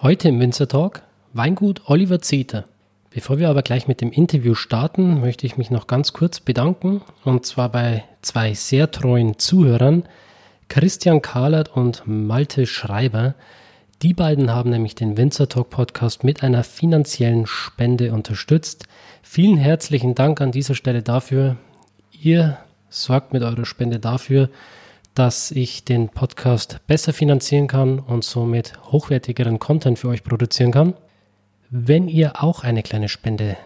Heute im Winzer Talk Weingut Oliver Zeter. Bevor wir aber gleich mit dem Interview starten, möchte ich mich noch ganz kurz bedanken und zwar bei zwei sehr treuen Zuhörern, Christian Kahlert und Malte Schreiber. Die beiden haben nämlich den Winzer Talk Podcast mit einer finanziellen Spende unterstützt. Vielen herzlichen Dank an dieser Stelle dafür. Ihr sorgt mit eurer Spende dafür, dass ich den Podcast besser finanzieren kann und somit hochwertigeren Content für euch produzieren kann. Wenn ihr auch eine kleine Spende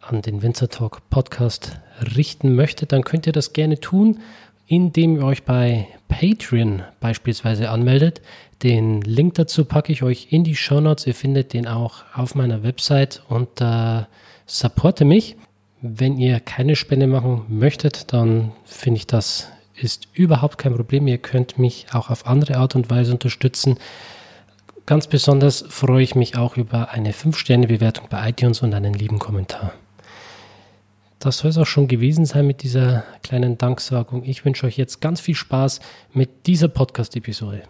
an den Winzer Talk Podcast richten möchtet, dann könnt ihr das gerne tun, indem ihr euch bei Patreon beispielsweise anmeldet. Den Link dazu packe ich euch in die Show Notes. Ihr findet den auch auf meiner Website unter Supporte mich. Wenn ihr keine Spende machen möchtet, dann finde ich das ist überhaupt kein Problem. Ihr könnt mich auch auf andere Art und Weise unterstützen. Ganz besonders freue ich mich auch über eine 5-Sterne-Bewertung bei iTunes und einen lieben Kommentar. Das soll es auch schon gewesen sein mit dieser kleinen Danksagung. Ich wünsche euch jetzt ganz viel Spaß mit dieser Podcast-Episode.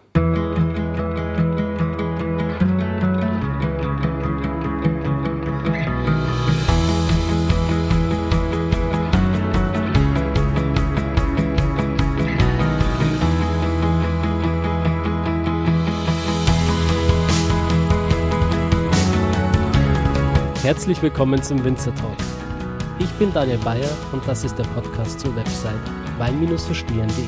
Herzlich willkommen zum Winzer Talk. Ich bin Daniel Bayer und das ist der Podcast zur Website wein-verstehen.de.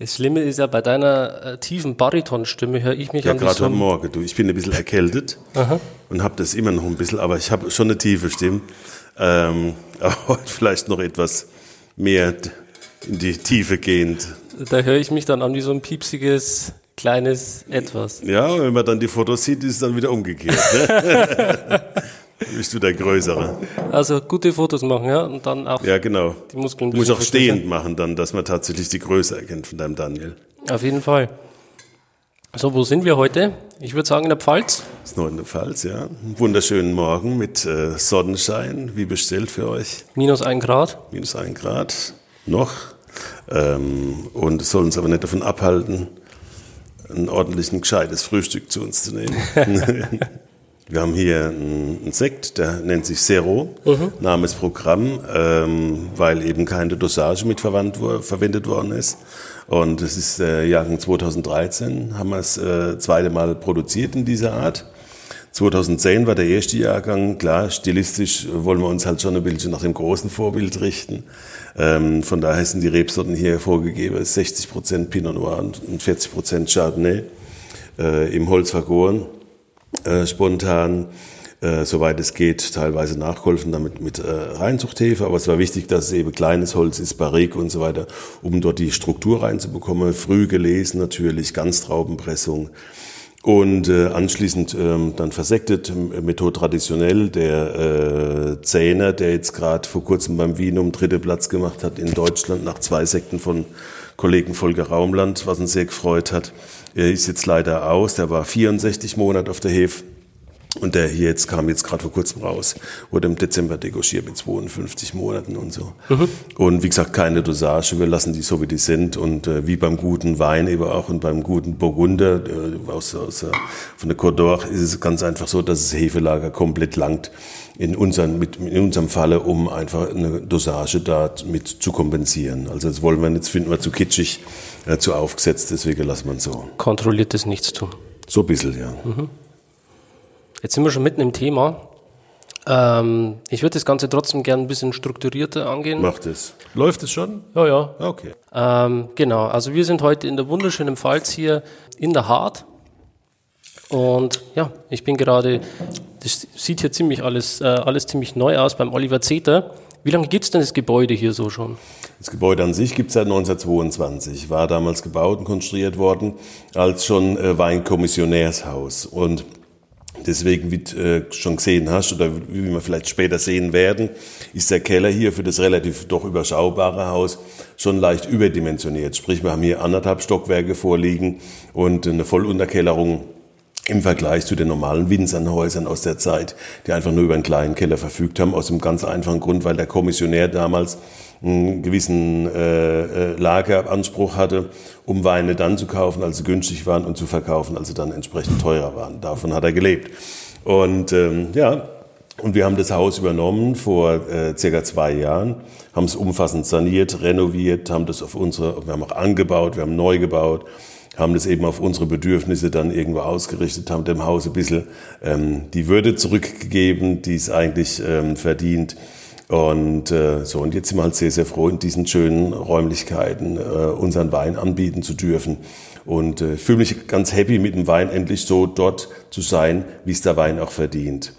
Das Schlimme ist ja, bei deiner äh, tiefen Baritonstimme höre ich mich ja, an gerade heute Morgen. Du, ich bin ein bisschen erkältet Aha. und habe das immer noch ein bisschen, aber ich habe schon eine tiefe Stimme. Ähm, aber heute vielleicht noch etwas mehr in die Tiefe gehend da höre ich mich dann an wie so ein piepsiges kleines Etwas. Ja, wenn man dann die Fotos sieht, ist es dann wieder umgekehrt. Ne? Bist du der Größere. Also gute Fotos machen, ja, und dann auch ja, genau. die Muskeln. Du musst auch stehend machen dann, dass man tatsächlich die Größe erkennt von deinem Daniel. Auf jeden Fall. So, wo sind wir heute? Ich würde sagen in der Pfalz. Das ist noch in der Pfalz, ja. Einen wunderschönen Morgen mit äh, Sonnenschein, wie bestellt für euch. Minus ein Grad. Minus ein Grad. Noch. Ähm, und es soll uns aber nicht davon abhalten, ein ordentlichen, gescheites Frühstück zu uns zu nehmen. Wir haben hier einen Sekt, der nennt sich Zero, mhm. Name ist Programm, ähm, weil eben keine Dosage mit verwendet worden ist. Und es ist äh, Jahrgang 2013, haben wir es äh, zweite Mal produziert in dieser Art. 2010 war der erste Jahrgang. Klar, stilistisch wollen wir uns halt schon ein bisschen nach dem großen Vorbild richten. Ähm, von daher sind die Rebsorten hier vorgegeben. 60 Prozent Pinot Noir und 40 Prozent Chardonnay äh, im Holz vergoren, äh, spontan. Äh, soweit es geht, teilweise nachgeholfen damit mit äh, Reinzuchthefe, aber es war wichtig, dass es eben kleines Holz ist, Barrique und so weiter, um dort die Struktur reinzubekommen. Früh gelesen natürlich, Ganztraubenpressung. Und äh, anschließend ähm, dann versektet, Methode traditionell. Der äh, Zähner, der jetzt gerade vor kurzem beim Wienum dritte Platz gemacht hat in Deutschland nach zwei Sekten von Kollegen Volker Raumland, was uns sehr gefreut hat, er ist jetzt leider aus. Der war 64 Monate auf der Hefe und der hier jetzt kam jetzt gerade vor kurzem raus, wurde im Dezember degauchiert mit 52 Monaten und so. Mhm. Und wie gesagt, keine Dosage, wir lassen die so wie die sind. Und äh, wie beim guten Wein eben auch und beim guten Burgunder äh, aus, aus, äh, von der Côte d'Or ist es ganz einfach so, dass das Hefelager komplett langt. In, unseren, mit, in unserem Falle, um einfach eine Dosage da mit zu kompensieren. Also das wollen wir jetzt, finden wir zu kitschig, äh, zu aufgesetzt, deswegen lassen wir es so. Kontrolliertes Nichtstun. So ein bisschen, ja. Mhm. Jetzt sind wir schon mitten im Thema. Ähm, ich würde das Ganze trotzdem gerne ein bisschen strukturierter angehen. Macht es. Läuft es schon? Ja, ja. Okay. Ähm, genau, also wir sind heute in der wunderschönen Pfalz hier in der Hart. Und ja, ich bin gerade, das sieht hier ziemlich alles, äh, alles ziemlich neu aus beim Oliver Zeter. Wie lange gibt es denn das Gebäude hier so schon? Das Gebäude an sich gibt es seit 1922, war damals gebaut und konstruiert worden als schon äh, Weinkommissionärshaus. Und Deswegen, wie du äh, schon gesehen hast oder wie wir vielleicht später sehen werden, ist der Keller hier für das relativ doch überschaubare Haus schon leicht überdimensioniert. Sprich, wir haben hier anderthalb Stockwerke vorliegen und eine Vollunterkellerung im Vergleich zu den normalen Winzernhäusern aus der Zeit, die einfach nur über einen kleinen Keller verfügt haben, aus dem ganz einfachen Grund, weil der Kommissionär damals einen gewissen äh, äh, Lageranspruch hatte, um Weine dann zu kaufen, als sie günstig waren und zu verkaufen, als sie dann entsprechend teurer waren. Davon hat er gelebt. Und ähm, ja, und wir haben das Haus übernommen vor äh, circa zwei Jahren, haben es umfassend saniert, renoviert, haben das auf unsere, wir haben auch angebaut, wir haben neu gebaut, haben das eben auf unsere Bedürfnisse dann irgendwo ausgerichtet, haben dem Haus ein bisschen ähm, die Würde zurückgegeben, die es eigentlich ähm, verdient. Und äh, so, und jetzt sind wir halt sehr, sehr froh, in diesen schönen Räumlichkeiten äh, unseren Wein anbieten zu dürfen. Und äh, fühle mich ganz happy mit dem Wein, endlich so dort zu sein, wie es der Wein auch verdient.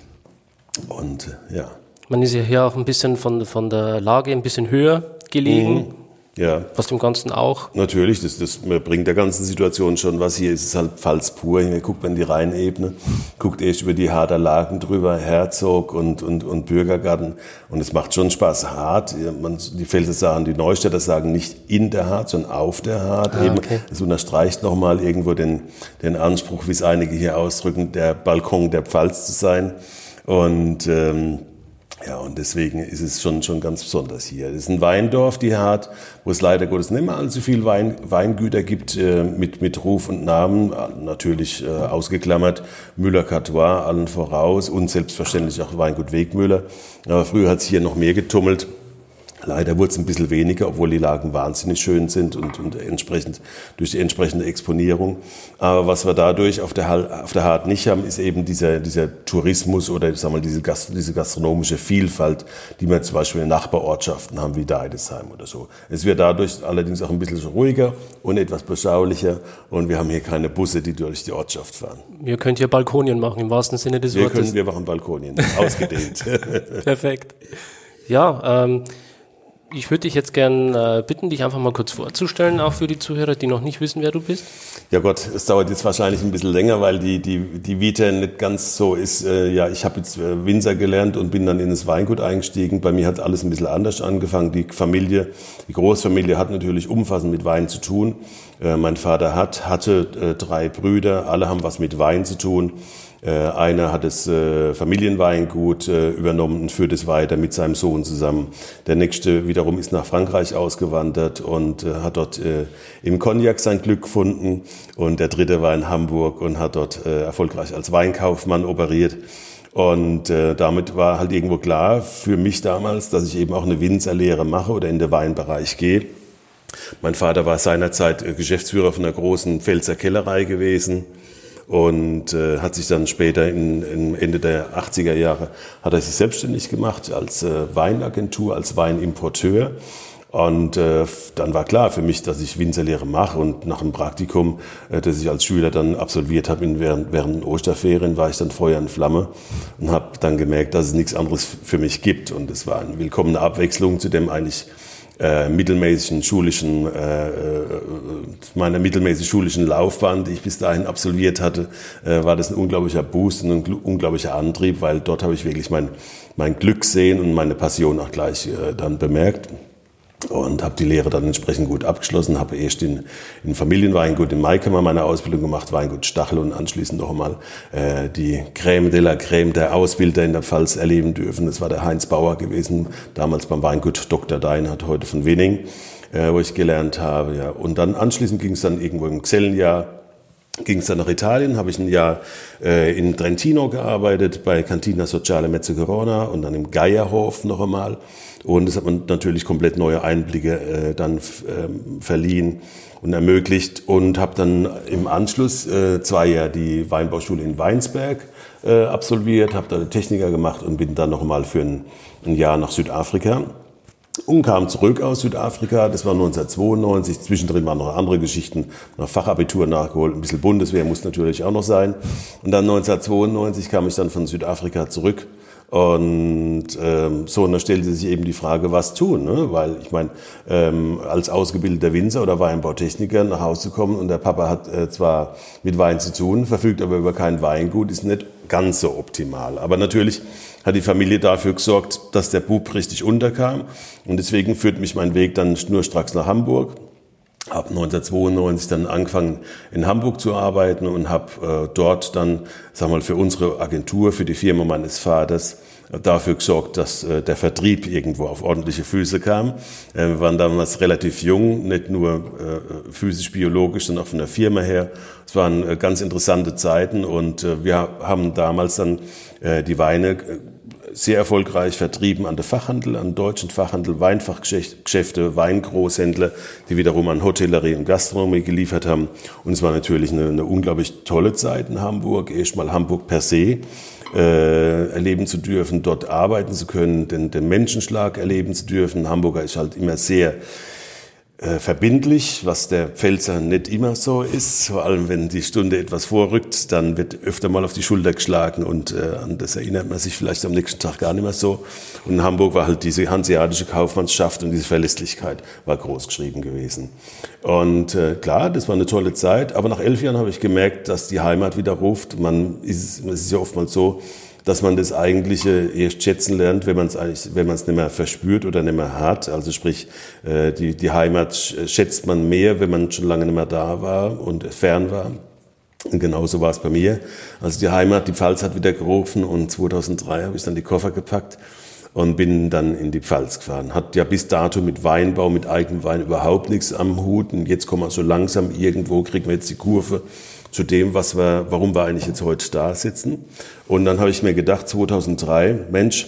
Und äh, ja. Man ist ja hier auch ein bisschen von, von der Lage ein bisschen höher gelegen. Mhm. Ja. Was dem Ganzen auch. Natürlich, das, das bringt der ganzen Situation schon was. Hier ist es halt Pfalz pur. Hier guckt man die Rheinebene, guckt erst über die Harder Lagen drüber, Herzog und, und, und Bürgergarten. Und es macht schon Spaß. Hart, man, die Felder sagen, die Neustädter sagen nicht in der Hart, sondern auf der Hart. Ah, Eben, okay. Das unterstreicht nochmal irgendwo den, den Anspruch, wie es einige hier ausdrücken, der Balkon der Pfalz zu sein. Und ähm, ja, und deswegen ist es schon, schon ganz besonders hier. Es ist ein Weindorf, die Hart, wo es leider Gottes nicht mehr allzu viel Wein, Weingüter gibt äh, mit, mit Ruf und Namen, natürlich äh, ausgeklammert Müller-Cartois allen voraus und selbstverständlich auch Weingut Wegmüller. Aber früher hat es hier noch mehr getummelt. Leider wurde es ein bisschen weniger, obwohl die Lagen wahnsinnig schön sind und, und entsprechend durch die entsprechende Exponierung. Aber was wir dadurch auf der, auf der Hart nicht haben, ist eben dieser, dieser Tourismus oder ich sag mal, diese, Gast, diese gastronomische Vielfalt, die wir zum Beispiel in Nachbarortschaften haben, wie Deidesheim oder so. Es wird dadurch allerdings auch ein bisschen ruhiger und etwas beschaulicher und wir haben hier keine Busse, die durch die Ortschaft fahren. Ihr könnt hier Balkonien machen, im wahrsten Sinne des wir Wortes. Können, wir machen Balkonien, ausgedehnt. Perfekt. Ja, ähm, ich würde dich jetzt gern äh, bitten, dich einfach mal kurz vorzustellen, auch für die Zuhörer, die noch nicht wissen, wer du bist. Ja Gott, es dauert jetzt wahrscheinlich ein bisschen länger, weil die, die, die Vita nicht ganz so ist. Äh, ja, ich habe jetzt äh, Winzer gelernt und bin dann in das Weingut eingestiegen. Bei mir hat alles ein bisschen anders angefangen. Die Familie, die Großfamilie hat natürlich umfassend mit Wein zu tun. Äh, mein Vater hat, hatte äh, drei Brüder, alle haben was mit Wein zu tun. Äh, einer hat das äh, Familienweingut äh, übernommen und führt es weiter mit seinem Sohn zusammen. Der nächste wiederum ist nach Frankreich ausgewandert und hat dort im Cognac sein Glück gefunden. Und der dritte war in Hamburg und hat dort erfolgreich als Weinkaufmann operiert. Und äh, damit war halt irgendwo klar für mich damals, dass ich eben auch eine Winzerlehre mache oder in den Weinbereich gehe. Mein Vater war seinerzeit Geschäftsführer von einer großen Pfälzer Kellerei gewesen und äh, hat sich dann später in, in Ende der 80er Jahre hat er sich selbstständig gemacht als äh, Weinagentur, als Weinimporteur. Und äh, dann war klar für mich, dass ich Winzerlehre mache und nach einem Praktikum, äh, das ich als Schüler dann absolviert habe, in, während, während Osterferien, war ich dann Feuer in Flamme und habe dann gemerkt, dass es nichts anderes für mich gibt. Und es war eine willkommene Abwechslung zu dem eigentlich äh, mittelmäßigen schulischen, äh, äh, meiner mittelmäßig schulischen Laufbahn, die ich bis dahin absolviert hatte, äh, war das ein unglaublicher Boost und ein unglaublicher Antrieb, weil dort habe ich wirklich mein, mein Glück sehen und meine Passion auch gleich äh, dann bemerkt und habe die Lehre dann entsprechend gut abgeschlossen, habe erst in, in Familienweingut in Maikammer meine Ausbildung gemacht, Weingut Stachel und anschließend noch einmal äh, die Crème de la Crème der Ausbilder in der Pfalz erleben dürfen. Das war der Heinz Bauer gewesen, damals beim Weingut Dr. Deinhardt, heute von Winning, äh, wo ich gelernt habe. Ja. Und dann anschließend ging es dann irgendwo im Gesellenjahr ging es dann nach Italien, habe ich ein Jahr äh, in Trentino gearbeitet, bei Cantina Sociale Mezzo Corona und dann im Geierhof noch einmal. Und es hat man natürlich komplett neue Einblicke äh, dann äh, verliehen und ermöglicht und habe dann im Anschluss äh, zwei Jahre die Weinbauschule in Weinsberg äh, absolviert, habe da Techniker gemacht und bin dann nochmal für ein, ein Jahr nach Südafrika und kam zurück aus Südafrika. Das war 1992. Zwischendrin waren noch andere Geschichten. Noch Fachabitur nachgeholt. Ein bisschen Bundeswehr muss natürlich auch noch sein. Und dann 1992 kam ich dann von Südafrika zurück und ähm, so, und da stellte sich eben die Frage, was tun, ne? weil ich meine, ähm, als ausgebildeter Winzer oder Weinbautechniker nach Hause zu kommen und der Papa hat äh, zwar mit Wein zu tun, verfügt aber über kein Weingut, ist nicht ganz so optimal. Aber natürlich hat die Familie dafür gesorgt, dass der Bub richtig unterkam und deswegen führt mich mein Weg dann nur stracks nach Hamburg habe 1992 dann angefangen in Hamburg zu arbeiten und habe äh, dort dann, sag mal, für unsere Agentur, für die Firma meines Vaters dafür gesorgt, dass äh, der Vertrieb irgendwo auf ordentliche Füße kam. Äh, wir waren damals relativ jung, nicht nur äh, physisch, biologisch, sondern auch von der Firma her. Es waren äh, ganz interessante Zeiten und äh, wir haben damals dann äh, die Weine sehr erfolgreich vertrieben an den Fachhandel, an deutschen Fachhandel, Weinfachgeschäfte, Weingroßhändler, die wiederum an Hotellerie und Gastronomie geliefert haben. Und es war natürlich eine, eine unglaublich tolle Zeit in Hamburg. Erstmal Hamburg per se äh, erleben zu dürfen, dort arbeiten zu können, den, den Menschenschlag erleben zu dürfen. Hamburger ist halt immer sehr äh, verbindlich, was der Pfälzer nicht immer so ist. Vor allem, wenn die Stunde etwas vorrückt, dann wird öfter mal auf die Schulter geschlagen und äh, an das erinnert man sich vielleicht am nächsten Tag gar nicht mehr so. Und in Hamburg war halt diese hanseatische Kaufmannschaft und diese Verlässlichkeit war groß geschrieben gewesen. Und äh, klar, das war eine tolle Zeit, aber nach elf Jahren habe ich gemerkt, dass die Heimat wieder ruft. Man ist, es ist ja oftmals so, dass man das Eigentliche erst schätzen lernt, wenn man es eigentlich, wenn man es nicht mehr verspürt oder nicht mehr hat. Also sprich, äh, die, die Heimat schätzt man mehr, wenn man schon lange nicht mehr da war und fern war. Und genauso war es bei mir. Also die Heimat, die Pfalz hat wieder gerufen und 2003 habe ich dann die Koffer gepackt und bin dann in die Pfalz gefahren. Hat ja bis dato mit Weinbau, mit eigenem Wein überhaupt nichts am Hut. Und jetzt kommen wir so langsam irgendwo, kriegen wir jetzt die Kurve zu dem, was wir, warum wir eigentlich jetzt heute da sitzen. Und dann habe ich mir gedacht, 2003, Mensch,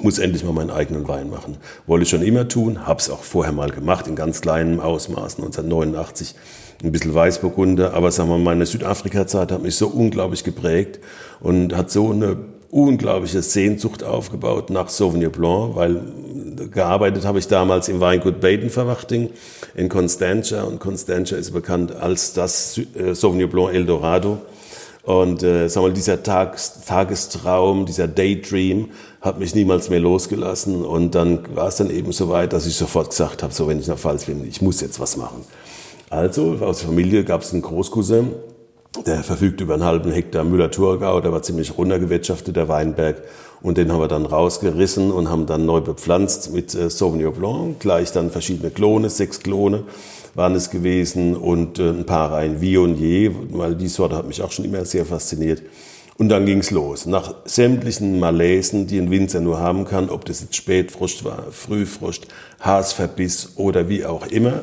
muss endlich mal meinen eigenen Wein machen. Wollte ich schon immer tun, habe es auch vorher mal gemacht, in ganz kleinem Ausmaß, 1989, ein bisschen Weißburgunder, aber sagen wir meine Südafrika-Zeit hat mich so unglaublich geprägt und hat so eine unglaubliche Sehnsucht aufgebaut nach Sauvignon Blanc, weil gearbeitet habe ich damals im Weingut Baden-Verwachting in Constantia und Constantia ist bekannt als das äh, Sauvignon Blanc Eldorado. Und äh, sag mal, dieser Tages, Tagestraum, dieser Daydream hat mich niemals mehr losgelassen. Und dann war es dann eben so weit, dass ich sofort gesagt habe, so wenn ich nach Pfalz bin, ich muss jetzt was machen. Also aus der Familie gab es einen Großcousin, der verfügt über einen halben Hektar Müller-Thurgau, der war ziemlich runtergewirtschaftet, der Weinberg. Und den haben wir dann rausgerissen und haben dann neu bepflanzt mit äh, Sauvignon Blanc. Gleich dann verschiedene Klone, sechs Klone waren es gewesen und äh, ein paar Reihen Viognier, weil die Sorte hat mich auch schon immer sehr fasziniert. Und dann ging's los. Nach sämtlichen Malaisen, die ein Winzer nur haben kann, ob das jetzt Spätfrost war, Frühfrost, Haasverbiss oder wie auch immer,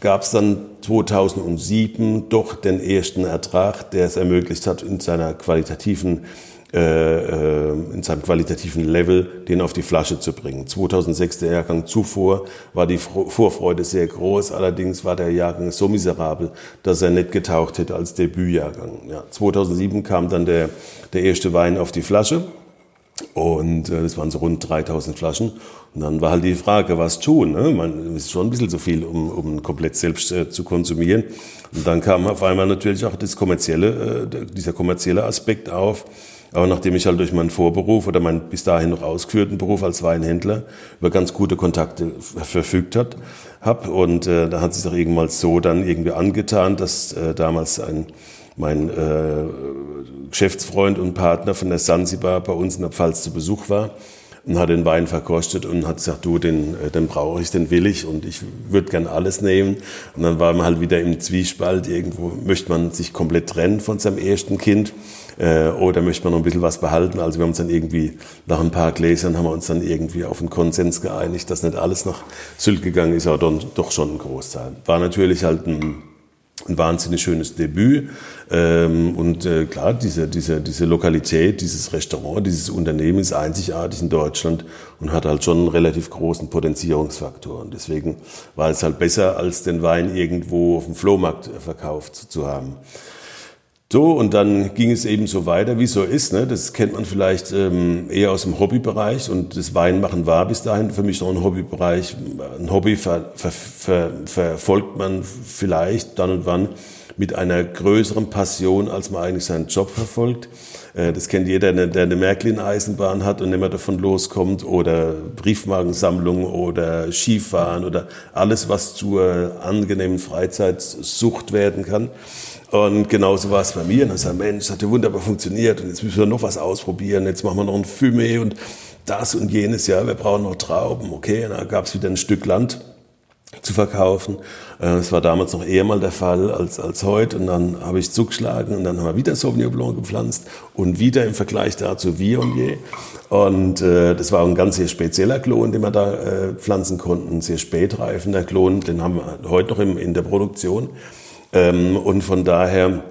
gab es dann 2007 doch den ersten Ertrag, der es ermöglicht hat, in seiner qualitativen äh, äh, in seinem qualitativen Level den auf die Flasche zu bringen. 2006 der Jahrgang zuvor war die Vorfreude sehr groß, allerdings war der Jahrgang so miserabel, dass er nicht getaucht hätte als Debütjahrgang. Ja, 2007 kam dann der, der erste Wein auf die Flasche und äh, das waren so rund 3000 Flaschen. Und dann war halt die Frage, was tun. Ne? Man ist schon ein bisschen so viel, um, um komplett selbst äh, zu konsumieren. Und dann kam auf einmal natürlich auch das kommerzielle, äh, dieser kommerzielle Aspekt auf. Aber nachdem ich halt durch meinen Vorberuf oder meinen bis dahin noch ausgeführten Beruf als Weinhändler über ganz gute Kontakte verfügt hat, hab und äh, da hat sich auch irgendwann so dann irgendwie angetan, dass äh, damals ein mein äh, Geschäftsfreund und Partner von der Sansibar bei uns in der Pfalz zu Besuch war und hat den Wein verkostet und hat gesagt, du, den, äh, den brauche ich, den will ich und ich würde gern alles nehmen. Und dann war man halt wieder im Zwiespalt, irgendwo möchte man sich komplett trennen von seinem ersten Kind äh, oder möchte man noch ein bisschen was behalten. Also wir haben uns dann irgendwie nach ein paar Gläsern haben wir uns dann irgendwie auf einen Konsens geeinigt, dass nicht alles nach Sylt gegangen ist, aber doch schon ein Großteil. War natürlich halt ein ein wahnsinnig schönes Debüt. Ähm, und äh, klar, diese, diese, diese Lokalität, dieses Restaurant, dieses Unternehmen ist einzigartig in Deutschland und hat halt schon einen relativ großen Potenzierungsfaktor. Und deswegen war es halt besser, als den Wein irgendwo auf dem Flohmarkt verkauft zu haben. So, und dann ging es eben so weiter, wie es so ist. Ne? Das kennt man vielleicht ähm, eher aus dem Hobbybereich. Und das Weinmachen war bis dahin für mich noch ein Hobbybereich. Ein Hobby ver, ver, ver, verfolgt man vielleicht dann und wann mit einer größeren Passion, als man eigentlich seinen Job verfolgt. Äh, das kennt jeder, der eine Märklin-Eisenbahn hat und immer davon loskommt. Oder Briefmarkensammlung oder Skifahren oder alles, was zur angenehmen Freizeitsucht werden kann. Und genauso war es bei mir. Und dann sagte Mensch, das hat ja wunderbar funktioniert und jetzt müssen wir noch was ausprobieren. Jetzt machen wir noch ein Fumé und das und jenes. Ja, wir brauchen noch Trauben. Okay, und dann gab es wieder ein Stück Land zu verkaufen. Das war damals noch eher mal der Fall als, als heute. Und dann habe ich zugeschlagen und dann haben wir wieder Sauvignon Blanc gepflanzt und wieder im Vergleich dazu Viognier. Und äh, das war ein ganz sehr spezieller Klon, den wir da äh, pflanzen konnten, ein sehr spätreifender Klon, den haben wir heute noch im, in der Produktion. Ähm, und von daher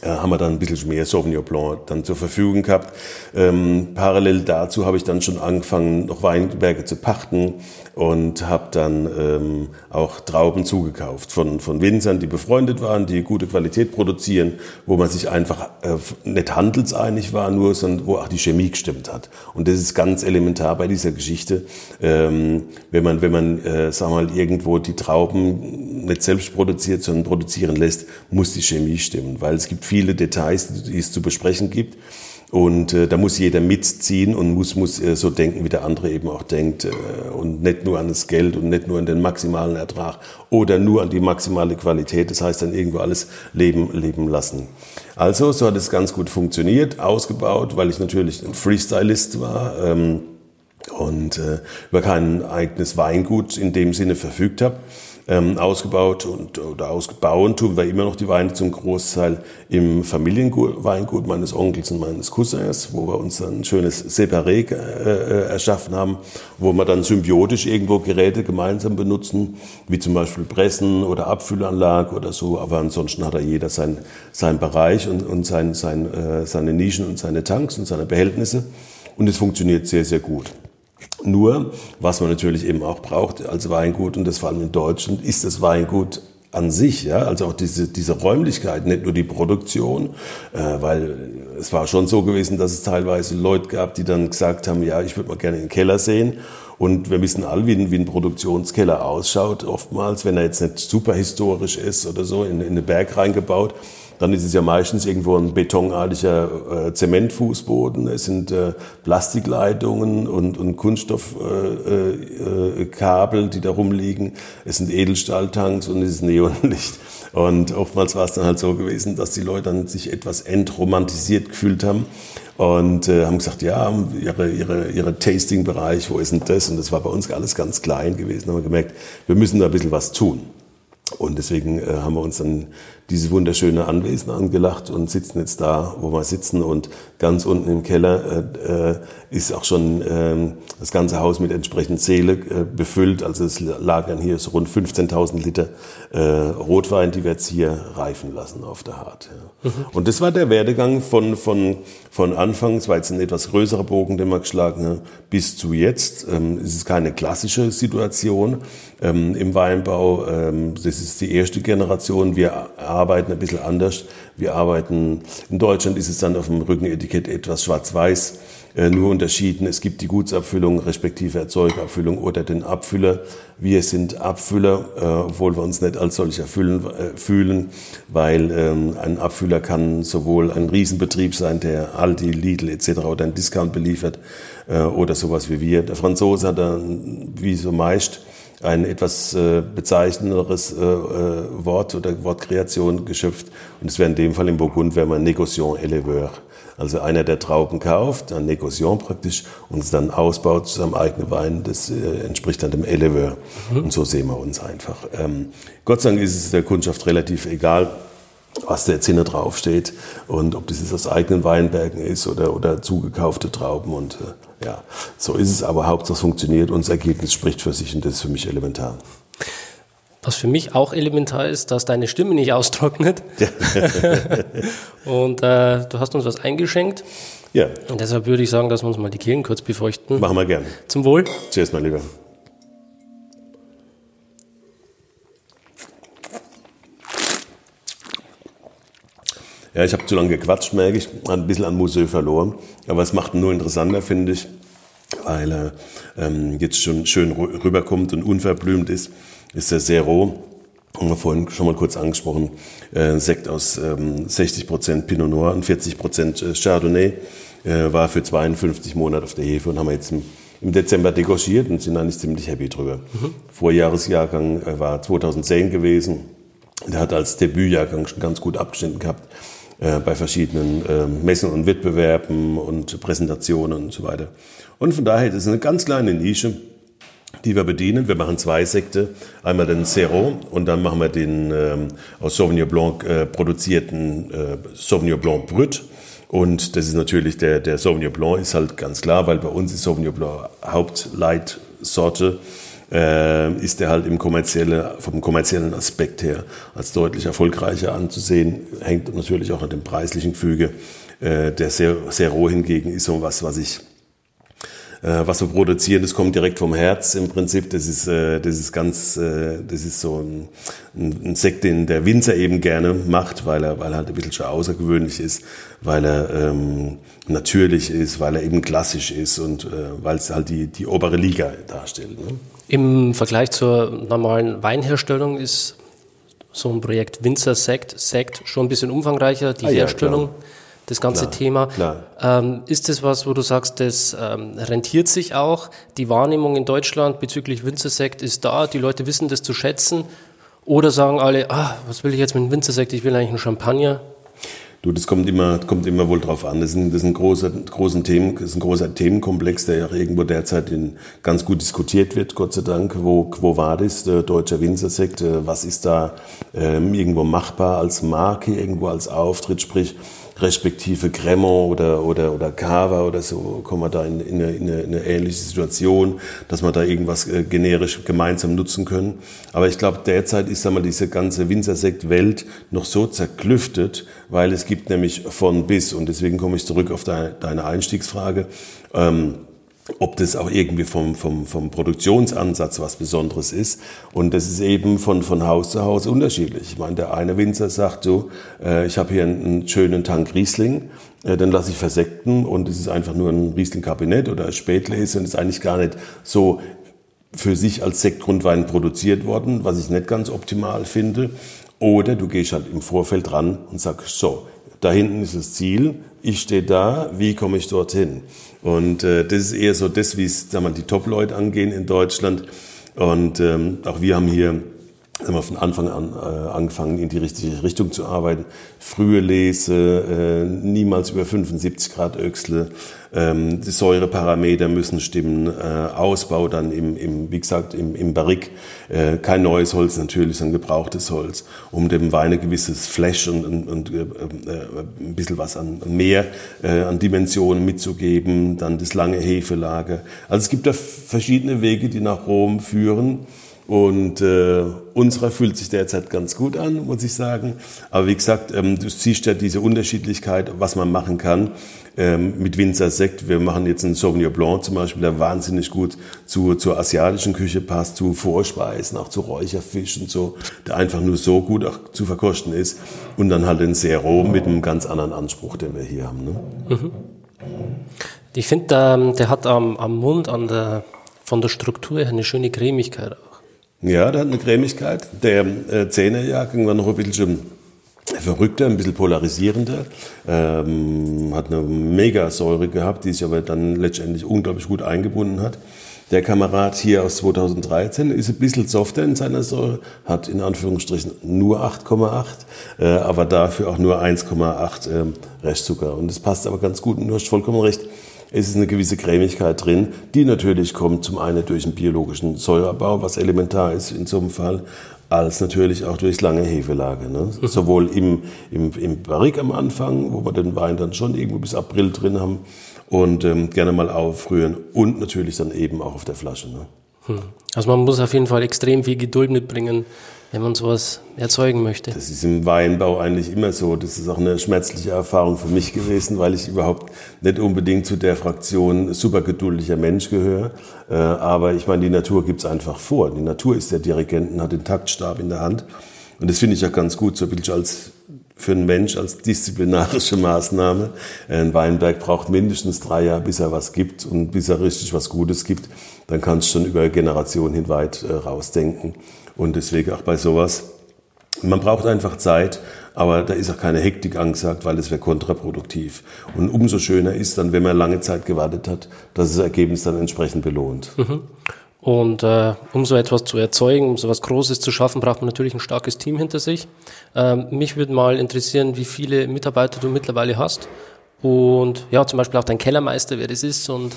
äh, haben wir dann ein bisschen mehr Sauvignon Blanc dann zur Verfügung gehabt. Ähm, parallel dazu habe ich dann schon angefangen, noch Weinberge zu pachten und habe dann ähm, auch Trauben zugekauft von, von Winzern, die befreundet waren, die gute Qualität produzieren, wo man sich einfach äh, nicht handelseinig war, nur, sondern wo auch die Chemie gestimmt hat. Und das ist ganz elementar bei dieser Geschichte. Ähm, wenn man, wenn man äh, sag mal, irgendwo die Trauben nicht selbst produziert, sondern produzieren lässt, muss die Chemie stimmen, weil es gibt viele Details, die es zu besprechen gibt. Und äh, da muss jeder mitziehen und muss, muss äh, so denken, wie der andere eben auch denkt. Äh, und nicht nur an das Geld und nicht nur an den maximalen Ertrag oder nur an die maximale Qualität. Das heißt dann irgendwo alles leben, leben lassen. Also, so hat es ganz gut funktioniert, ausgebaut, weil ich natürlich ein Freestylist war. Ähm, und äh, über kein eigenes Weingut in dem Sinne verfügt habe ähm, ausgebaut und oder ausgebaut tun wir immer noch die Weine zum Großteil im Familienweingut meines Onkels und meines Cousins, wo wir uns ein schönes Separé äh, äh, erschaffen haben, wo wir dann symbiotisch irgendwo Geräte gemeinsam benutzen, wie zum Beispiel Pressen oder Abfüllanlage oder so. Aber ansonsten hat da jeder sein, sein Bereich und, und sein, sein, äh, seine Nischen und seine Tanks und seine Behältnisse. Und es funktioniert sehr, sehr gut. Nur, was man natürlich eben auch braucht als Weingut, und das vor allem in Deutschland, ist das Weingut an sich, ja, also auch diese, diese Räumlichkeit, nicht nur die Produktion, äh, weil es war schon so gewesen, dass es teilweise Leute gab, die dann gesagt haben, ja, ich würde mal gerne den Keller sehen. Und wir wissen alle, wie ein, wie ein Produktionskeller ausschaut, oftmals, wenn er jetzt nicht super historisch ist oder so, in, in den Berg reingebaut dann ist es ja meistens irgendwo ein betonartiger äh, Zementfußboden, es sind äh, Plastikleitungen und, und Kunststoffkabel, äh, äh, die da rumliegen, es sind Edelstahltanks und es ist Neonlicht. Und oftmals war es dann halt so gewesen, dass die Leute dann sich etwas entromantisiert gefühlt haben und äh, haben gesagt, ja, ihre, ihre, ihre Tasting-Bereich, wo ist denn das? Und das war bei uns alles ganz klein gewesen. Haben wir gemerkt, wir müssen da ein bisschen was tun. Und deswegen äh, haben wir uns dann dieses wunderschöne Anwesen angelacht und sitzen jetzt da, wo wir sitzen. Und ganz unten im Keller äh, äh, ist auch schon äh, das ganze Haus mit entsprechend Seele äh, befüllt. Also es lagern hier so rund 15.000 Liter äh, Rotwein, die wir jetzt hier reifen lassen auf der Hart. Ja. Mhm. Und das war der Werdegang von, von, von Anfang, es war jetzt ein etwas größerer Bogen, den wir geschlagen haben, bis zu jetzt. Ähm, es ist keine klassische Situation ähm, im Weinbau. Ähm, das ist die erste Generation. Wir arbeiten ein bisschen anders. Wir arbeiten, in Deutschland ist es dann auf dem Rückenetikett etwas schwarz-weiß, nur unterschieden. Es gibt die Gutsabfüllung respektive Erzeugerabfüllung oder den Abfüller. Wir sind Abfüller, äh, obwohl wir uns nicht als solcher fühlen, äh, fühlen weil ähm, ein Abfüller kann sowohl ein Riesenbetrieb sein, der Aldi, Lidl etc. oder ein Discount beliefert äh, oder sowas wie wir. Der Franzose hat dann, wie so meist, ein etwas äh, bezeichnenderes äh, äh, Wort oder Wortkreation geschöpft. Und es wäre in dem Fall im Burgund, wäre man Négociant Éleveur. Also einer, der Trauben kauft, ein Négociant praktisch, und es dann ausbaut zu seinem eigenen Wein, das äh, entspricht dann dem Éleveur. Mhm. Und so sehen wir uns einfach. Ähm, Gott sei Dank ist es der Kundschaft relativ egal, was da jetzt hinten draufsteht und ob das jetzt aus eigenen Weinbergen ist oder, oder zugekaufte Trauben und äh, ja, so ist es, aber Hauptsache es funktioniert und das Ergebnis spricht für sich und das ist für mich elementar. Was für mich auch elementar ist, dass deine Stimme nicht austrocknet. Und äh, du hast uns was eingeschenkt. Ja. Und deshalb würde ich sagen, dass wir uns mal die Kehlen kurz befeuchten. Machen wir gerne. Zum Wohl. Cheers, mein Lieber. Ja, ich habe zu lange gequatscht, merke ich. Ein bisschen an Museu verloren. Aber es macht ihn nur interessanter, finde ich, weil er ähm, jetzt schon schön rüberkommt und unverblümt ist. Ist er sehr roh. Haben wir vorhin schon mal kurz angesprochen. Äh, Sekt aus ähm, 60% Pinot Noir und 40% äh, Chardonnay. Äh, war für 52 Monate auf der Hefe und haben wir jetzt im, im Dezember degochiert und sind eigentlich ziemlich happy drüber. Mhm. Vorjahresjahrgang äh, war 2010 gewesen. Der hat als Debütjahrgang schon ganz gut abgeschnitten gehabt. Äh, bei verschiedenen äh, Messen und Wettbewerben und Präsentationen und so weiter. Und von daher, ist eine ganz kleine Nische, die wir bedienen. Wir machen zwei Sekte. Einmal den Zero und dann machen wir den ähm, aus Sauvignon Blanc äh, produzierten äh, Sauvignon Blanc Brut. Und das ist natürlich der, der Sauvignon Blanc ist halt ganz klar, weil bei uns ist Sauvignon Blanc Hauptleitsorte äh, ist der halt im kommerzielle, vom kommerziellen Aspekt her als deutlich erfolgreicher anzusehen. Hängt natürlich auch an dem preislichen Füge. Äh, der roh hingegen ist so was, was ich was wir produzieren, das kommt direkt vom Herz im Prinzip. Das ist, äh, das ist ganz, äh, das ist so ein, ein Sekt, den der Winzer eben gerne macht, weil er, weil er halt ein bisschen schon außergewöhnlich ist, weil er ähm, natürlich ist, weil er eben klassisch ist und äh, weil es halt die, die obere Liga darstellt. Ne? Im Vergleich zur normalen Weinherstellung ist so ein Projekt Winzer Sekt, Sekt schon ein bisschen umfangreicher, die ah, Herstellung. Ja, das ganze klar, Thema. Klar. Ähm, ist das was, wo du sagst, das ähm, rentiert sich auch? Die Wahrnehmung in Deutschland bezüglich Winzersekt ist da, die Leute wissen das zu schätzen? Oder sagen alle, ah, was will ich jetzt mit einem Winzersekt? Ich will eigentlich einen Champagner. Du, das kommt immer, kommt immer wohl drauf an. Das ist ein, das ist ein großer, großen Themen, das ist ein großer Themenkomplex, der ja irgendwo derzeit in, ganz gut diskutiert wird, Gott sei Dank. Wo, Quo Vadis, der deutsche Winzersekt, äh, was ist da ähm, irgendwo machbar als Marke, irgendwo als Auftritt, sprich, respektive Cremant oder, oder, oder Cava oder so, kommen wir da in, in, eine, in, eine, ähnliche Situation, dass wir da irgendwas äh, generisch gemeinsam nutzen können. Aber ich glaube, derzeit ist einmal diese ganze Winzersekt-Welt noch so zerklüftet, weil es gibt nämlich von bis, und deswegen komme ich zurück auf deine, deine Einstiegsfrage, ähm, ob das auch irgendwie vom, vom, vom Produktionsansatz was Besonderes ist. Und das ist eben von, von Haus zu Haus unterschiedlich. Ich meine, der eine Winzer sagt so, äh, ich habe hier einen, einen, schönen Tank Riesling, äh, dann lasse ich versekten und es ist einfach nur ein Riesling-Kabinett oder ein Spätlese und ist eigentlich gar nicht so für sich als Sektgrundwein produziert worden, was ich nicht ganz optimal finde. Oder du gehst halt im Vorfeld ran und sagst, so, da hinten ist das Ziel, ich stehe da, wie komme ich dorthin? Und äh, das ist eher so das, wie es die Top-Leute angehen in Deutschland. Und ähm, auch wir haben hier haben wir von Anfang an äh, angefangen, in die richtige Richtung zu arbeiten. Frühe Lese, äh, niemals über 75 Grad Öchsle, ähm, die Säureparameter müssen stimmen, äh, Ausbau dann im, im, wie gesagt, im, im Barrik, äh, kein neues Holz natürlich, sondern gebrauchtes Holz, um dem Wein ein gewisses Flash und, und, und äh, äh, ein bisschen was an mehr äh, an Dimensionen mitzugeben, dann das lange Hefelager. Also es gibt da verschiedene Wege, die nach Rom führen. Und äh, unserer fühlt sich derzeit ganz gut an, muss ich sagen. Aber wie gesagt, ähm, du siehst ja diese Unterschiedlichkeit, was man machen kann ähm, mit Winzer Sekt. Wir machen jetzt einen Sauvignon Blanc zum Beispiel, der wahnsinnig gut zu, zur asiatischen Küche passt, zu Vorspeisen, auch zu Räucherfisch und so, der einfach nur so gut auch zu verkosten ist. Und dann halt den Zero mit einem ganz anderen Anspruch, den wir hier haben. Ne? Mhm. Ich finde, ähm, der hat am, am Mund, an der, von der Struktur her eine schöne Cremigkeit ja, der hat eine Cremigkeit. Der äh, Zehnerjahrgang war noch ein bisschen verrückter, ein bisschen polarisierender. Ähm, hat eine mega Säure gehabt, die sich aber dann letztendlich unglaublich gut eingebunden hat. Der Kamerad hier aus 2013 ist ein bisschen softer in seiner Säure, hat in Anführungsstrichen nur 8,8, äh, aber dafür auch nur 1,8 äh, Restzucker. Und das passt aber ganz gut und du hast vollkommen recht es ist eine gewisse Cremigkeit drin, die natürlich kommt zum einen durch den biologischen Säureabbau, was elementar ist in so einem Fall, als natürlich auch durchs lange Hefelager. Ne? Mhm. Sowohl im, im, im Barrik am Anfang, wo wir den Wein dann schon irgendwo bis April drin haben und ähm, gerne mal aufrühren und natürlich dann eben auch auf der Flasche. Ne? Hm. Also man muss auf jeden Fall extrem viel Geduld mitbringen, wenn man sowas erzeugen möchte. Das ist im Weinbau eigentlich immer so. Das ist auch eine schmerzliche Erfahrung für mich gewesen, weil ich überhaupt nicht unbedingt zu der Fraktion supergeduldiger Mensch gehöre. Äh, aber ich meine, die Natur gibt es einfach vor. Die Natur ist der Dirigent und hat den Taktstab in der Hand. Und das finde ich ja ganz gut, so ein als für einen Mensch als disziplinarische Maßnahme. Ein Weinberg braucht mindestens drei Jahre, bis er was gibt und bis er richtig was Gutes gibt. Dann kannst du schon über Generationen hinweit äh, rausdenken. Und deswegen auch bei sowas, man braucht einfach Zeit, aber da ist auch keine Hektik angesagt, weil es wäre kontraproduktiv. Und umso schöner ist dann, wenn man lange Zeit gewartet hat, dass das Ergebnis dann entsprechend belohnt. Mhm. Und äh, um so etwas zu erzeugen, um so etwas Großes zu schaffen, braucht man natürlich ein starkes Team hinter sich. Ähm, mich würde mal interessieren, wie viele Mitarbeiter du mittlerweile hast. Und ja, zum Beispiel auch dein Kellermeister, wer das ist und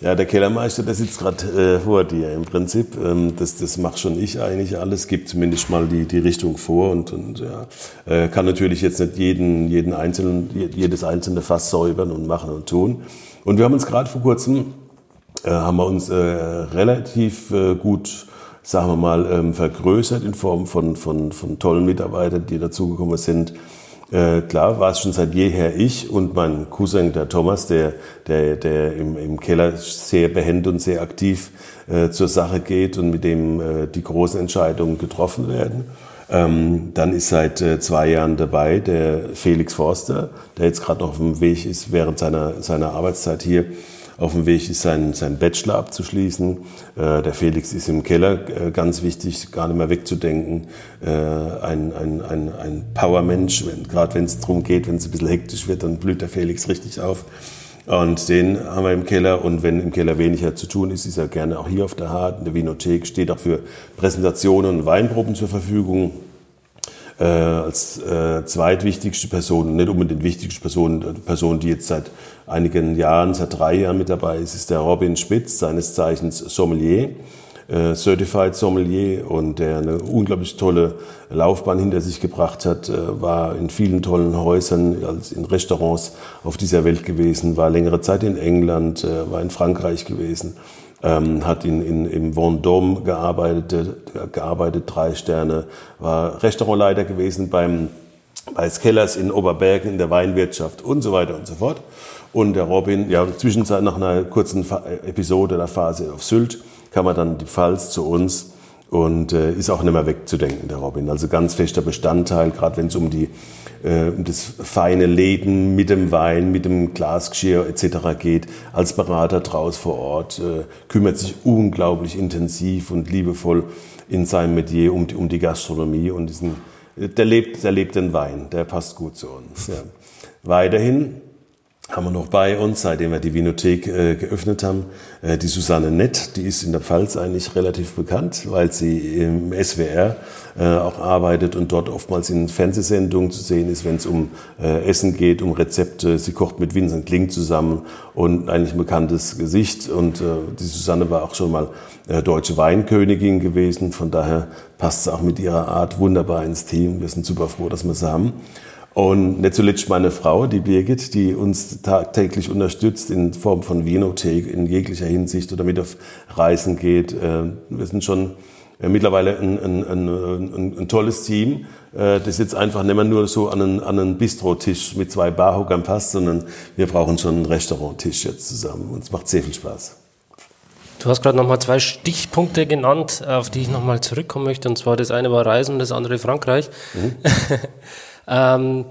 Ja, der Kellermeister, der sitzt gerade äh, vor dir im Prinzip. Ähm, das, das macht schon ich eigentlich alles, gibt zumindest mal die, die Richtung vor und, und ja, äh, kann natürlich jetzt nicht jeden, jeden einzelnen, jedes einzelne Fass säubern und machen und tun. Und wir haben uns gerade vor kurzem, äh, haben wir uns äh, relativ äh, gut sagen wir mal, ähm, vergrößert in Form von, von, von tollen Mitarbeitern, die dazugekommen sind. Äh, klar war es schon seit jeher ich und mein Cousin, der Thomas, der, der, der im, im Keller sehr behend und sehr aktiv äh, zur Sache geht und mit dem äh, die großen Entscheidungen getroffen werden. Ähm, dann ist seit äh, zwei Jahren dabei der Felix Forster, der jetzt gerade noch auf dem Weg ist während seiner, seiner Arbeitszeit hier auf dem Weg ist, seinen, seinen Bachelor abzuschließen. Äh, der Felix ist im Keller, äh, ganz wichtig, gar nicht mehr wegzudenken. Äh, ein, ein, ein, ein Powermensch, gerade wenn es darum geht, wenn es ein bisschen hektisch wird, dann blüht der Felix richtig auf. Und den haben wir im Keller. Und wenn im Keller weniger zu tun ist, ist er gerne auch hier auf der Hart. In der Winothek steht auch für Präsentationen und Weinproben zur Verfügung äh, als äh, zweitwichtigste Person, nicht unbedingt wichtigste Person, äh, Person, die jetzt seit einigen Jahren, seit drei Jahren mit dabei ist, ist der Robin Spitz, seines Zeichens Sommelier, äh, Certified Sommelier und der eine unglaublich tolle Laufbahn hinter sich gebracht hat, äh, war in vielen tollen Häusern, als in Restaurants auf dieser Welt gewesen, war längere Zeit in England, äh, war in Frankreich gewesen ähm, hat in, in, im Vendôme gearbeitet, gearbeitet, drei Sterne, war Restaurantleiter gewesen beim, bei Skellers in Oberbergen in der Weinwirtschaft und so weiter und so fort. Und der Robin, ja, zwischenzeit nach einer kurzen Episode der Phase auf Sylt, kam er dann die Pfalz zu uns und äh, ist auch nicht mehr wegzudenken, der Robin. Also ganz fester Bestandteil, gerade wenn es um die äh, um das feine Leben mit dem Wein, mit dem Glasgeschirr etc. geht. Als Berater draus vor Ort äh, kümmert sich unglaublich intensiv und liebevoll in seinem Metier um die, um die Gastronomie und diesen, der lebt, der lebt den Wein, der passt gut zu uns. Ja. Weiterhin haben wir noch bei uns, seitdem wir die Vinothek äh, geöffnet haben, äh, die Susanne Nett, die ist in der Pfalz eigentlich relativ bekannt, weil sie im SWR äh, auch arbeitet und dort oftmals in Fernsehsendungen zu sehen ist, wenn es um äh, Essen geht, um Rezepte. Sie kocht mit Vincent Kling zusammen und eigentlich ein bekanntes Gesicht. Und äh, die Susanne war auch schon mal äh, deutsche Weinkönigin gewesen, von daher passt sie auch mit ihrer Art wunderbar ins Team. Wir sind super froh, dass wir sie haben. Und nicht zuletzt meine Frau, die Birgit, die uns tagtäglich unterstützt in Form von Vinothek in jeglicher Hinsicht oder mit auf Reisen geht. Äh, wir sind schon äh, mittlerweile ein, ein, ein, ein, tolles Team, äh, das jetzt einfach nicht mehr nur so an einen, an einen Bistrotisch mit zwei Barhockern passt, sondern wir brauchen schon einen Restauranttisch jetzt zusammen. Und es macht sehr viel Spaß. Du hast gerade nochmal zwei Stichpunkte genannt, auf die ich nochmal zurückkommen möchte. Und zwar das eine war Reisen, das andere Frankreich. Mhm. Ähm,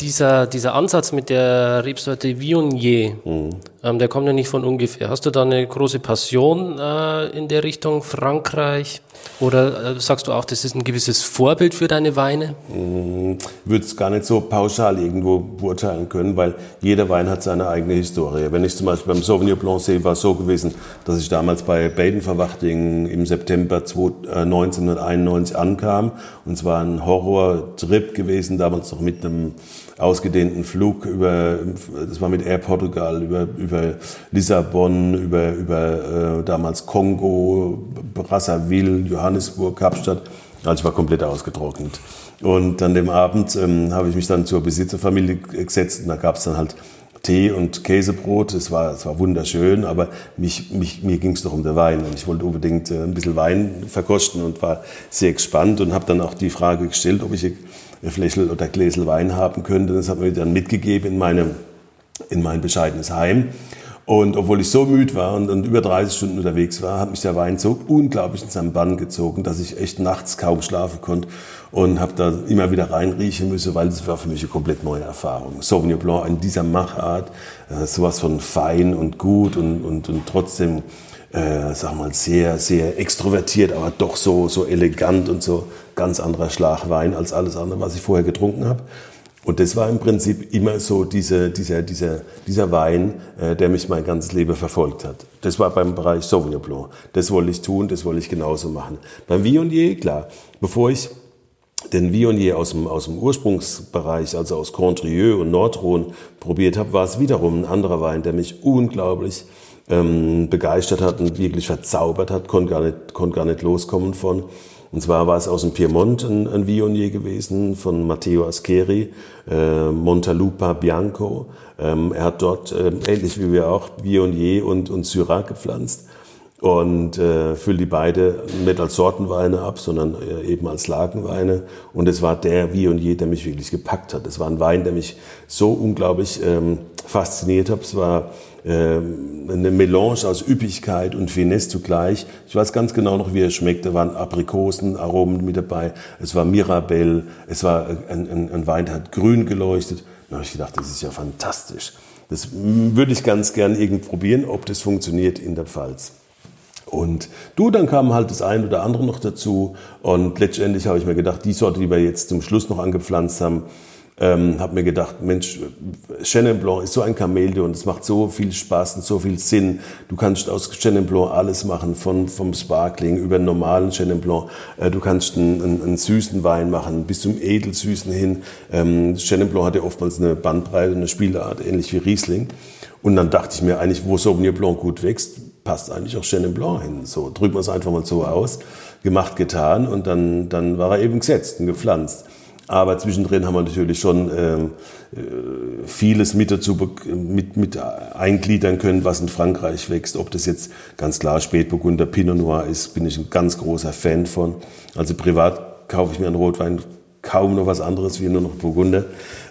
dieser, dieser Ansatz mit der Rebsorte Viognier, mhm. ähm, der kommt ja nicht von ungefähr. Hast du da eine große Passion äh, in der Richtung Frankreich? Oder äh, sagst du auch, das ist ein gewisses Vorbild für deine Weine? Mhm. Würde es gar nicht so pauschal irgendwo beurteilen können, weil jeder Wein hat seine eigene Historie. Wenn ich zum Beispiel beim Sauvignon Blanc sehe, war es so gewesen, dass ich damals bei Baden Verwachting im September 1991 äh, ankam. Und es war ein Horror-Trip gewesen, damals noch mit einem ausgedehnten Flug über, das war mit Air Portugal, über, über Lissabon, über, über äh, damals Kongo, Brazzaville, Johannesburg, Kapstadt. Also ich war komplett ausgetrocknet. Und an dem Abend ähm, habe ich mich dann zur Besitzerfamilie gesetzt und da gab es dann halt Tee und Käsebrot. Es war, es war wunderschön, aber mich, mich, mir ging es doch um den Wein und ich wollte unbedingt äh, ein bisschen Wein verkosten und war sehr gespannt und habe dann auch die Frage gestellt, ob ich Fläschel oder Gläsel Wein haben könnte. Das hat mir dann mitgegeben in, meinem, in mein bescheidenes Heim. Und obwohl ich so müde war und, und, über 30 Stunden unterwegs war, hat mich der Wein so unglaublich in seinen Bann gezogen, dass ich echt nachts kaum schlafen konnte und habe da immer wieder reinriechen müssen, weil das war für mich eine komplett neue Erfahrung. Sauvignon Blanc in dieser Machart, äh, sowas von fein und gut und, und, und trotzdem äh, sag mal, sehr, sehr extrovertiert, aber doch so, so elegant und so ganz anderer Schlagwein als alles andere, was ich vorher getrunken habe. Und das war im Prinzip immer so diese, dieser, dieser, dieser Wein, äh, der mich mein ganzes Leben verfolgt hat. Das war beim Bereich Sauvignon Blanc. Das wollte ich tun, das wollte ich genauso machen. Beim Viognier, klar, bevor ich den Viognier aus dem, aus dem Ursprungsbereich, also aus Condrieu und Nordrhône probiert habe, war es wiederum ein anderer Wein, der mich unglaublich ähm, begeistert hat und wirklich verzaubert hat, konnte gar nicht, konnte gar nicht loskommen von. Und zwar war es aus dem Piemont ein, ein Viognier gewesen von Matteo Ascheri, äh, Montalupa Bianco. Ähm, er hat dort, äh, ähnlich wie wir auch, Viognier und, und Syrah gepflanzt und äh, füllt die beide nicht als Sortenweine ab, sondern äh, eben als Lagenweine. Und es war der Viognier, der mich wirklich gepackt hat. Es war ein Wein, der mich so unglaublich ähm, fasziniert hat. Es war eine Melange aus Üppigkeit und Finesse zugleich. Ich weiß ganz genau noch, wie er schmeckt. Da waren Aprikosenaromen mit dabei. Es war Mirabelle. Es war ein, ein, ein Wein, der hat grün geleuchtet. Da habe ich gedacht, das ist ja fantastisch. Das würde ich ganz gern irgend probieren, ob das funktioniert in der Pfalz. Und du, dann kam halt das ein oder andere noch dazu. Und letztendlich habe ich mir gedacht, die Sorte, die wir jetzt zum Schluss noch angepflanzt haben, ähm, habe mir gedacht, Mensch, Chenin Blanc ist so ein Chamäleon, es macht so viel Spaß und so viel Sinn. Du kannst aus Chenin Blanc alles machen, von, vom Sparkling über einen normalen Chenin Blanc. Äh, du kannst einen, einen, einen, süßen Wein machen, bis zum edelsüßen hin. Ähm, Chenin Blanc hat ja oftmals eine Bandbreite, eine Spielart, ähnlich wie Riesling. Und dann dachte ich mir eigentlich, wo Sauvignon Blanc gut wächst, passt eigentlich auch Chenin Blanc hin. So drücken wir es einfach mal so aus. Gemacht, getan und dann, dann war er eben gesetzt und gepflanzt. Aber zwischendrin haben wir natürlich schon ähm, äh, vieles mit dazu mit, mit eingliedern können, was in Frankreich wächst. Ob das jetzt ganz klar Spätburgunder Pinot Noir ist, bin ich ein ganz großer Fan von. Also privat kaufe ich mir einen Rotwein kaum noch was anderes wie nur noch Burgunder.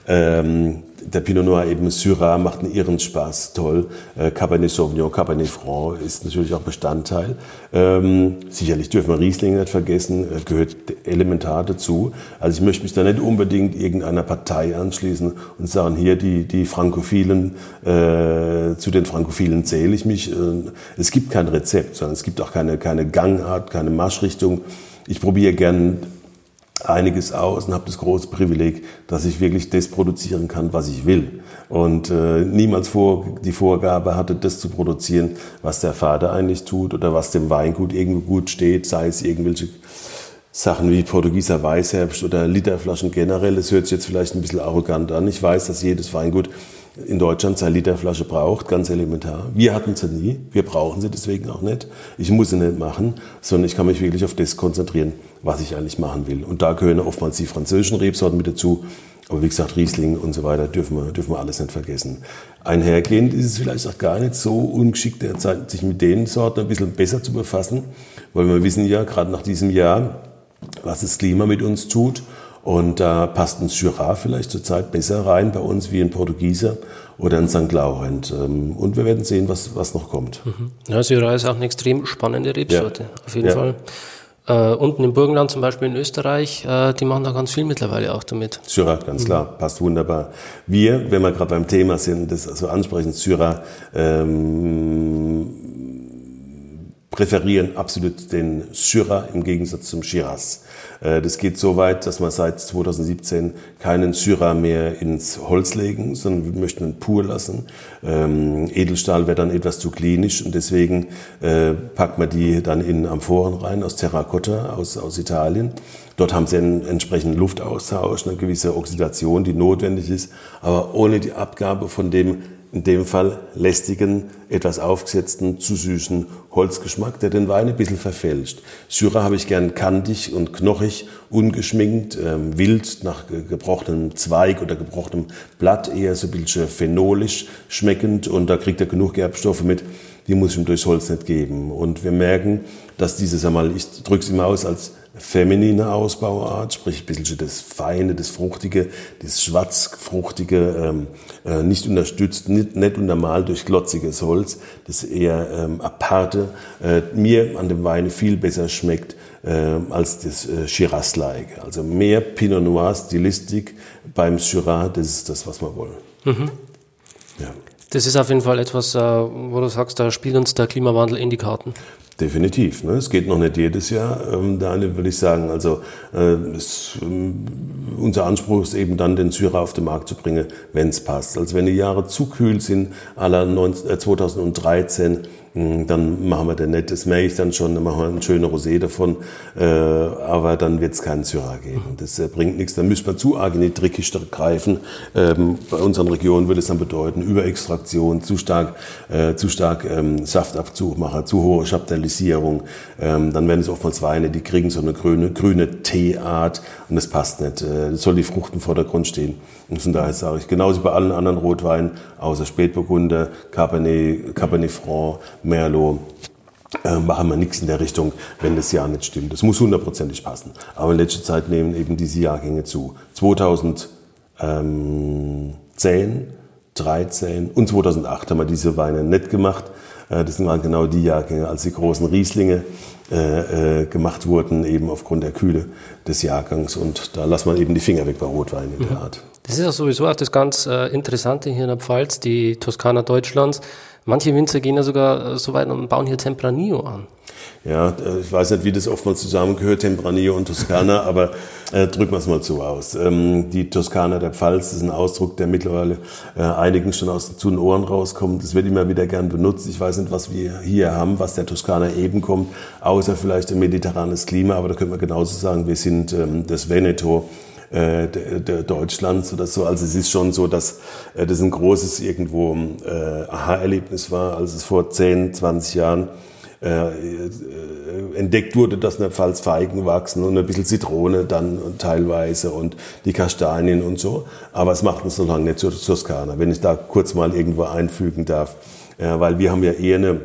Ähm, der Pinot Noir eben Syrah macht einen irren Spaß, toll. Äh, Cabernet Sauvignon, Cabernet Franc ist natürlich auch Bestandteil. Ähm, sicherlich dürfen wir Riesling nicht vergessen, äh, gehört elementar dazu. Also ich möchte mich da nicht unbedingt irgendeiner Partei anschließen und sagen, hier die, die Frankophilen, äh, zu den Frankophilen zähle ich mich. Äh, es gibt kein Rezept, sondern es gibt auch keine, keine Gangart, keine Marschrichtung. Ich probiere gern einiges aus und habe das große Privileg, dass ich wirklich das produzieren kann, was ich will. Und äh, niemals vor, die Vorgabe hatte, das zu produzieren, was der Vater eigentlich tut oder was dem Weingut irgendwo gut steht, sei es irgendwelche Sachen wie Portugieser Weißherbst oder Literflaschen generell. Das hört sich jetzt vielleicht ein bisschen arrogant an. Ich weiß, dass jedes Weingut in Deutschland seine Literflasche braucht, ganz elementar. Wir hatten sie nie, wir brauchen sie deswegen auch nicht. Ich muss sie nicht machen, sondern ich kann mich wirklich auf das konzentrieren, was ich eigentlich machen will. Und da gehören oftmals die französischen Rebsorten mit dazu. Aber wie gesagt, Riesling und so weiter dürfen wir, dürfen wir alles nicht vergessen. Einhergehend ist es vielleicht auch gar nicht so ungeschickt derzeit, sich mit den Sorten ein bisschen besser zu befassen, weil wir wissen ja, gerade nach diesem Jahr, was das Klima mit uns tut und da passt ein Syrah vielleicht zurzeit besser rein bei uns wie ein Portugieser oder ein St. Laurent. Ähm, und wir werden sehen, was, was noch kommt. Mhm. Ja, Syrah ist auch eine extrem spannende Rebsorte, ja. auf jeden ja. Fall. Äh, unten im Burgenland, zum Beispiel in Österreich, äh, die machen da ganz viel mittlerweile auch damit. Syrah, ganz mhm. klar, passt wunderbar. Wir, wenn wir gerade beim Thema sind, das also ansprechen, Syrah, ähm, präferieren absolut den Syrah im Gegensatz zum Shiraz. Äh, das geht so weit, dass wir seit 2017 keinen Syrah mehr ins Holz legen, sondern wir möchten ihn pur lassen. Ähm, Edelstahl wäre dann etwas zu klinisch und deswegen äh, packt man die dann in Amphoren rein aus Terracotta, aus, aus Italien. Dort haben sie einen entsprechenden Luftaustausch, eine gewisse Oxidation, die notwendig ist, aber ohne die Abgabe von dem in dem Fall lästigen, etwas aufgesetzten, zu süßen Holzgeschmack, der den Wein ein bisschen verfälscht. Syrah habe ich gern kantig und knochig, ungeschminkt, ähm, wild nach gebrochenem Zweig oder gebrochenem Blatt, eher so ein bisschen phenolisch schmeckend und da kriegt er genug Gerbstoffe mit, die muss ich ihm durchs Holz nicht geben. Und wir merken, dass dieses einmal, ich drücke es immer aus als feminine Ausbauart, sprich ein bisschen das Feine, das Fruchtige, das Schwarzfruchtige, ähm, äh, nicht unterstützt, nicht, nicht untermalt durch glotziges Holz, das eher ähm, aparte, äh, mir an dem Wein viel besser schmeckt äh, als das äh, Shiraz-like. Also mehr Pinot Noir Stilistik beim Syrah, das ist das, was wir wollen. Mhm. Ja. Das ist auf jeden Fall etwas, äh, wo du sagst, da spielt uns der Klimawandel in die Karten. Definitiv. Ne? Es geht noch nicht jedes Jahr, ähm, Daniel, würde ich sagen. Also äh, es, ähm, unser Anspruch ist eben dann, den Syrah auf den Markt zu bringen, wenn es passt. Also wenn die Jahre zu kühl sind, aller 2013, hm, dann machen wir den nicht, das merke ich dann schon, dann machen wir ein schöner Rosé davon, äh, aber dann wird es keinen Syrah geben. Das äh, bringt nichts, dann müssen wir zu arg in die Trickkiste greifen. Ähm, bei unseren Regionen würde es dann bedeuten, Überextraktion, zu stark, äh, zu stark ähm, Saftabzug machen, zu hohe Chaptalisierung. Ähm, dann werden es oftmals Weine, die kriegen so eine grüne, grüne Teeart und das passt nicht. Äh, soll die Frucht im Vordergrund stehen. Und von daher sage ich, genauso bei allen anderen Rotweinen, außer Spätburgunder, Cabernet, Cabernet Franc, Merlot, äh, machen wir nichts in der Richtung, wenn das Jahr nicht stimmt. Das muss hundertprozentig passen. Aber in letzter Zeit nehmen eben diese Jahrgänge zu. 2010, 13 und 2008 haben wir diese Weine nicht gemacht. Äh, das waren genau die Jahrgänge, als die großen Rieslinge äh, äh, gemacht wurden, eben aufgrund der Kühle des Jahrgangs. Und da lässt man eben die Finger weg bei Rotwein in der mhm. Art. Das ist ja sowieso auch das ganz äh, Interessante hier in der Pfalz, die Toskana Deutschlands. Manche Winzer gehen ja sogar äh, so weit und bauen hier Tempranillo an. Ja, ich weiß nicht, wie das oftmals zusammengehört, Tempranillo und Toskana, aber äh, drücken wir es mal so aus. Ähm, die Toskana der Pfalz ist ein Ausdruck, der mittlerweile äh, einigen schon aus zu den Ohren rauskommt. Das wird immer wieder gern benutzt. Ich weiß nicht, was wir hier haben, was der Toskana eben kommt, außer vielleicht ein mediterranes Klima, aber da können wir genauso sagen, wir sind ähm, das Veneto äh, Deutschlands oder so. Also es ist schon so, dass äh, das ein großes irgendwo äh, Aha-Erlebnis war, als es vor 10, 20 Jahren äh, äh, entdeckt wurde, dass Pfalz Feigen wachsen und ein bisschen Zitrone dann teilweise und die Kastanien und so. Aber es macht uns noch lange nicht zur Toskana, wenn ich da kurz mal irgendwo einfügen darf. Ja, weil wir haben ja eher eine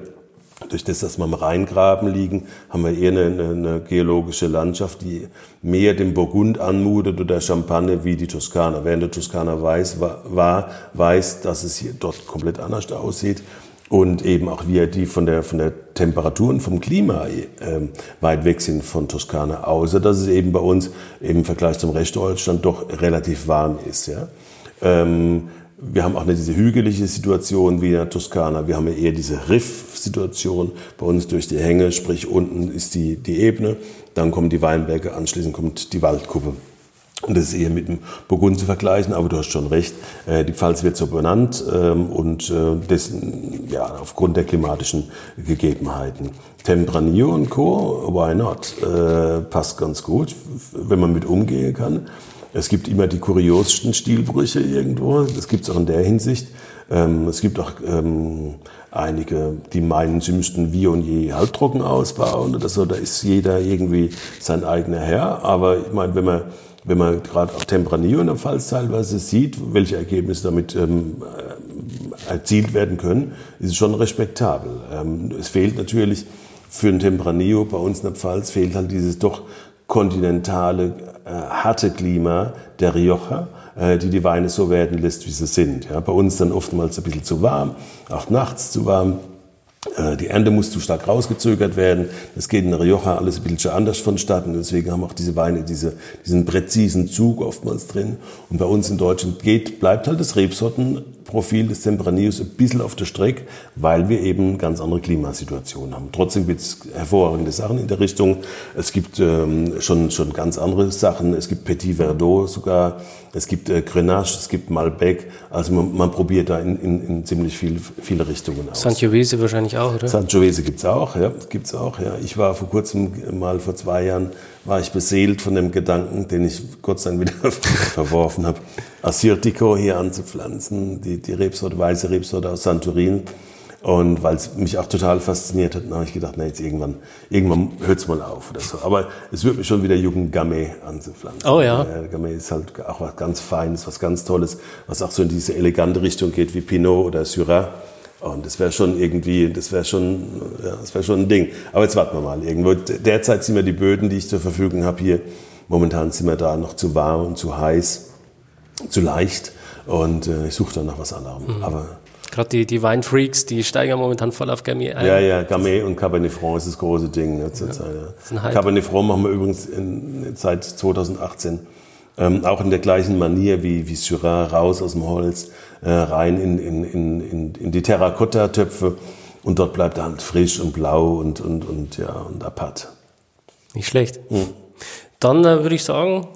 durch das, dass wir am Rheingraben liegen, haben wir eher eine, eine, geologische Landschaft, die mehr dem Burgund anmutet oder Champagne wie die Toskana. In der Toskana weiß, war, weiß, dass es hier dort komplett anders aussieht und eben auch wir, die von der, von der Temperatur und vom Klima äh, weit weg sind von Toskana, außer dass es eben bei uns im Vergleich zum Rest Deutschland doch relativ warm ist. Ja? Ähm, wir haben auch nicht diese hügelige Situation wie in der Toskana. Wir haben ja eher diese Riff-Situation bei uns durch die Hänge, sprich unten ist die, die Ebene, dann kommen die Weinberge, anschließend kommt die Waldkuppe. Und das ist eher mit dem Burgund zu vergleichen, aber du hast schon recht, äh, die Pfalz wird so benannt ähm, und äh, dessen, ja, aufgrund der klimatischen Gegebenheiten. Tempranillo und Co., why not? Äh, passt ganz gut, wenn man mit umgehen kann. Es gibt immer die kuriosesten Stilbrüche irgendwo. Das gibt es auch in der Hinsicht. Ähm, es gibt auch ähm, einige, die meinen, sie müssten wie und je halbtrocken ausbauen oder so. Da ist jeder irgendwie sein eigener Herr. Aber ich meine, wenn man wenn man gerade auf Tempranillo in der Pfalz teilweise sieht, welche Ergebnisse damit ähm, äh, erzielt werden können, ist es schon respektabel. Ähm, es fehlt natürlich für ein Tempranillo bei uns in der Pfalz fehlt halt dieses doch kontinentale, äh, harte Klima der Rioja, äh, die die Weine so werden lässt, wie sie sind. Ja, bei uns dann oftmals ein bisschen zu warm, auch nachts zu warm. Äh, die Ernte muss zu stark rausgezögert werden. Das geht in Rioja alles ein bisschen anders vonstatten. Deswegen haben auch diese Weine diese, diesen präzisen Zug oftmals drin. Und bei uns in Deutschland geht, bleibt halt das Rebsorten Profil des Tempranillos ein bisschen auf der Strecke, weil wir eben ganz andere Klimasituationen haben. Trotzdem gibt es hervorragende Sachen in der Richtung. Es gibt ähm, schon, schon ganz andere Sachen. Es gibt Petit Verdot sogar. Es gibt äh, Grenache, es gibt Malbec. Also man, man probiert da in, in, in ziemlich viel, viele Richtungen aus. Sangiovese wahrscheinlich auch, oder? Sangiovese gibt's auch, ja. Gibt's auch, ja. Ich war vor kurzem mal vor zwei Jahren war ich beseelt von dem Gedanken, den ich Gott sei Dank wieder verworfen habe, Assyrtiko hier anzupflanzen, die, die Rebsorte, weiße Rebsorte aus Santorin. Und weil es mich auch total fasziniert hat, habe ich gedacht, na jetzt irgendwann, irgendwann hört es mal auf oder so. Aber es wird mich schon wieder jucken, Gamay anzupflanzen. Oh ja. ja Gamay ist halt auch was ganz Feines, was ganz Tolles, was auch so in diese elegante Richtung geht wie Pinot oder Syrah. Und das wäre schon irgendwie, das wäre schon, ja, das wäre schon ein Ding. Aber jetzt warten wir mal. Irgendwo derzeit sind mir die Böden, die ich zur Verfügung habe hier, momentan sind wir da noch zu warm und zu heiß, zu leicht. Und äh, ich suche dann nach was anderem. Mhm. Aber Gerade die, die Weinfreaks, die steigen momentan voll auf Gamay ein. Ja, ja, Gamay und Cabernet Franc ist das große Ding. Ne, zur ja, Zeit, ja. Cabernet Franc machen wir übrigens in, seit 2018 ähm, auch in der gleichen Manier wie, wie Syrah, raus aus dem Holz, äh, rein in, in, in, in die Terrakotta-Töpfe und dort bleibt er halt frisch und blau und, und, und, ja, und apart. Nicht schlecht. Hm. Dann äh, würde ich sagen,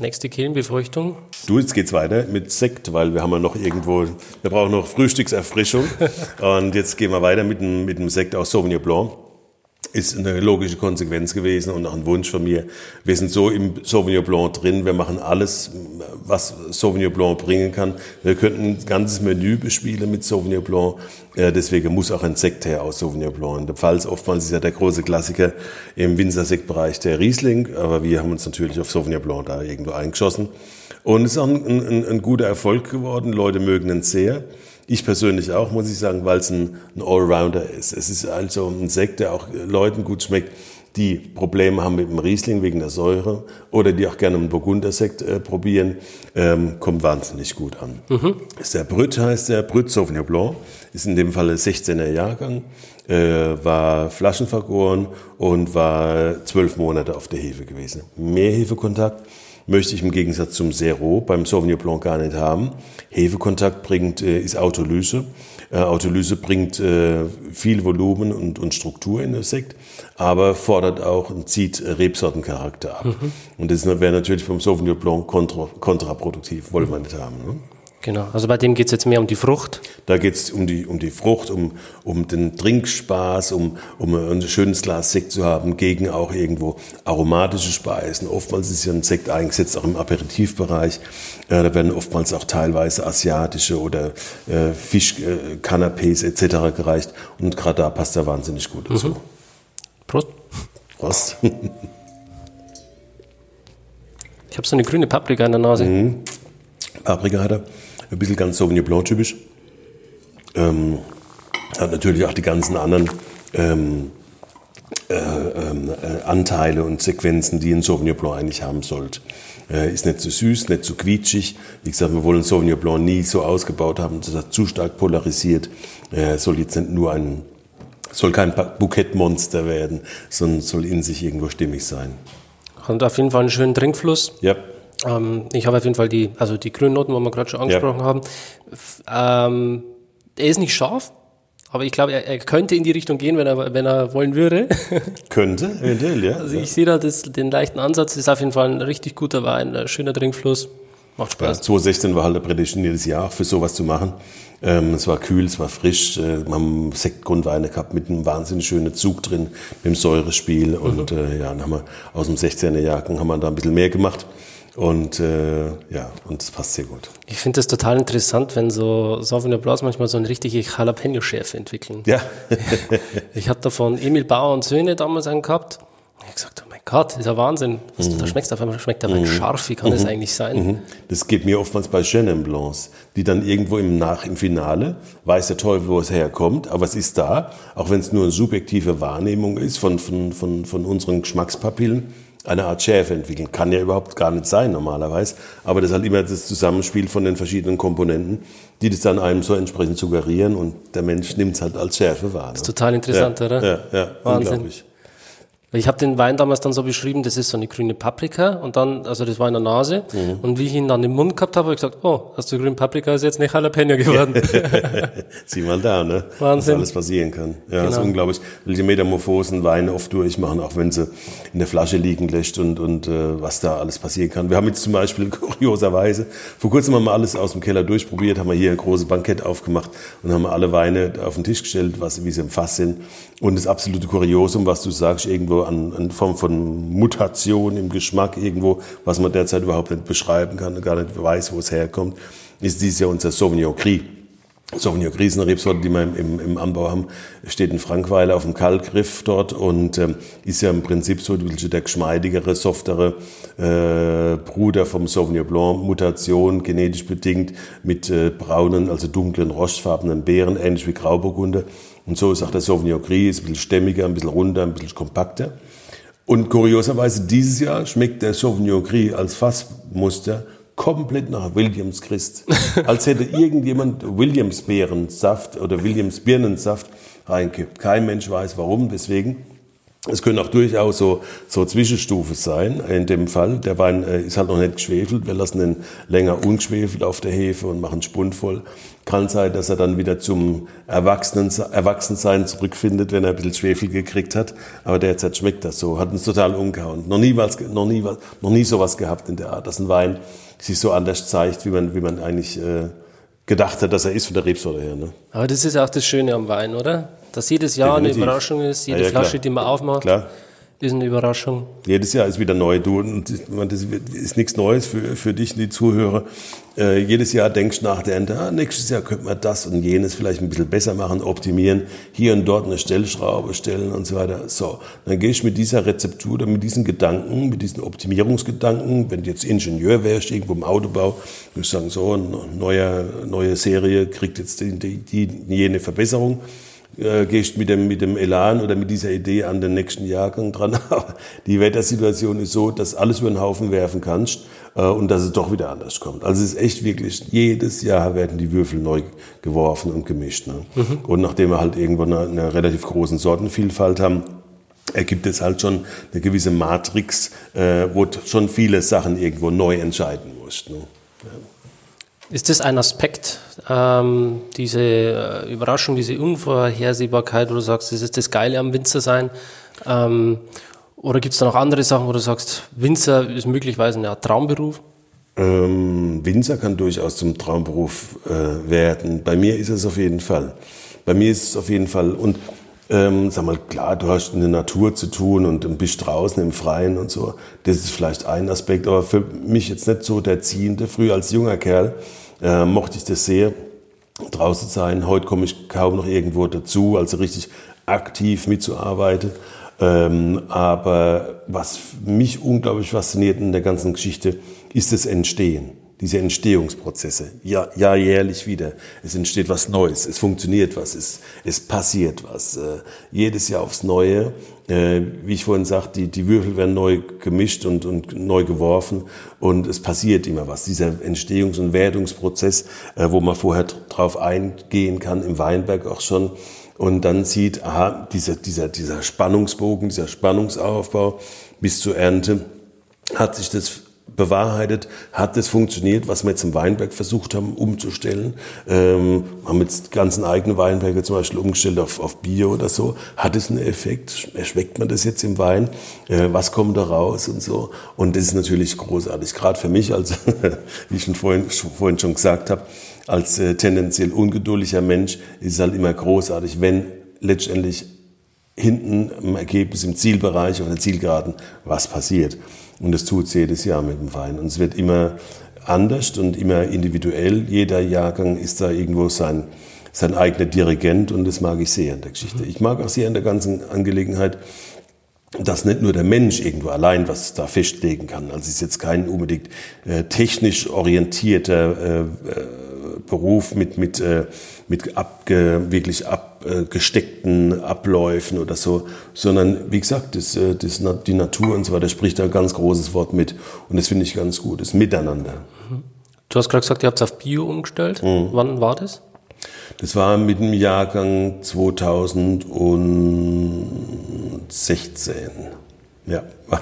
Nächste Kehlenbefeuchtung. Du, jetzt geht's weiter mit Sekt, weil wir haben ja noch irgendwo, wir brauchen noch Frühstückserfrischung. und jetzt gehen wir weiter mit dem, mit dem Sekt aus Sauvignon Blanc ist eine logische Konsequenz gewesen und auch ein Wunsch von mir. Wir sind so im Sauvignon Blanc drin, wir machen alles, was Sauvignon Blanc bringen kann. Wir könnten ein ganzes Menü bespielen mit Sauvignon Blanc, deswegen muss auch ein Sekt her aus Sauvignon Blanc. In der Pfalz oftmals ist ja der große Klassiker im Winzersektbereich der Riesling, aber wir haben uns natürlich auf Sauvignon Blanc da irgendwo eingeschossen. Und es ist auch ein, ein, ein guter Erfolg geworden, Leute mögen ihn sehr. Ich persönlich auch, muss ich sagen, weil es ein, ein Allrounder ist. Es ist also ein Sekt, der auch Leuten gut schmeckt, die Probleme haben mit dem Riesling wegen der Säure oder die auch gerne einen Burgundersekt äh, probieren, ähm, kommt wahnsinnig gut an. Mhm. Ist der Brüt heißt der, Brüt Sauvignon Blanc, ist in dem Falle 16er Jahrgang, äh, war flaschenvergoren und war zwölf Monate auf der Hefe gewesen. Mehr Hefekontakt möchte ich im Gegensatz zum Zero beim Sauvignon Blanc gar nicht haben. Hefekontakt bringt, äh, ist Autolyse. Äh, Autolyse bringt äh, viel Volumen und, und Struktur in das Sekt, aber fordert auch und zieht Rebsortencharakter ab. Mhm. Und das wäre natürlich beim Sauvignon Blanc kontra, kontraproduktiv, wollen wir nicht haben. Ne? Genau, also bei dem geht es jetzt mehr um die Frucht. Da geht es um die, um die Frucht, um, um den Trinkspaß, um, um ein schönes Glas Sekt zu haben, gegen auch irgendwo aromatische Speisen. Oftmals ist ja ein Sekt eingesetzt, auch im Aperitivbereich. Äh, da werden oftmals auch teilweise asiatische oder äh, Fischkanapés äh, etc. gereicht. Und gerade da passt er wahnsinnig gut dazu. Mhm. Prost. Prost. ich habe so eine grüne Paprika in der Nase. Mhm. Paprika hat er. Ein bisschen ganz Sauvignon Blanc typisch. Ähm, hat natürlich auch die ganzen anderen ähm, äh, äh, Anteile und Sequenzen, die ein Sauvignon Blanc eigentlich haben sollte. Äh, ist nicht zu so süß, nicht zu so quietschig. Wie gesagt, wir wollen Sauvignon Blanc nie so ausgebaut haben, dass er zu stark polarisiert. Äh, soll jetzt nicht nur ein, soll kein Bukettmonster werden, sondern soll in sich irgendwo stimmig sein. Hat auf jeden Fall einen schönen Trinkfluss. Ja. Ähm, ich habe auf jeden Fall die, also die grünen Noten, wo wir gerade schon angesprochen ja. haben. Ähm, er ist nicht scharf, aber ich glaube, er, er, könnte in die Richtung gehen, wenn er, wenn er wollen würde. Könnte, eventuell, ja. Also ich sehe da das, den leichten Ansatz, das ist auf jeden Fall ein richtig guter Wein, ein schöner Trinkfluss. Macht Spaß. Ja, 2016 war halt ein prädestiniertes Jahr für sowas zu machen. Ähm, es war kühl, es war frisch. Äh, wir haben Sektgrundweine gehabt mit einem wahnsinnig schönen Zug drin, mit dem Säurespiel. Mhm. Und äh, ja, dann haben wir aus dem 16er Jahrgang haben wir da ein bisschen mehr gemacht. Und äh, ja, und es passt sehr gut. Ich finde das total interessant, wenn so Sauvignon Blancs manchmal so eine richtige Jalapeno-Schärfe entwickeln. Ja. ich habe da von Emil Bauer und Söhne damals einen gehabt. Ich habe gesagt, oh mein Gott, ist ja Wahnsinn. Was mhm. da schmeckt auf einmal schmeckt aber mhm. scharf. Wie kann mhm. das eigentlich sein? Mhm. Das geht mir oftmals bei Chenin Blancs, die dann irgendwo im Nach im Finale weiß der Teufel, wo es herkommt, aber es ist da, auch wenn es nur eine subjektive Wahrnehmung ist von von von von unseren Geschmackspapillen eine Art Schärfe entwickeln. Kann ja überhaupt gar nicht sein normalerweise, aber das ist halt immer das Zusammenspiel von den verschiedenen Komponenten, die das dann einem so entsprechend suggerieren und der Mensch nimmt es halt als Schärfe wahr. Das ist ne? total interessant, ja, oder? Ja, ja, Wahnsinn. unglaublich. Ich habe den Wein damals dann so beschrieben, das ist so eine grüne Paprika und dann, also das war in der Nase mhm. und wie ich ihn dann im Mund gehabt habe, habe ich gesagt, oh, aus der grünen Paprika ist jetzt eine Jalapeno geworden. Sieh mal da, ne? Wahnsinn. Was alles passieren kann. Ja, genau. das ist unglaublich, welche Metamorphosen Weine oft durchmachen, auch wenn sie in der Flasche liegen lässt und, und äh, was da alles passieren kann. Wir haben jetzt zum Beispiel kurioserweise, vor kurzem haben wir alles aus dem Keller durchprobiert, haben wir hier ein großes Bankett aufgemacht und haben alle Weine auf den Tisch gestellt, was, wie sie im Fass sind. Und das absolute Kuriosum, was du sagst, irgendwo an, an Form von Mutation im Geschmack irgendwo, was man derzeit überhaupt nicht beschreiben kann, gar nicht weiß, wo es herkommt, ist dieses Jahr unser Sauvignon Gris. Sauvignon Gris ist eine Rebsorte, die wir im, im, im, Anbau haben, steht in Frankweiler auf dem Kalkriff dort und ähm, ist ja im Prinzip so der geschmeidigere, softere äh, Bruder vom Sauvignon Blanc, Mutation, genetisch bedingt, mit äh, braunen, also dunklen, rostfarbenen Beeren, ähnlich wie Grauburgunder. Und so ist auch der Sauvignon Gris, ein bisschen stämmiger, ein bisschen runder, ein bisschen kompakter. Und kurioserweise dieses Jahr schmeckt der Sauvignon Gris als Fassmuster komplett nach Williams Christ. Als hätte irgendjemand Williams Beerensaft oder Williams Birnensaft reingekippt. Kein Mensch weiß warum, deswegen Es können auch durchaus so, so Zwischenstufen sein. In dem Fall, der Wein äh, ist halt noch nicht geschwefelt. Wir lassen ihn länger ungeschwefelt auf der Hefe und machen Spund voll. Kann sein, dass er dann wieder zum Erwachsenen, Erwachsensein zurückfindet, wenn er ein bisschen Schwefel gekriegt hat. Aber derzeit schmeckt das so. Hat uns total umgehauen. Noch nie, was, noch nie, was, noch nie sowas gehabt in der Art, dass ein Wein sich so anders zeigt, wie man, wie man eigentlich äh, gedacht hat, dass er ist von der Rebsorte her. Ne? Aber das ist auch das Schöne am Wein, oder? Dass jedes Jahr Definitiv. eine Überraschung ist, jede ja, ja, Flasche, die man aufmacht. Klar ist eine Überraschung. Jedes Jahr ist wieder neu. Du, das ist nichts Neues für, für dich, die Zuhörer. Äh, jedes Jahr denkst du nach der Ende, ah, nächstes Jahr könnte man das und jenes vielleicht ein bisschen besser machen, optimieren, hier und dort eine Stellschraube stellen und so weiter. So, dann gehst du mit dieser Rezeptur oder mit diesen Gedanken, mit diesen Optimierungsgedanken, wenn du jetzt Ingenieur wärst, irgendwo im Autobau, würdest du sagen, so, eine neue, neue Serie kriegt jetzt die, die, die jene Verbesserung äh, gehst mit dem, mit dem Elan oder mit dieser Idee an den nächsten Jahrgang dran. Aber die Wettersituation ist so, dass alles über den Haufen werfen kannst äh, und dass es doch wieder anders kommt. Also es ist echt wirklich, jedes Jahr werden die Würfel neu geworfen und gemischt. Ne? Mhm. Und nachdem wir halt irgendwo eine, eine relativ großen Sortenvielfalt haben, ergibt es halt schon eine gewisse Matrix, äh, wo schon viele Sachen irgendwo neu entscheiden musst. Ne? Ja. Ist das ein Aspekt, ähm, diese äh, Überraschung, diese Unvorhersehbarkeit, wo du sagst, das ist das Geile am Winzer sein? Ähm, oder gibt es da noch andere Sachen, wo du sagst, Winzer ist möglicherweise ein Traumberuf? Ähm, Winzer kann durchaus zum Traumberuf äh, werden. Bei mir ist es auf jeden Fall. Bei mir ist es auf jeden Fall. Und ähm, sag mal, klar, du hast in der Natur zu tun und bist draußen im Freien und so. Das ist vielleicht ein Aspekt, aber für mich jetzt nicht so der ziehende. Früher als junger Kerl äh, mochte ich das sehr, draußen sein. Heute komme ich kaum noch irgendwo dazu, also richtig aktiv mitzuarbeiten. Ähm, aber was mich unglaublich fasziniert in der ganzen Geschichte, ist das Entstehen diese Entstehungsprozesse. Ja, ja, jährlich wieder. Es entsteht was Neues, es funktioniert was, es, es passiert was. Äh, jedes Jahr aufs Neue. Äh, wie ich vorhin sagte, die, die Würfel werden neu gemischt und, und neu geworfen und es passiert immer was. Dieser Entstehungs- und Wertungsprozess, äh, wo man vorher drauf eingehen kann, im Weinberg auch schon, und dann sieht, aha, dieser, dieser, dieser Spannungsbogen, dieser Spannungsaufbau bis zur Ernte, hat sich das bewahrheitet, hat es funktioniert, was wir jetzt im Weinberg versucht haben umzustellen. Ähm, haben jetzt ganzen eigenen Weinberge zum Beispiel umgestellt auf, auf Bio oder so. Hat es einen Effekt? Schmeckt man das jetzt im Wein? Äh, was kommt da raus und so? Und das ist natürlich großartig, gerade für mich, als wie ich schon vorhin, vorhin schon gesagt habe, als äh, tendenziell ungeduldiger Mensch ist es halt immer großartig, wenn letztendlich hinten im Ergebnis, im Zielbereich oder Zielgeraden was passiert. Und das tut es jedes Jahr mit dem Wein. Und es wird immer anders und immer individuell. Jeder Jahrgang ist da irgendwo sein, sein eigener Dirigent und das mag ich sehr in der Geschichte. Ich mag auch sehr in der ganzen Angelegenheit, dass nicht nur der Mensch irgendwo allein was da festlegen kann. Also es ist jetzt kein unbedingt äh, technisch orientierter äh, äh, Beruf mit, mit, äh, mit abge, wirklich abgesteckten Abläufen oder so, sondern wie gesagt, das, äh, das, die Natur und so weiter spricht da ein ganz großes Wort mit und das finde ich ganz gut, das Miteinander. Du hast gerade gesagt, ihr habt es auf Bio umgestellt. Mhm. Wann war das? Das war mit dem Jahrgang 2016. Ja,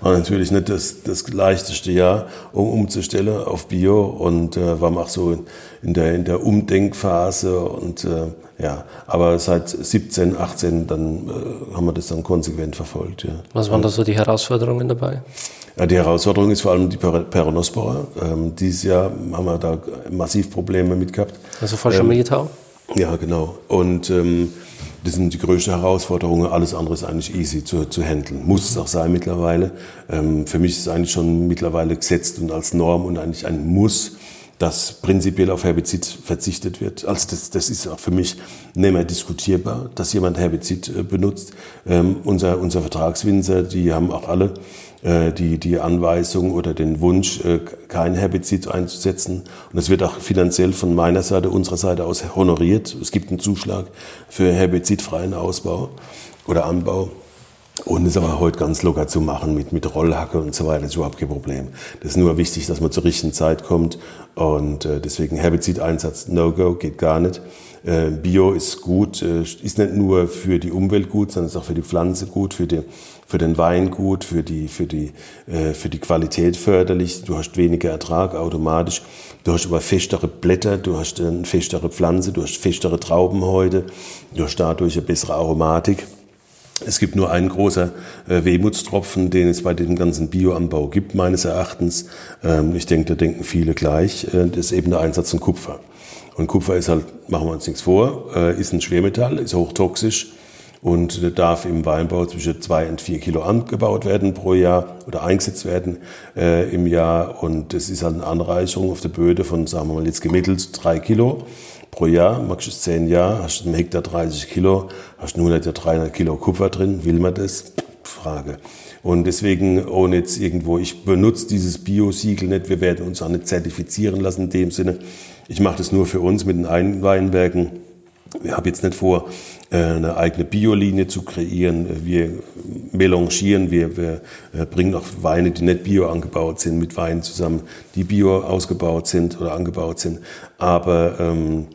war natürlich nicht das, das leichteste Jahr, um umzustellen auf Bio und äh, war auch so in der, in der Umdenkphase und äh, ja, aber seit 17, 18 dann äh, haben wir das dann konsequent verfolgt. Ja. Was waren da so die Herausforderungen dabei? Ja, die Herausforderung ist vor allem die Peronospora. Ähm, dieses Jahr haben wir da massiv Probleme mit gehabt. Also Fallschirmgetal? Ähm, ja, genau. Und ähm, das sind die größten Herausforderungen. Alles andere ist eigentlich easy zu, zu handeln. Muss es auch sein mittlerweile. Ähm, für mich ist es eigentlich schon mittlerweile gesetzt und als Norm und eigentlich ein Muss, dass prinzipiell auf Herbizid verzichtet wird. Also das, das ist auch für mich nicht mehr diskutierbar, dass jemand Herbizid äh, benutzt. Ähm, unser, unser Vertragswinzer, die haben auch alle äh, die, die Anweisung oder den Wunsch, äh, kein Herbizid einzusetzen. Und es wird auch finanziell von meiner Seite, unserer Seite aus honoriert. Es gibt einen Zuschlag für herbizidfreien Ausbau oder Anbau. Und ist aber heute ganz locker zu machen mit, mit Rollhacke und so weiter, das ist überhaupt kein Problem. Das ist nur wichtig, dass man zur richtigen Zeit kommt und äh, deswegen Herbizideinsatz No-Go, geht gar nicht. äh, Bio ist gut, äh, ist nicht nur für die Umwelt gut, sondern ist auch für die Pflanze gut, für, die, für den Wein gut, für die, für, die, äh, für die Qualität förderlich. Du hast weniger Ertrag automatisch. Du hast aber festere Blätter, du hast eine festere Pflanze, du hast festere Traubenhäute, du hast dadurch eine bessere Aromatik. Es gibt nur einen großer äh, Wehmutstropfen, den es bei dem ganzen Bioanbau gibt, meines Erachtens. Ähm, ich denke, da denken viele gleich. Äh, das ist eben der Einsatz von Kupfer. Und Kupfer ist halt, machen wir uns nichts vor, äh, ist ein Schwermetall, ist hochtoxisch und darf im Weinbau zwischen zwei und vier Kilo angebaut werden pro Jahr oder eingesetzt werden äh, im Jahr. Und das ist halt eine Anreicherung auf der Böde von, sagen wir mal jetzt gemittelt drei Kilo pro Jahr. Machst du es zehn Jahre, hast du im Hektar 30 Kilo, hast du 100 300 Kilo Kupfer drin. Will man das? Frage. Und deswegen, ohne jetzt irgendwo, ich benutze dieses Bio-Siegel nicht, wir werden uns auch nicht zertifizieren lassen in dem Sinne. Ich mache das nur für uns mit den Einweinbergen. Ich habe jetzt nicht vor, äh, eine eigene Biolinie zu kreieren. Wir melangieren, wir, wir äh, bringen auch Weine, die nicht bio angebaut sind, mit Weinen zusammen, die bio ausgebaut sind oder angebaut sind. Aber ähm,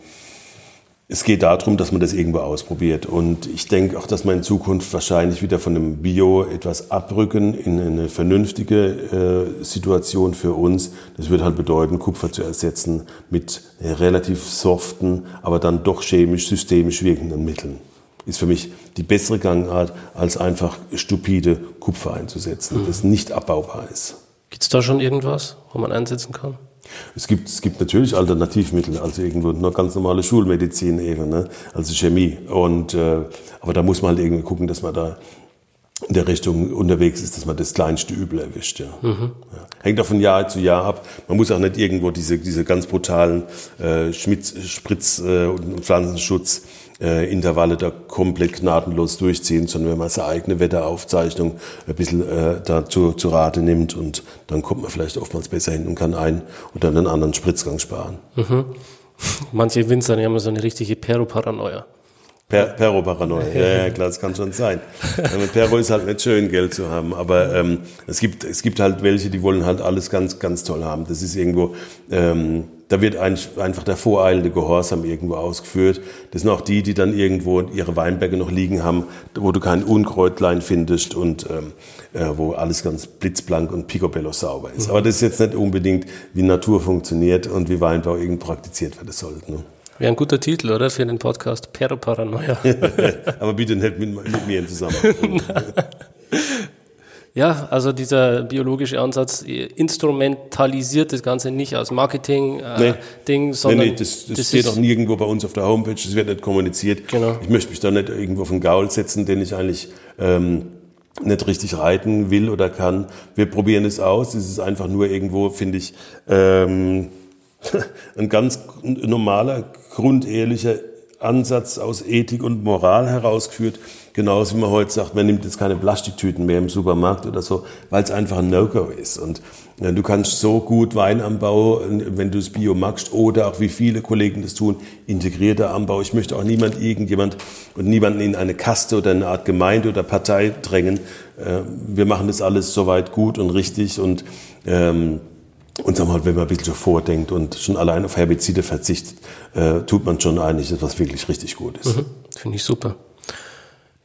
es geht darum, dass man das irgendwo ausprobiert. Und ich denke auch, dass wir in Zukunft wahrscheinlich wieder von dem Bio etwas abrücken in eine vernünftige äh, Situation für uns. Das wird halt bedeuten, Kupfer zu ersetzen mit relativ soften, aber dann doch chemisch, systemisch wirkenden Mitteln. Ist für mich die bessere Gangart, als einfach stupide Kupfer einzusetzen, mhm. das nicht abbaubar ist. Gibt es da schon irgendwas, wo man einsetzen kann? Es gibt, es gibt natürlich Alternativmittel, also irgendwo nur ganz normale Schulmedizin eben, ne? also Chemie. Und, äh, aber da muss man halt irgendwie gucken, dass man da in der Richtung unterwegs ist, dass man das kleinste Übel erwischt. Ja. Mhm. Ja. Hängt auch von Jahr zu Jahr ab. Man muss auch nicht irgendwo diese, diese ganz brutalen äh, Schmitz, Spritz- äh, und Pflanzenschutz äh, Intervalle da komplett gnadenlos durchziehen, sondern wenn man seine eigene Wetteraufzeichnung ein bisschen äh, dazu zu Rate nimmt und dann kommt man vielleicht oftmals besser hin und kann einen oder einen anderen Spritzgang sparen. Mhm. Manche Winzer die haben so eine richtige Pero-Paranoia. Per, Pero-Paranoia, ja, ja, klar, das kann schon sein. Mit Pero ist halt nicht schön, Geld zu haben, aber ähm, es, gibt, es gibt halt welche, die wollen halt alles ganz, ganz toll haben. Das ist irgendwo... Ähm, da wird einfach der voreilende Gehorsam irgendwo ausgeführt. Das sind auch die, die dann irgendwo ihre Weinberge noch liegen haben, wo du kein Unkräutlein findest und ähm, äh, wo alles ganz blitzblank und picobello sauber ist. Aber das ist jetzt nicht unbedingt, wie Natur funktioniert und wie Weinbau irgendwie praktiziert werden sollte. Ne? Wäre ein guter Titel, oder? Für den Podcast Pero Paranoia. Aber bitte nicht mit, mit mir zusammen. Ja, also dieser biologische Ansatz instrumentalisiert das Ganze nicht als Marketing-Ding, äh, nee. sondern. Nee, nee, das, das, das steht auch nirgendwo bei uns auf der Homepage, das wird nicht kommuniziert. Genau. Ich möchte mich da nicht irgendwo auf den Gaul setzen, den ich eigentlich ähm, nicht richtig reiten will oder kann. Wir probieren es aus. Es ist einfach nur irgendwo, finde ich, ähm, ein ganz normaler, grundehrlicher Ansatz aus Ethik und Moral herausgeführt Genauso wie man heute sagt, man nimmt jetzt keine Plastiktüten mehr im Supermarkt oder so, weil es einfach ein No-Go ist. Und ja, du kannst so gut Weinanbau, wenn du es Bio magst, oder auch wie viele Kollegen das tun, integrierter Anbau. Ich möchte auch niemand, irgendjemand und niemanden in eine Kaste oder eine Art Gemeinde oder Partei drängen. Äh, wir machen das alles soweit gut und richtig und ähm, und sagen wir mal, wenn man ein bisschen vordenkt und schon allein auf Herbizide verzichtet, äh, tut man schon eigentlich etwas wirklich richtig gut ist. Mhm, Finde ich super.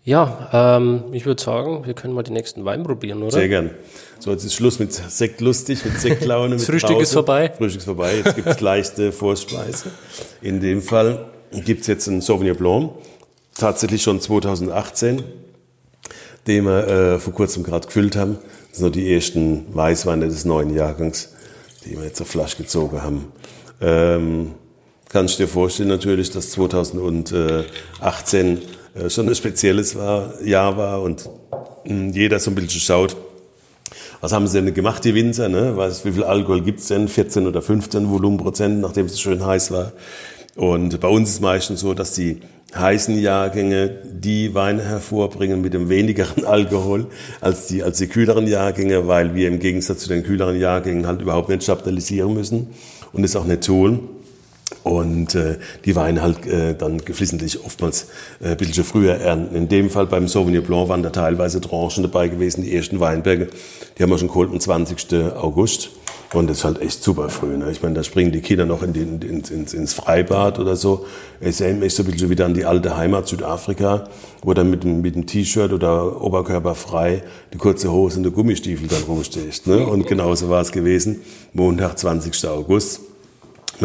Ja, ähm, ich würde sagen, wir können mal den nächsten Wein probieren, oder? Sehr gern. So, jetzt ist Schluss mit Sekt lustig, mit Sektlaune. das Frühstück Pause. ist vorbei. Frühstück ist vorbei, jetzt gibt es leichte Vorspeise. In dem Fall gibt es jetzt einen Sauvignon Blanc, tatsächlich schon 2018, den wir äh, vor kurzem gerade gefüllt haben. Das sind noch die ersten Weißweine des neuen Jahrgangs, die wir jetzt auf Flasche gezogen haben. Ähm, kannst du dir vorstellen natürlich, dass 2018 äh, schon ein spezielles Jahr war und hm, jeder so ein bisschen schaut, was haben sie denn gemacht, die Winzer? Ne? Was, wie viel Alkohol gibt's denn? 14 oder 15 Volumenprozent, nachdem es schön heiß war. Und bei uns ist es meistens so, dass die heißen Jahrgänge die Weine hervorbringen mit dem wenigeren Alkohol als die, als die kühleren Jahrgänge, weil wir im Gegensatz zu den kühleren Jahrgängen halt überhaupt nicht stabilisieren müssen und es auch nicht tun und äh, die Weine halt äh, dann geflissentlich oftmals äh, ein bisschen früher ernten. In dem Fall beim Sauvignon Blanc waren da teilweise Tranchen dabei gewesen, die ersten Weinberge, die haben wir schon geholt am 20. August. Und ist halt echt super früh. Ne? Ich meine, da springen die Kinder noch in die, in, ins, ins Freibad oder so. Es erinnert mich so ein bisschen wieder an die alte Heimat Südafrika, wo dann mit, mit dem T-Shirt oder Oberkörper frei die kurze Hose und die Gummistiefel dann rumstehst. Ne? Und genauso war es gewesen. Montag, 20. August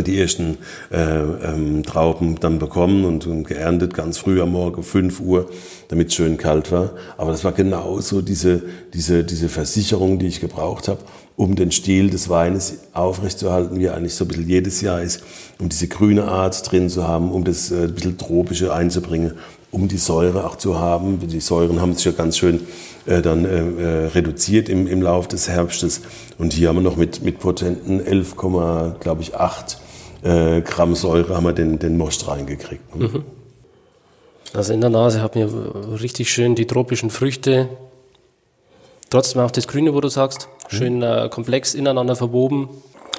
die ersten äh, ähm, Trauben dann bekommen und, und, geerntet, ganz früh am Morgen, 5 Uhr, damit es schön kalt war. Aber das war genauso diese, diese, diese Versicherung, die ich gebraucht habe, um den Stil des Weines aufrechtzuerhalten, wie eigentlich so ein bisschen jedes Jahr ist, um diese grüne Art drin zu haben, um das äh, ein bisschen tropische einzubringen, um die Säure auch zu haben. Die Säuren haben sich ja ganz schön äh, dann äh, äh reduziert im, im Lauf des Herbstes. Und hier haben wir noch mit, mit potenten 11, glaube ich, 8 äh, Gramm Säure haben wir den, den Most reingekriegt. Ne? Mhm. Also in der Nase haben wir richtig schön die tropischen Früchte. Trotzdem auch das Grüne, wo du sagst, mhm. schön äh, komplex ineinander verwoben.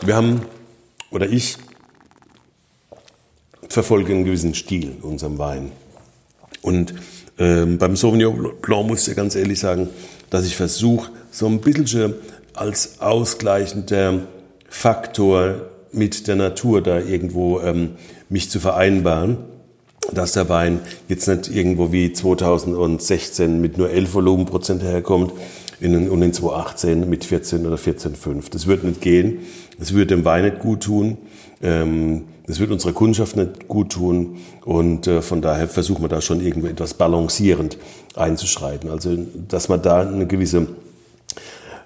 Wir haben, oder ich, verfolge einen gewissen Stil in unserem Wein. Und ähm, beim Sauvignon Blanc muss ich ja ganz ehrlich sagen, dass ich versuche, so ein bisschen als ausgleichender Faktor mit der Natur da irgendwo ähm, mich zu vereinbaren, dass der Wein jetzt nicht irgendwo wie 2016 mit nur 11 Volumenprozent herkommt in, und in 2018 mit 14 oder 14,5. Das wird nicht gehen. Das würde dem Wein nicht gut tun. Ähm, das wird unserer Kundschaft nicht gut tun. Und äh, von daher versuchen wir da schon irgendwie etwas balancierend einzuschreiten. Also, dass man da eine gewisse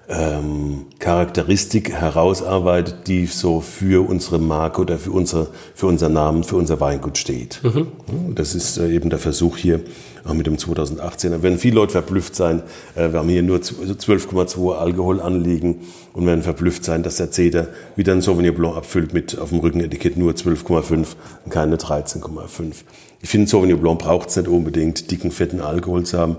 ähm, Charakteristik herausarbeitet, die so für unsere Marke oder für, unsere, für unseren Namen, für unser Weingut steht. Mhm. Das ist äh, eben der Versuch hier auch mit dem 2018. Da werden viele Leute verblüfft sein. Äh, wir haben hier nur 12,2 Alkohol anliegen und werden verblüfft sein, dass der Zeder wieder ein Sauvignon Blanc abfüllt mit auf dem Rückenetikett nur 12,5 und keine 13,5. Ich finde, Sauvignon Blanc braucht es nicht unbedingt, dicken, fetten Alkohol zu haben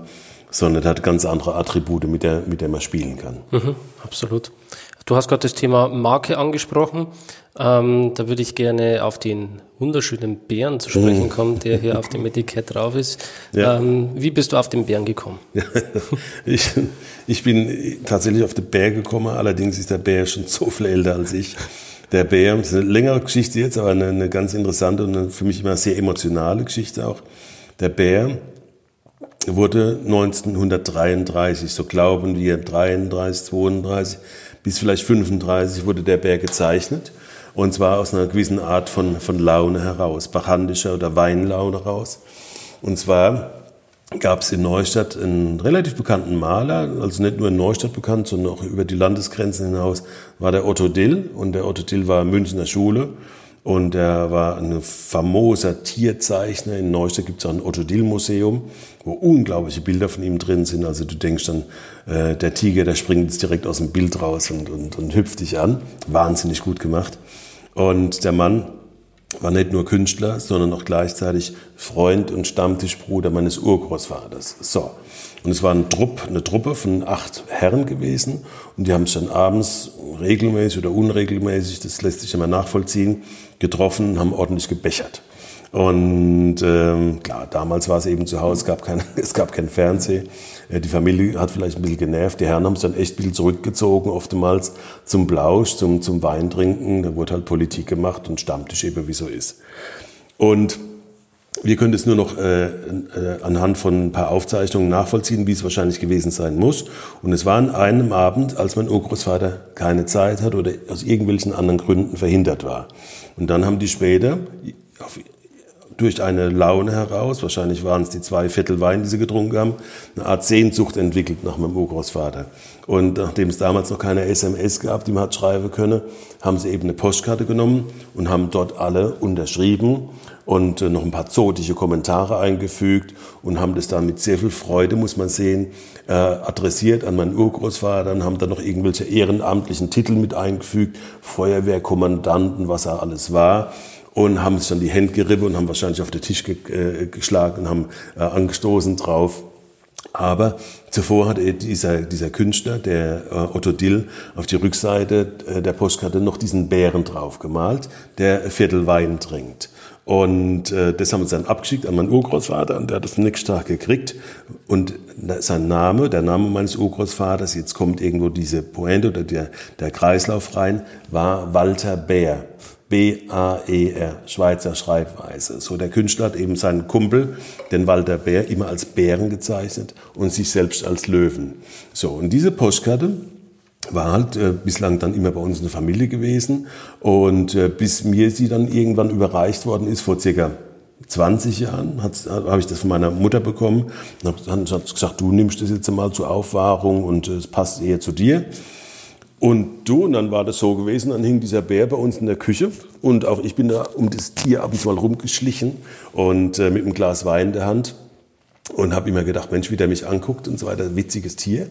sondern hat ganz andere Attribute, mit der, mit der man spielen kann. Mhm, absolut. Du hast gerade das Thema Marke angesprochen. Ähm, da würde ich gerne auf den wunderschönen Bären zu sprechen mhm. kommen, der hier auf dem Etikett drauf ist. Ja. Ähm, wie bist du auf den Bären gekommen? ich, ich bin tatsächlich auf den Bär gekommen, allerdings ist der Bär schon so viel älter als ich. Der Bär, das ist eine längere Geschichte jetzt, aber eine, eine ganz interessante und für mich immer sehr emotionale Geschichte auch. Der Bär wurde 1933, so glauben wir, 33, 32 bis vielleicht 35 wurde der Bär gezeichnet. Und zwar aus einer gewissen Art von, von Laune heraus, bachandischer oder Weinlaune heraus. Und zwar gab es in Neustadt einen relativ bekannten Maler, also nicht nur in Neustadt bekannt, sondern auch über die Landesgrenzen hinaus, war der Otto Dill. Und der Otto Dill war Münchner Schule und er war ein famoser Tierzeichner. In Neustadt gibt es auch ein Otto-Dill-Museum, wo unglaubliche Bilder von ihm drin sind. Also du denkst dann, äh, der Tiger, der springt jetzt direkt aus dem Bild raus und, und, und hüpft dich an. Wahnsinnig gut gemacht. Und der Mann war nicht nur Künstler, sondern auch gleichzeitig Freund und Stammtischbruder meines Urgroßvaters. So. Und es war ein Trupp, eine Truppe von acht Herren gewesen und die haben sich dann abends regelmäßig oder unregelmäßig, das lässt sich immer nachvollziehen, getroffen, haben ordentlich gebechert. Und ähm, klar, damals war es eben zu Hause, es gab kein, es gab kein Fernsehen. Die Familie hat vielleicht ein bisschen genervt. Die Herren haben sich dann echt ein bisschen zurückgezogen, oftmals zum Blausch, zum, zum Weintrinken. Da wurde halt Politik gemacht und Stammtisch eben, wie so ist. Und wir können es nur noch äh, äh, anhand von ein paar Aufzeichnungen nachvollziehen, wie es wahrscheinlich gewesen sein muss. Und es war an einem Abend, als mein Urgroßvater keine Zeit hat oder aus irgendwelchen anderen Gründen verhindert war. Und dann haben die später auf, durch eine Laune heraus, wahrscheinlich waren es die zwei Viertel Wein, die sie getrunken haben, eine Art Sehnsucht entwickelt nach meinem Urgroßvater. Und nachdem es damals noch keine SMS gab, die man hat schreiben können, haben sie eben eine Postkarte genommen und haben dort alle unterschrieben und äh, noch ein paar zotische Kommentare eingefügt und haben das dann mit sehr viel Freude, muss man sehen, äh, adressiert an meinen Urgroßvater und haben dann noch irgendwelche ehrenamtlichen Titel mit eingefügt, Feuerwehrkommandanten, was er alles war und haben sich dann die Hände gerieben und haben wahrscheinlich auf den Tisch ge äh, geschlagen und haben äh, angestoßen drauf. Aber zuvor hat dieser, dieser Künstler, der äh, Otto Dill, auf die Rückseite äh, der Postkarte noch diesen Bären drauf gemalt, der Viertel Wein trinkt. Und äh, das haben wir dann abgeschickt an meinen Urgroßvater und der hat das nächsten Tag gekriegt. Und sein Name, der Name meines Urgroßvaters, jetzt kommt irgendwo diese Pointe oder der, der Kreislauf rein, war Walter Bär. B-A-E-R, Schweizer Schreibweise. So, der Künstler hat eben seinen Kumpel, den Walter Bär, immer als Bären gezeichnet und sich selbst als Löwen. So, und diese Postkarte, war halt äh, bislang dann immer bei uns in der Familie gewesen und äh, bis mir sie dann irgendwann überreicht worden ist vor circa 20 Jahren habe ich das von meiner Mutter bekommen und sie gesagt, du nimmst das jetzt mal zur Aufwahrung und äh, es passt eher zu dir. Und du, und dann war das so gewesen, dann hing dieser Bär bei uns in der Küche und auch ich bin da um das Tier ab und zu mal rumgeschlichen und äh, mit einem Glas Wein in der Hand und habe immer gedacht, Mensch, wie der mich anguckt und so weiter, witziges Tier.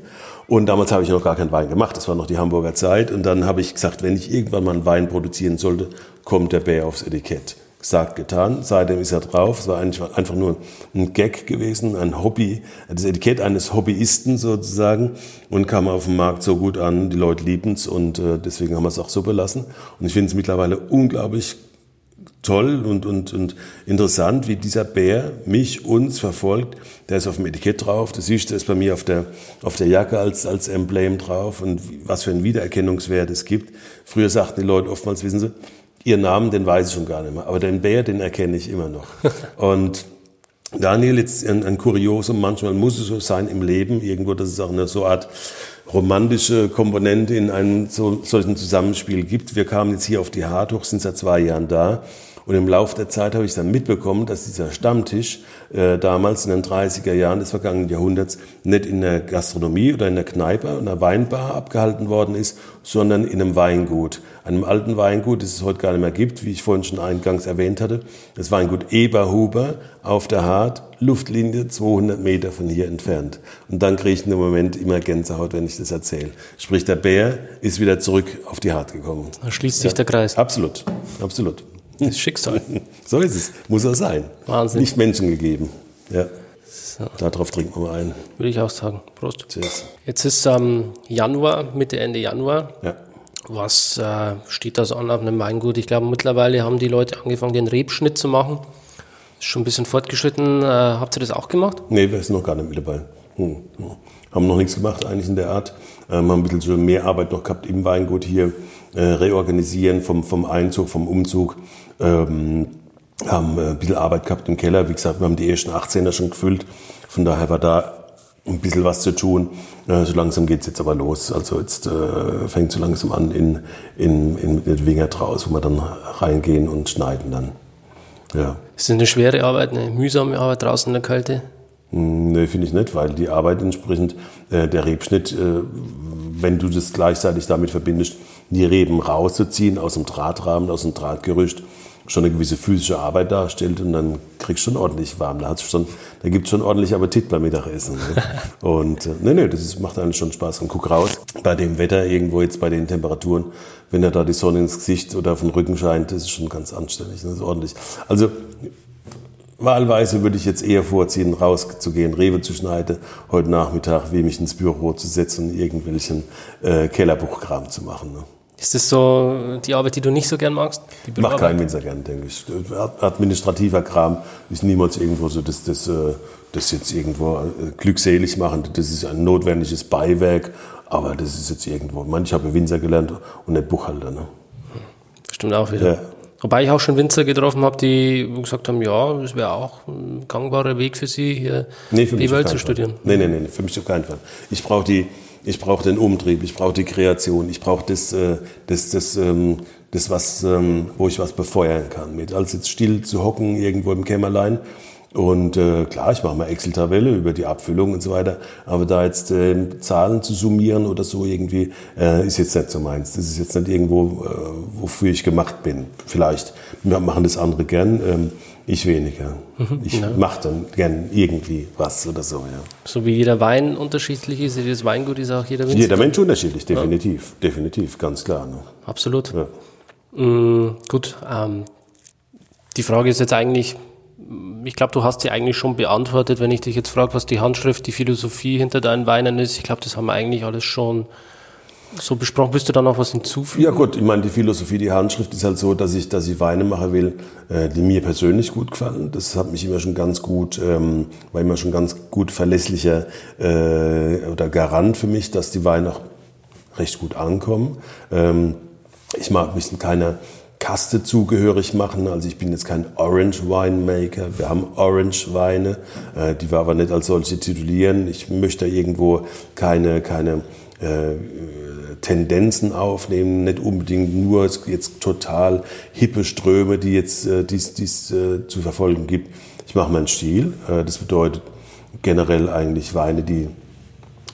Und damals habe ich noch gar keinen Wein gemacht, das war noch die Hamburger Zeit. Und dann habe ich gesagt, wenn ich irgendwann mal einen Wein produzieren sollte, kommt der Bär aufs Etikett. Gesagt, getan. Seitdem ist er drauf. Es war eigentlich einfach nur ein Gag gewesen, ein Hobby, das Etikett eines Hobbyisten sozusagen und kam auf dem Markt so gut an. Die Leute lieben es und äh, deswegen haben wir es auch so belassen. Und ich finde es mittlerweile unglaublich toll und, und, und interessant, wie dieser Bär mich, uns verfolgt. Der ist auf dem Etikett drauf, das siehst ist bei mir auf der, auf der Jacke als, als Emblem drauf und was für einen Wiedererkennungswert es gibt. Früher sagten die Leute oftmals, wissen Sie, Ihr Namen, den weiß ich schon gar nicht mehr, aber den Bär, den erkenne ich immer noch. Und Daniel, jetzt ein, ein Kuriosum, manchmal muss es so sein im Leben, irgendwo, dass es auch eine so Art romantische Komponente in einem so, solchen Zusammenspiel gibt. Wir kamen jetzt hier auf die Hardhoch, sind seit zwei Jahren da und im Laufe der Zeit habe ich dann mitbekommen, dass dieser Stammtisch äh, damals in den 30er Jahren des vergangenen Jahrhunderts nicht in der Gastronomie oder in der Kneipe, in der Weinbar abgehalten worden ist, sondern in einem Weingut. Einem alten Weingut, das es heute gar nicht mehr gibt, wie ich vorhin schon eingangs erwähnt hatte. Das Weingut Eberhuber auf der Hart, Luftlinie 200 Meter von hier entfernt. Und dann kriege ich in dem Moment immer Gänsehaut, wenn ich das erzähle. Sprich, der Bär ist wieder zurück auf die Hart gekommen. Da schließt sich ja, der Kreis. Absolut, absolut. Das Schicksal. so ist es. Muss er sein. Wahnsinn. Nicht Menschen gegeben. Ja. So. Darauf trinken wir mal ein. Würde ich auch sagen. Prost. Cheers. Jetzt ist ähm, Januar, Mitte, Ende Januar. Ja. Was äh, steht da so an auf einem Weingut? Ich glaube, mittlerweile haben die Leute angefangen, den Rebschnitt zu machen. Ist schon ein bisschen fortgeschritten. Äh, habt ihr das auch gemacht? Nee, wir sind noch gar nicht mit dabei. Hm. Haben noch nichts gemacht, eigentlich in der Art. Ähm, haben ein bisschen so mehr Arbeit noch gehabt im Weingut hier. Äh, reorganisieren vom, vom Einzug, vom Umzug. Ähm, haben äh, ein bisschen Arbeit gehabt im Keller. Wie gesagt, wir haben die ersten 18er schon gefüllt. Von daher war da ein bisschen was zu tun. So langsam geht's jetzt aber los. Also jetzt äh, fängt so langsam an in, in, in den Winger draus, wo wir dann reingehen und schneiden dann. Ja. Ist das eine schwere Arbeit, eine mühsame Arbeit draußen in der Kälte? Hm, nee, finde ich nicht, weil die Arbeit entsprechend, äh, der Rebschnitt, äh, wenn du das gleichzeitig damit verbindest, die Reben rauszuziehen aus dem Drahtrahmen, aus dem Drahtgerüst, schon eine gewisse physische Arbeit darstellt und dann kriegst du schon ordentlich warm. Da, hat's schon, da gibt es schon ordentlich Appetit beim Mittagessen. Ne? und äh, nee, nee, das ist, macht eigentlich schon Spaß. Und guck raus, bei dem Wetter irgendwo jetzt bei den Temperaturen, wenn da die Sonne ins Gesicht oder auf den Rücken scheint, das ist schon ganz anständig, das ist ordentlich. Also Wahlweise würde ich jetzt eher vorziehen, rauszugehen, Rewe zu schneiden, heute Nachmittag, wie mich ins Büro zu setzen und irgendwelchen äh, Kellerbuchkram zu machen. Ne? Ist das so die Arbeit, die du nicht so gern magst? Macht kein Winzer gern, denke ich. Administrativer Kram ist niemals irgendwo so, dass das, äh, das jetzt irgendwo äh, glückselig machen. Das ist ein notwendiges Beiwerk, aber das ist jetzt irgendwo. Ich, meine, ich habe Winzer gelernt und nicht Buchhalter. Ne? Stimmt auch wieder. Ja. Wobei ich auch schon Winzer getroffen habe, die gesagt haben, ja, das wäre auch ein gangbarer Weg für sie, hier nee, für die Welt zu studieren. Nein, nein, nein, für mich auf keinen Fall. Ich brauche die, ich brauche den Umtrieb, ich brauche die Kreation, ich brauche das, äh, das, das, ähm, das was, ähm, wo ich was befeuern kann mit. Als jetzt still zu hocken irgendwo im Kämmerlein und äh, klar, ich mache mal Excel-Tabelle über die Abfüllung und so weiter, aber da jetzt äh, Zahlen zu summieren oder so irgendwie, äh, ist jetzt nicht so meins. Das ist jetzt nicht irgendwo, äh, wofür ich gemacht bin. Vielleicht machen das andere gern. Ähm, ich weniger. Mhm, ich ja. mache dann gern irgendwie was oder so, ja. So wie jeder Wein unterschiedlich ist, jedes Weingut ist auch jeder Winzer. Jeder Mensch unterschiedlich, definitiv. Ja. Definitiv, ganz klar. Ne? Absolut. Ja. Mhm, gut, ähm, die Frage ist jetzt eigentlich, ich glaube, du hast sie eigentlich schon beantwortet, wenn ich dich jetzt frage, was die Handschrift, die Philosophie hinter deinen Weinen ist. Ich glaube, das haben wir eigentlich alles schon so besprochen. Willst du da noch was hinzufügen? Ja gut, ich meine, die Philosophie, die Handschrift ist halt so, dass ich, dass ich Weine machen will, äh, die mir persönlich gut gefallen. Das hat mich immer schon ganz gut, ähm, war immer schon ganz gut verlässlicher äh, oder Garant für mich, dass die Weine auch recht gut ankommen. Ähm, ich mag mich keiner Kaste zugehörig machen. Also ich bin jetzt kein Orange Winemaker. Wir haben Orange Weine, äh, die wir aber nicht als solche titulieren. Ich möchte irgendwo keine, keine äh, Tendenzen aufnehmen, nicht unbedingt nur jetzt total hippe Ströme, die jetzt äh, dies, dies äh, zu verfolgen gibt. Ich mache meinen Stil. Äh, das bedeutet generell eigentlich Weine, die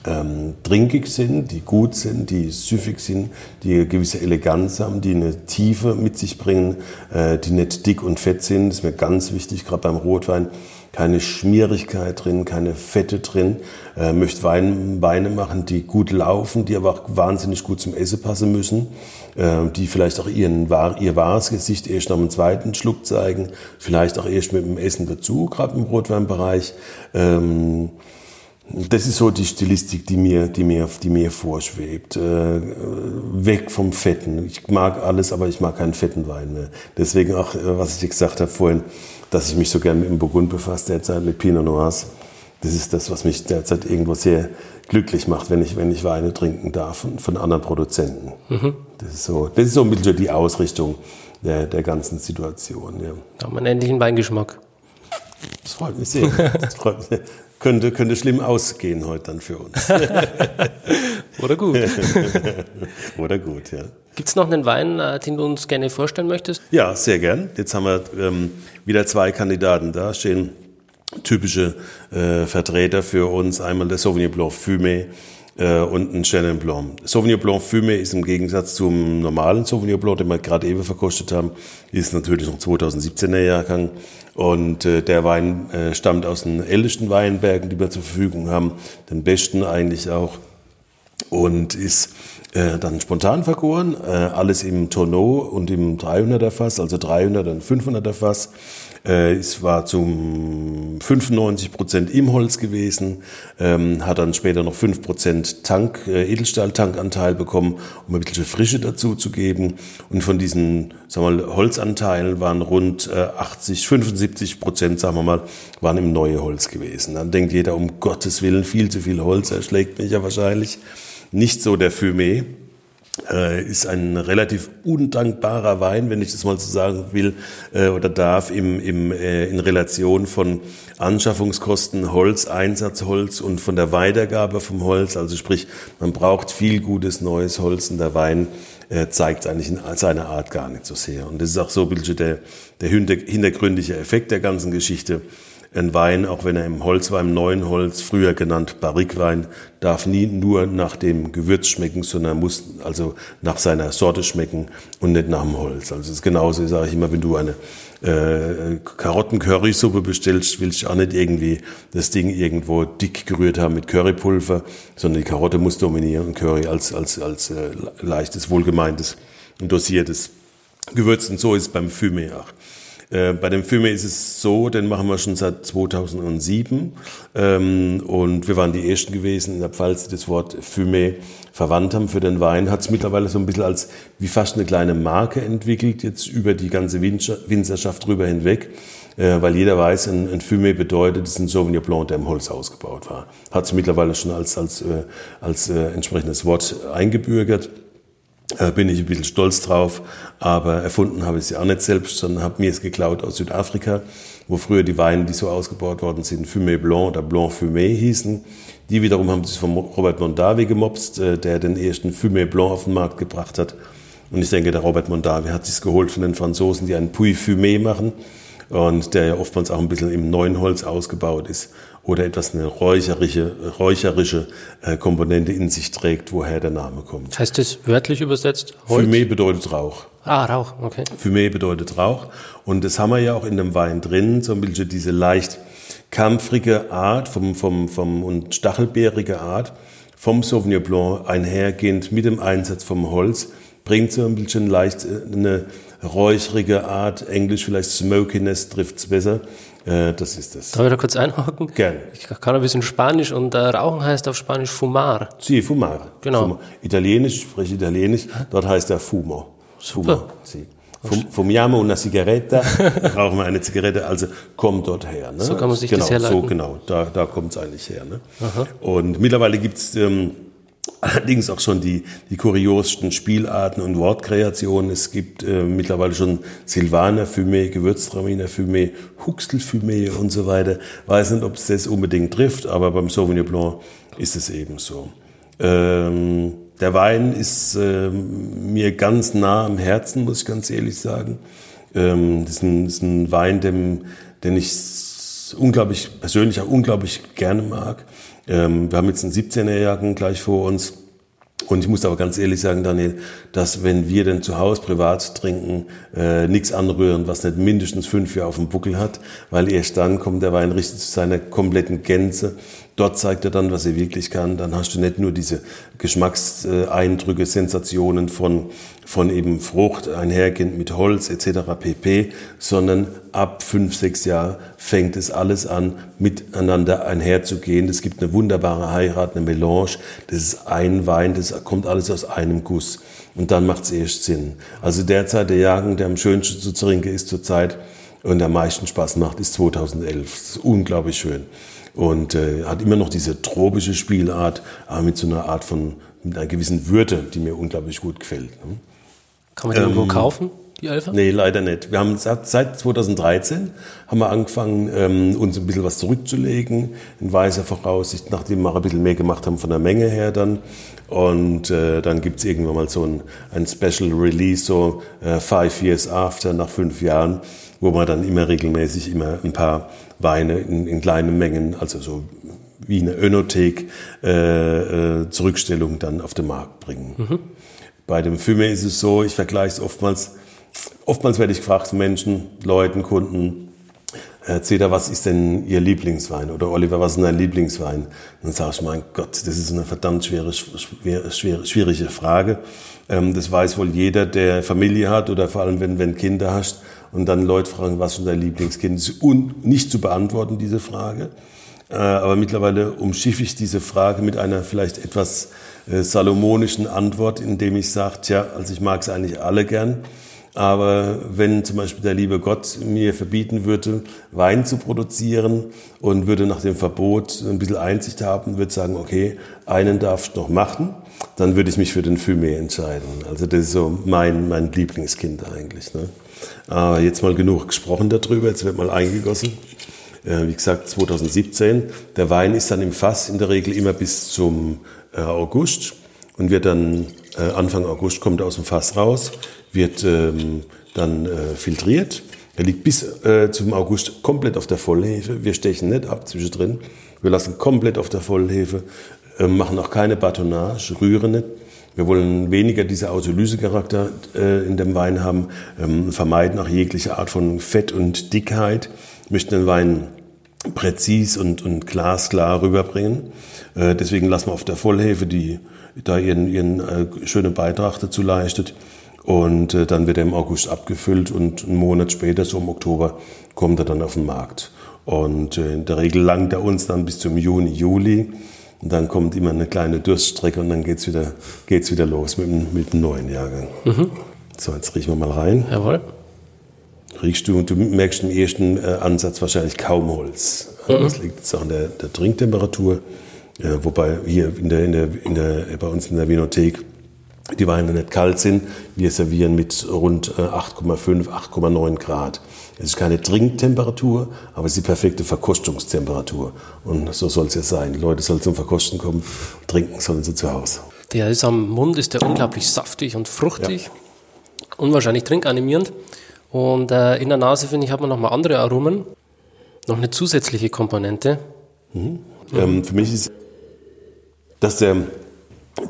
ähm, trinkig sind, die gut sind, die süffig sind, die eine gewisse Eleganz haben, die eine Tiefe mit sich bringen, äh, die nicht dick und fett sind. Das ist mir ganz wichtig, gerade beim Rotwein. Keine Schmierigkeit drin, keine Fette drin. Äh, möchte Wein, Weine machen, die gut laufen, die aber auch wahnsinnig gut zum Essen passen müssen, äh, die vielleicht auch ihren, ihr wahres Gesicht erst nach dem zweiten Schluck zeigen, vielleicht auch erst mit dem Essen dazu, gerade im Rotweinbereich. Ähm, das ist so die Stilistik, die mir, die mir, die mir vorschwebt. Äh, weg vom Fetten. Ich mag alles, aber ich mag keinen fetten Wein mehr. Deswegen auch, äh, was ich gesagt habe vorhin, dass ich mich so gerne mit dem Burgund befasse derzeit, mit Pinot Noirs. Das ist das, was mich derzeit irgendwo sehr glücklich macht, wenn ich, wenn ich Weine trinken darf von, von anderen Produzenten. Mhm. Das, ist so, das ist so ein bisschen die Ausrichtung der, der ganzen Situation. Ja. Da haben wir einen ähnlichen Weingeschmack. Das freut mich sehr. Das freut mich könnte, könnte schlimm ausgehen heute dann für uns. Oder gut. Oder gut, ja. Gibt es noch einen Wein, äh, den du uns gerne vorstellen möchtest? Ja, sehr gern. Jetzt haben wir ähm, wieder zwei Kandidaten da stehen. Typische äh, Vertreter für uns. Einmal der Sauvignon Blanc Fumé äh, und ein Chenin Blanc. Sauvignon Blanc Fumé ist im Gegensatz zum normalen Sauvignon Blanc, den wir gerade eben verkostet haben, ist natürlich noch 2017er Jahrgang und äh, der Wein äh, stammt aus den ältesten Weinbergen, die wir zur Verfügung haben, den besten eigentlich auch und ist äh, dann spontan vergoren, äh, alles im Tonneau und im 300er Fass, also 300er und 500er Fass. Äh, es war zum 95 Prozent im Holz gewesen, ähm, hat dann später noch 5 Prozent Tank, äh, Edelstahl-Tankanteil bekommen, um ein bisschen Frische dazu zu geben. Und von diesen sagen wir mal, Holzanteilen waren rund äh, 80, 75 Prozent, sagen wir mal, waren im neue Holz gewesen. Dann denkt jeder, um Gottes Willen, viel zu viel Holz erschlägt mich ja wahrscheinlich. Nicht so der Fumé äh, ist ein relativ undankbarer Wein, wenn ich das mal so sagen will äh, oder darf, im, im, äh, in Relation von Anschaffungskosten, Holz, Einsatzholz und von der Weitergabe vom Holz. Also sprich, man braucht viel gutes neues Holz und der Wein äh, zeigt eigentlich in seiner Art gar nicht so sehr. Und das ist auch so ein bisschen der, der hintergründige Effekt der ganzen Geschichte. Ein Wein, auch wenn er im Holz war, im neuen Holz, früher genannt Barrikwein, darf nie nur nach dem Gewürz schmecken, sondern muss also nach seiner Sorte schmecken und nicht nach dem Holz. Also es ist genauso, sage ich immer, wenn du eine äh, Karotten-Currysuppe bestellst, willst du auch nicht irgendwie das Ding irgendwo dick gerührt haben mit Currypulver, sondern die Karotte muss dominieren und Curry als, als, als äh, leichtes, wohlgemeintes und dosiertes Gewürz. Und so ist es beim Fumé auch. Äh, bei dem Film ist es so, den machen wir schon seit 2007 ähm, und wir waren die Ersten gewesen in der Pfalz, die das Wort Fumé verwandt haben für den Wein. Hat es mittlerweile so ein bisschen als wie fast eine kleine Marke entwickelt, jetzt über die ganze Winzerschaft drüber hinweg äh, weil jeder weiß, ein, ein Fumé bedeutet, es ist ein Sauvignon Blanc, der im Holz ausgebaut war. Hat es mittlerweile schon als, als, äh, als äh, entsprechendes Wort eingebürgert. Äh, bin ich ein bisschen stolz drauf, aber erfunden habe ich sie auch nicht selbst, sondern habe mir es geklaut aus Südafrika, wo früher die Weine, die so ausgebaut worden sind, Fumé Blanc oder Blanc Fumé hießen. Die wiederum haben sich von Robert Mondavi gemobst, äh, der den ersten Fumé Blanc auf den Markt gebracht hat. Und ich denke, der Robert Mondavi hat sich geholt von den Franzosen, die einen Puy Fumé machen und der ja oftmals auch ein bisschen im neuen Holz ausgebaut ist oder etwas eine räucherische, räucherische äh, Komponente in sich trägt, woher der Name kommt. Heißt das wörtlich übersetzt Holz? Fumé bedeutet Rauch. Ah, Rauch, okay. Fumé bedeutet Rauch und das haben wir ja auch in dem Wein drin, so ein bisschen diese leicht kampfrige Art vom, vom, vom, und stachelbeerige Art vom Sauvignon Blanc einhergehend mit dem Einsatz vom Holz bringt so ein bisschen leicht äh, eine räucherige Art, Englisch vielleicht Smokiness trifft's besser, Äh, das ist das. Darf ich da kurz einhaken? Gerne. Ich kann ein bisschen Spanisch und äh, Rauchen heißt auf Spanisch Fumar. Si, fumare. Genau. Fum- Italienisch, ich spreche Italienisch, dort heißt er fumo. Fumo, si. Fum, fumiamo una sigaretta, rauchen wir eine Zigarette, also kommt dort her. Ne? So kann man sich genau, das herleiten. So, genau, da, da kommt es eigentlich her. Ne? Und mittlerweile gibt es ähm, allerdings auch schon die, die kuriosesten Spielarten und Wortkreationen. Es gibt äh, mittlerweile schon Silvaner Fumé, Gewürztraminer Fumé, Huxtel und so weiter. Weiß nicht, ob es das unbedingt trifft, aber beim Sauvignon Blanc ist es eben so. Ähm, der Wein ist ähm, mir ganz nah am Herzen, muss ich ganz ehrlich sagen. Ähm, das, ist ein, das ist ein Wein, dem, den ich unglaublich, persönlich auch unglaublich gerne mag. Ähm, wir haben jetzt einen 17er-Jahrgang gleich vor uns. Und ich muss aber ganz ehrlich sagen, Daniel, dass wenn wir denn zu Hause privat trinken, äh, nichts anrühren, was nicht mindestens fünf Jahre auf dem Buckel hat, weil erst dann kommt der Wein richtig zu seiner kompletten Gänze. Dort zeigt er dann, was er wirklich kann. Dann hast du nicht nur diese Geschmackseindrücke, Sensationen von, von eben Frucht einhergehend mit Holz etc. pp, sondern ab fünf, sechs Jahren fängt es alles an, miteinander einherzugehen. Es gibt eine wunderbare Heirat, eine Melange. Das ist ein Wein, das kommt alles aus einem Guss. Und dann macht es erst Sinn. Also derzeit der Jahrgang, der am schönsten zu trinken ist zurzeit und am meisten Spaß macht, ist 2011. Das ist unglaublich schön. Und äh, hat immer noch diese tropische Spielart, aber mit so einer Art von, mit einer gewissen Würde, die mir unglaublich gut gefällt. Ne? Kann man die irgendwo kaufen, die Elfer? Nee, leider nicht. Wir haben seit, seit 2013 haben wir angefangen, ähm, uns ein bisschen was zurückzulegen, in weiser Voraussicht, nachdem wir auch ein bisschen mehr gemacht haben von der Menge her dann. Und äh, dann gibt's irgendwann mal so ein, ein Special Release, so äh, Five Years After, nach fünf Jahren, wo wir dann immer regelmäßig immer ein paar Weine in, in kleinen Mengen, also so wie eine Önothek, äh, äh, Zurückstellung dann auf den Markt bringen. Bei dem Fumé ist es so, ich vergleiche es oftmals, oftmals werde ich gefragt von Menschen, Leuten, Kunden, Herr Zeder, was ist denn Ihr Lieblingswein? Oder Oliver, was ist denn dein Lieblingswein? Und dann sage ich, mein Gott, das ist eine verdammt schwere, schwere, schwere, schwierige Frage. Ähm, das weiß wohl jeder, der Familie hat oder vor allem, wenn, wenn Kinder hast und dann Leute fragen, was ist dein Lieblingskind? Ist un, nicht zu beantworten, diese Frage. Äh, aber mittlerweile umschiffe ich diese Frage mit einer vielleicht etwas äh, salomonischen Antwort, indem ich sage, tja, also ich mag es eigentlich alle gern. Aber wenn zum Beispiel der liebe Gott mir verbieten würde, Wein zu produzieren und würde nach dem Verbot ein bisschen Einsicht haben, würde sagen, okay, einen darfst du noch machen, dann würde ich mich für den Fumé entscheiden. Also das ist so mein, mein Lieblingskind eigentlich. Ne? Aber jetzt mal genug gesprochen darüber, jetzt wird mal eingegossen. Äh, Wie gesagt, 2017. Der Wein ist dann im Fass in der Regel immer bis zum äh, August und wird dann äh, Anfang August kommt er aus dem Fass raus, wird ähm, dann äh, filtriert. Er liegt bis äh, zum August komplett auf der Vollhefe. Wir stechen nicht ab zwischendrin. Wir lassen komplett auf der Vollhefe, äh, machen auch keine Batonnage, rühren nicht. Wir wollen weniger diese Autolysecharakter äh, in dem Wein haben, ähm, vermeiden auch jegliche Art von Fett und Dickheit, möchten den Wein präzis und, und glasklar rüberbringen. Äh, deswegen lassen wir auf der Vollhefe, die da ihren, ihren äh, schönen Beitrag dazu leistet. Und äh, dann wird er im August abgefüllt und einen Monat später, so im Oktober, kommt er dann auf den Markt. Und äh, in der Regel langt er uns dann bis zum Juni, Juli. Und dann kommt immer eine kleine Durststrecke und dann geht's wieder, geht's wieder los mit, dem- mit dem neuen Jahrgang. So, jetzt riechen wir mal rein. Jawohl. Riechst du und du merkst im ersten äh, Ansatz wahrscheinlich kaum Holz. Also Das liegt jetzt auch an der, der Trinktemperatur. Äh, wobei hier in der, in der, in der, bei uns in der Vinothek die Weine nicht kalt sind. Wir servieren mit rund äh, 8,5, 8,9 Grad. Es ist keine Trinktemperatur, aber es ist die perfekte Verkostungstemperatur. Und so soll es ja sein. Die Leute sollen zum Verkosten kommen, trinken sollen sie zu Hause. Der ist am Mund, ist der unglaublich saftig und fruchtig. Unwahrscheinlich trinkanimierend. Und äh, in der Nase, finde ich, hat man nochmal andere Aromen. Noch eine zusätzliche Komponente. Ähm, für mich ist, dass der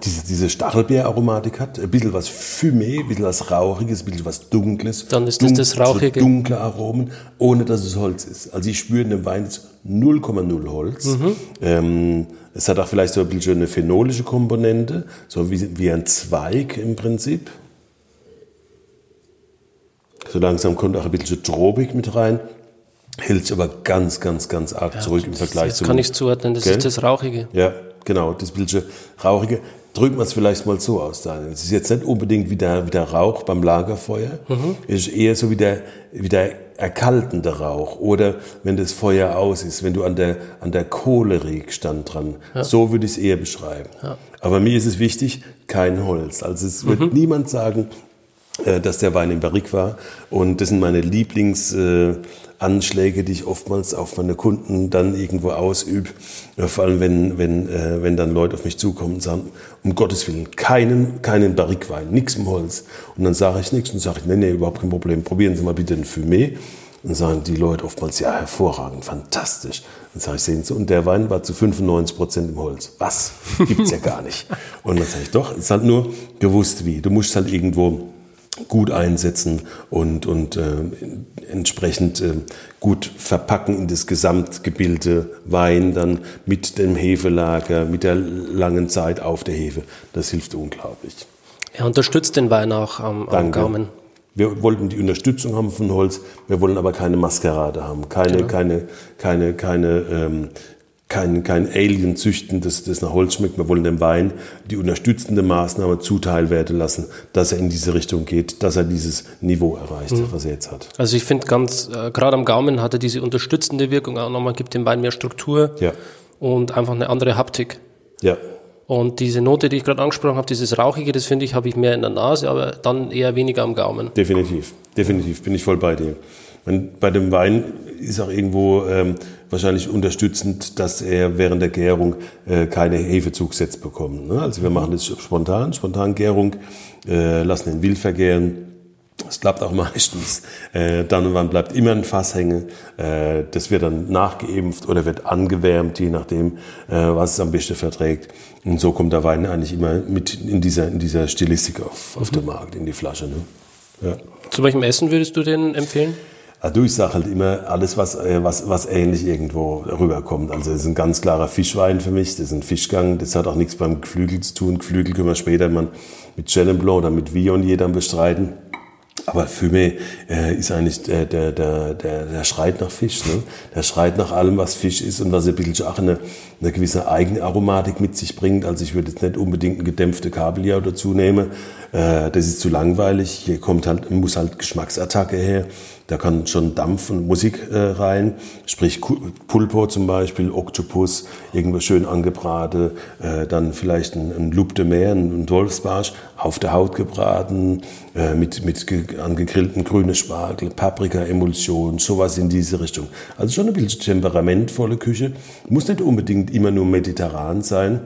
diese, diese Stachelbeeraromatik hat, ein bisschen was Fumé, ein bisschen was Rauchiges, ein bisschen was Dunkles. Dann ist das das Rauchige. So dunkle Aromen, ohne dass es Holz ist. Also ich spüre in dem Wein jetzt 0,0 Holz. Mhm. Ähm, es hat auch vielleicht so ein bisschen eine phenolische Komponente, so wie, wie ein Zweig im Prinzip. So langsam kommt auch ein bisschen Tropik mit rein. hält sich aber ganz, ganz, ganz arg ja, zurück im Vergleich zu. Kann ich zuordnen, das gell? ist das Rauchige. Ja, genau, das bisschen Rauchige. Drücken wir es vielleicht mal so aus, Daniel. Es ist jetzt nicht unbedingt wie der, wie der Rauch beim Lagerfeuer. Mhm. Es ist eher so wie der, wie der erkaltende Rauch. Oder wenn das Feuer aus ist, wenn du an der, an der Kohle riechst dann dran. Ja. So würde ich es eher beschreiben. Ja. Aber mir ist es wichtig, kein Holz. Also es wird mhm. niemand sagen, dass der Wein im Barrik war. Und das sind meine Lieblingsanschläge, die ich oftmals auf meine Kunden dann irgendwo ausübe. Vor allem, wenn, wenn, äh, wenn dann Leute auf mich zukommen und sagen, um Gottes Willen, keinen, keinen Barrikwein, nichts im Holz. Und dann sage ich nichts und sage nee, nee, überhaupt kein Problem, probieren Sie mal bitte ein Fumé. Und sagen die Leute oftmals, ja, hervorragend, fantastisch. Dann sage ich, sehen Sie, und der Wein war zu 95 Prozent im Holz. Was? Gibt's ja gar nicht. Und dann sage ich, doch, es ist halt nur gewusst wie. Du musst halt irgendwo gut einsetzen und, und äh, entsprechend äh, gut verpacken in das Gesamtgebilde Wein dann mit dem Hefelager, mit der langen Zeit auf der Hefe. Das hilft unglaublich. Er unterstützt den Wein auch am, am Gaumen. Wir wollten die Unterstützung haben von Holz, wir wollen aber keine Maskerade haben, keine, genau. keine, keine, keine ähm, kein, kein Alien züchten, das, das nach Holz schmeckt. Wir wollen dem Wein die unterstützende Maßnahme zuteil werden lassen, dass er in diese Richtung geht, dass er dieses Niveau erreicht, mhm. was er jetzt hat. Also ich finde ganz, äh, gerade am Gaumen hat er diese unterstützende Wirkung auch nochmal, gibt dem Wein mehr Struktur ja. und einfach eine andere Haptik. Ja. Und diese Note, die ich gerade angesprochen habe, dieses Rauchige, das finde ich, habe ich mehr in der Nase, aber dann eher weniger am Gaumen. Definitiv, definitiv, bin ich voll bei dir. Und bei dem Wein ist auch irgendwo ähm, wahrscheinlich unterstützend, dass er während der Gärung äh, keine Hefezug setzt bekommt. Ne? Also wir machen das spontan, spontan Gärung, äh, lassen ihn wild vergären. Das klappt auch meistens. Äh, dann und wann bleibt immer ein Fass hängen. Äh, das wird dann nachgeimpft oder wird angewärmt, je nachdem, äh, was es am besten verträgt. Und so kommt der Wein eigentlich immer mit in dieser, in dieser Stilistik auf, auf mhm. den Markt, in die Flasche. Ne? Ja. Zu welchem Essen würdest du den empfehlen? Also ich sage halt immer alles, was, äh, was, was ähnlich irgendwo rüberkommt. Also es ist ein ganz klarer Fischwein für mich, das ist ein Fischgang, das hat auch nichts beim Geflügel zu tun. Geflügel können wir später mal mit Chenin oder mit Vion jedem bestreiten. Aber Fumé äh, ist eigentlich der, der, der, der, der schreit nach Fisch. Ne? Der schreit nach allem, was Fisch ist und was ein bisschen auch eine, eine gewisse Eigenaromatik mit sich bringt. Also ich würde jetzt nicht unbedingt ein gedämpfte Kabeljau dazu nehmen. Äh, das ist zu langweilig. Hier kommt halt, muss halt Geschmacksattacke her. Da kann schon Dampf und Musik äh, rein, sprich Pulpo zum Beispiel, Oktopus, irgendwas schön angebraten, äh, dann vielleicht ein, ein Loup de Mer, ein Wolfsbarsch, auf der Haut gebraten, äh, mit, mit angegrillten grünen Spargel, Paprika-Emulsion, sowas in diese Richtung. Also schon ein bisschen temperamentvolle Küche, muss nicht unbedingt immer nur mediterran sein.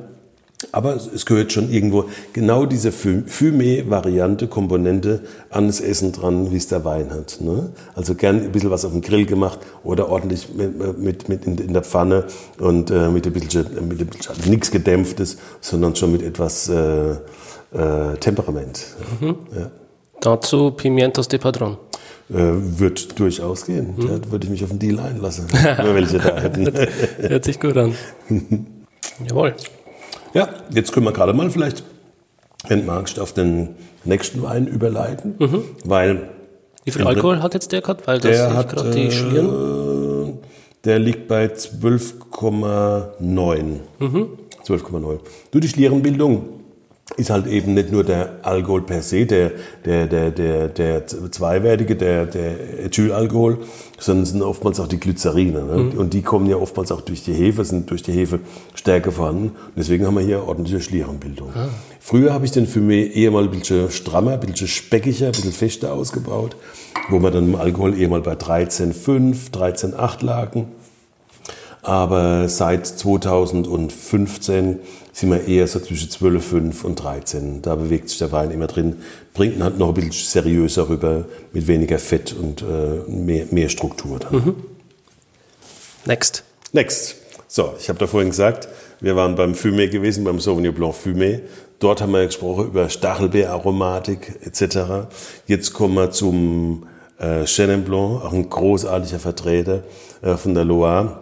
Aber es gehört schon irgendwo genau diese Fumé-Variante, Komponente an das Essen dran, wie es der Wein hat. Ne? Also gern ein bisschen was auf dem Grill gemacht oder ordentlich mit, mit, mit in, in, der Pfanne und äh, mit ein bisschen, mit ein bisschen also nichts Gedämpftes, sondern schon mit etwas äh, äh, Temperament. Mhm. Ja. Dazu Pimientos de Padron. Äh, wird durchaus gehen. Mhm. Da würde ich mich auf den Deal einlassen, wenn welche da hätten. Hört sich gut an. Jawohl. Ja, jetzt können wir gerade mal vielleicht, wenn magst, auf den nächsten Wein überleiten, mhm. weil... Wie viel Alkohol hat jetzt der gehabt? Weil das der hat gerade die Schlieren. Der liegt bei 12,9. Mhm. 12,9. Du, die Schlierenbildung ist halt eben nicht nur der Alkohol per se, der, der, der, der, der zweiwertige, der, der Ethylalkohol, sondern sind oftmals auch die Glycerine. Ne? Mhm. Und die kommen ja oftmals auch durch die Hefe, sind durch die Hefe stärker vorhanden. Und deswegen haben wir hier ordentliche Schlierenbildung. Ah. Früher habe ich den Fumé eher mal ein bisschen strammer, ein bisschen speckiger, ein bisschen fester ausgebaut, wo wir dann im Alkohol eher mal bei 13,5, 13,8 lagen. Aber seit 2015 sind wir eher so zwischen 12,5 und 13. Da bewegt sich der Wein immer drin, bringt ihn halt noch ein bisschen seriöser rüber, mit weniger Fett und äh, mehr, mehr Struktur. Mhm. Next. Next. So, ich habe da vorhin gesagt, wir waren beim Fumé gewesen, beim Sauvignon Blanc Fumé. Dort haben wir gesprochen über Stachelbeeraromatik etc. Jetzt kommen wir zum äh, Chenin Blanc, auch ein großartiger Vertreter äh, von der Loire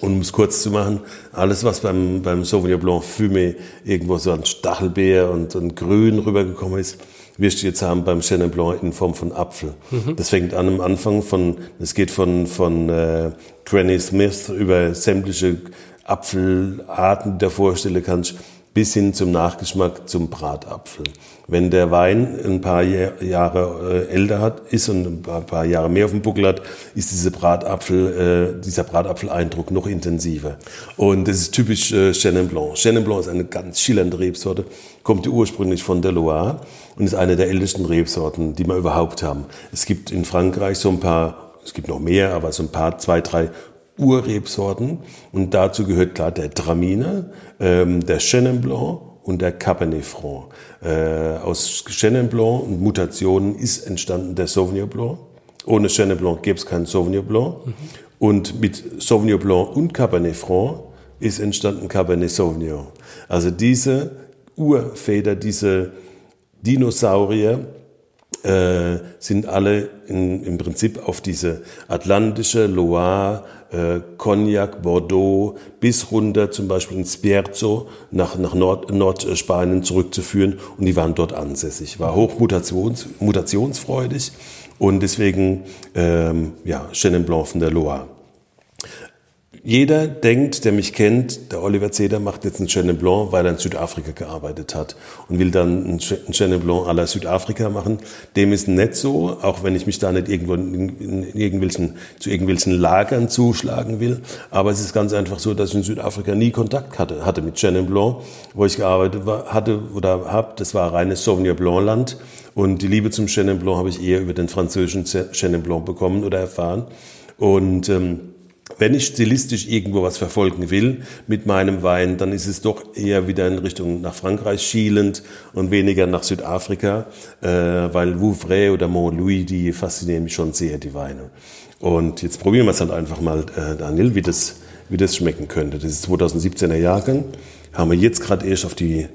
und um es kurz zu machen, alles, was beim, beim Sauvignon Blanc Fumé irgendwo so an Stachelbeer und, und Grün rübergekommen ist, wirst du jetzt haben beim Chenin Blanc in Form von Apfel. Das fängt an am Anfang von, es geht von, von äh, Granny Smith über sämtliche Apfelarten, die du dir vorstellen kannst, bis hin zum Nachgeschmack zum Bratapfel. Wenn der Wein ein paar Jahre äh, älter hat, ist und ein paar, Jahre mehr auf dem Buckel hat, ist diese Bratapfel, äh, dieser Bratapfeleindruck noch intensiver. Und das ist typisch äh, Chenin Blanc. Chenin Blanc ist eine ganz schillernde Rebsorte, kommt ursprünglich von der Loire und ist eine der ältesten Rebsorten, die wir überhaupt haben. Es gibt in Frankreich so ein paar, es gibt noch mehr, aber so ein paar, zwei, drei Urrebsorten. Und dazu gehört klar der Traminer, ähm, der Chenin Blanc und der Cabernet Franc. Äh, aus Chenin Blanc und Mutationen ist entstanden der Sauvignon Blanc. Ohne Chenin Blanc gäbe es keinen Sauvignon Blanc. Mhm. Und mit Sauvignon Blanc und Cabernet Franc ist entstanden Cabernet Sauvignon. Also diese Urväter, diese Dinosaurier, äh, sind alle in, im Prinzip auf diese atlantische Loire, äh, Cognac, Bordeaux bis runter zum Beispiel ins Bierzo nach, nach Nord, Nordspanien zurückzuführen und die waren dort ansässig. War hoch mutations, mutationsfreudig und deswegen ähm, ja, Chenin Blanc von der Loire. Jeder denkt, der mich kennt, der Oliver Zeder macht jetzt einen Chenin Blanc, weil er in Südafrika gearbeitet hat und will dann einen Chenin Blanc à la Südafrika machen. Dem ist nicht so, auch wenn ich mich da nicht irgendwo in, irgendwelchen, zu irgendwelchen Lagern zuschlagen will. Aber es ist ganz einfach so, dass ich in Südafrika nie Kontakt hatte, hatte mit Chenin Blanc, wo ich gearbeitet war, hatte oder habe. Das war reines Sauvignon Blanc Land. Und die Liebe zum Chenin Blanc habe ich eher über den französischen Chenin Blanc bekommen oder erfahren. Und ähm, wenn ich stilistisch irgendwo was verfolgen will mit meinem Wein, dann ist es doch eher wieder in Richtung nach Frankreich schielend und weniger nach Südafrika, äh, weil Vouvray oder Montlouis, die faszinieren mich schon sehr, die Weine. Und jetzt probieren wir es halt einfach mal, äh, Daniel, wie das, wie das schmecken könnte. Das ist 2017er Jahrgang, haben wir jetzt gerade erst auf die,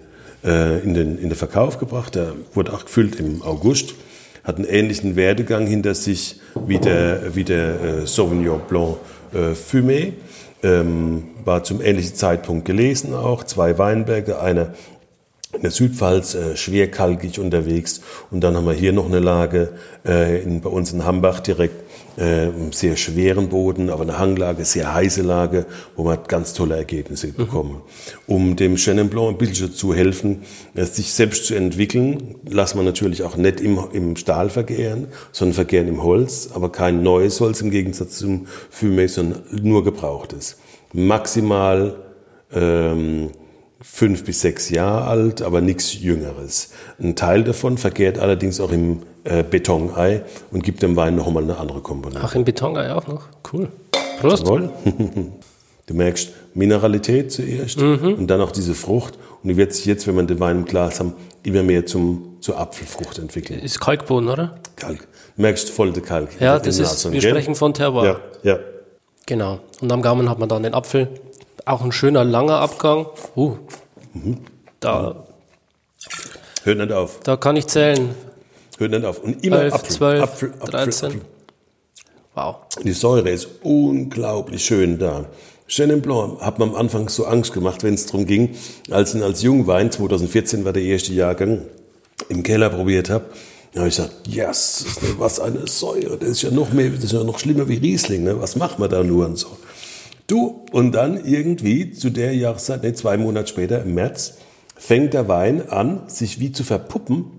äh, in, den, in den Verkauf gebracht, der wurde auch gefüllt im August hat einen ähnlichen Werdegang hinter sich wie der, wie der äh, Sauvignon Blanc äh, Fumé. Ähm, war zum ähnlichen Zeitpunkt gelesen auch. Zwei Weinberge, einer in der Südpfalz äh, schwerkalkig unterwegs. Und dann haben wir hier noch eine Lage äh, in, bei uns in Hambach direkt äh, sehr schweren Boden, aber eine Hanglage, sehr heiße Lage, wo man ganz tolle Ergebnisse mhm. bekommen. Um dem Chenin Blanc ein bisschen zu helfen, äh, sich selbst zu entwickeln, lassen wir natürlich auch nicht im, im Stahl vergären, sondern vergären im Holz, aber kein neues Holz im Gegensatz zum Fumé, sondern nur gebrauchtes. Maximal ähm, fünf bis sechs Jahre alt, aber nichts Jüngeres. Ein Teil davon vergärt allerdings auch im äh, Betonei und gibt dem Wein noch einmal eine andere Komponente. Ach, im Betonei auch noch? Cool. Prost. Jawohl. Du merkst Mineralität zuerst mhm. und dann auch diese Frucht. Und die wird sich jetzt, wenn wir den Wein im Glas haben, immer mehr zum, zur Apfelfrucht entwickeln. Ist Kalkboden, oder? Kalk. Du merkst voll der Kalk. Ja, das ist, wir gell? sprechen von Terroir. Ja, ja. Genau. Und am Gaumen hat man dann den Apfel. Auch ein schöner, langer Abgang. Uh, mhm. Da. Hört nicht auf. Da kann ich zählen. Hört nicht auf. Und immer 11, Apfel, 12, Apfel, Apfel, 13. Apfel. Wow. Die Säure ist unglaublich schön da. Chenin Blanc hat man am Anfang so Angst gemacht, wenn es darum ging, als ich als Jungwein, 2014 war der erste Jahrgang, im Keller probiert habe. Da habe ich gesagt, yes, was eine Säure, das ist ja noch mehr, das ist ja noch schlimmer wie Riesling, ne? was macht man da nur und so. Du, und dann irgendwie zu der Jahreszeit, ne, zwei Monate später, im März, fängt der Wein an, sich wie zu verpuppen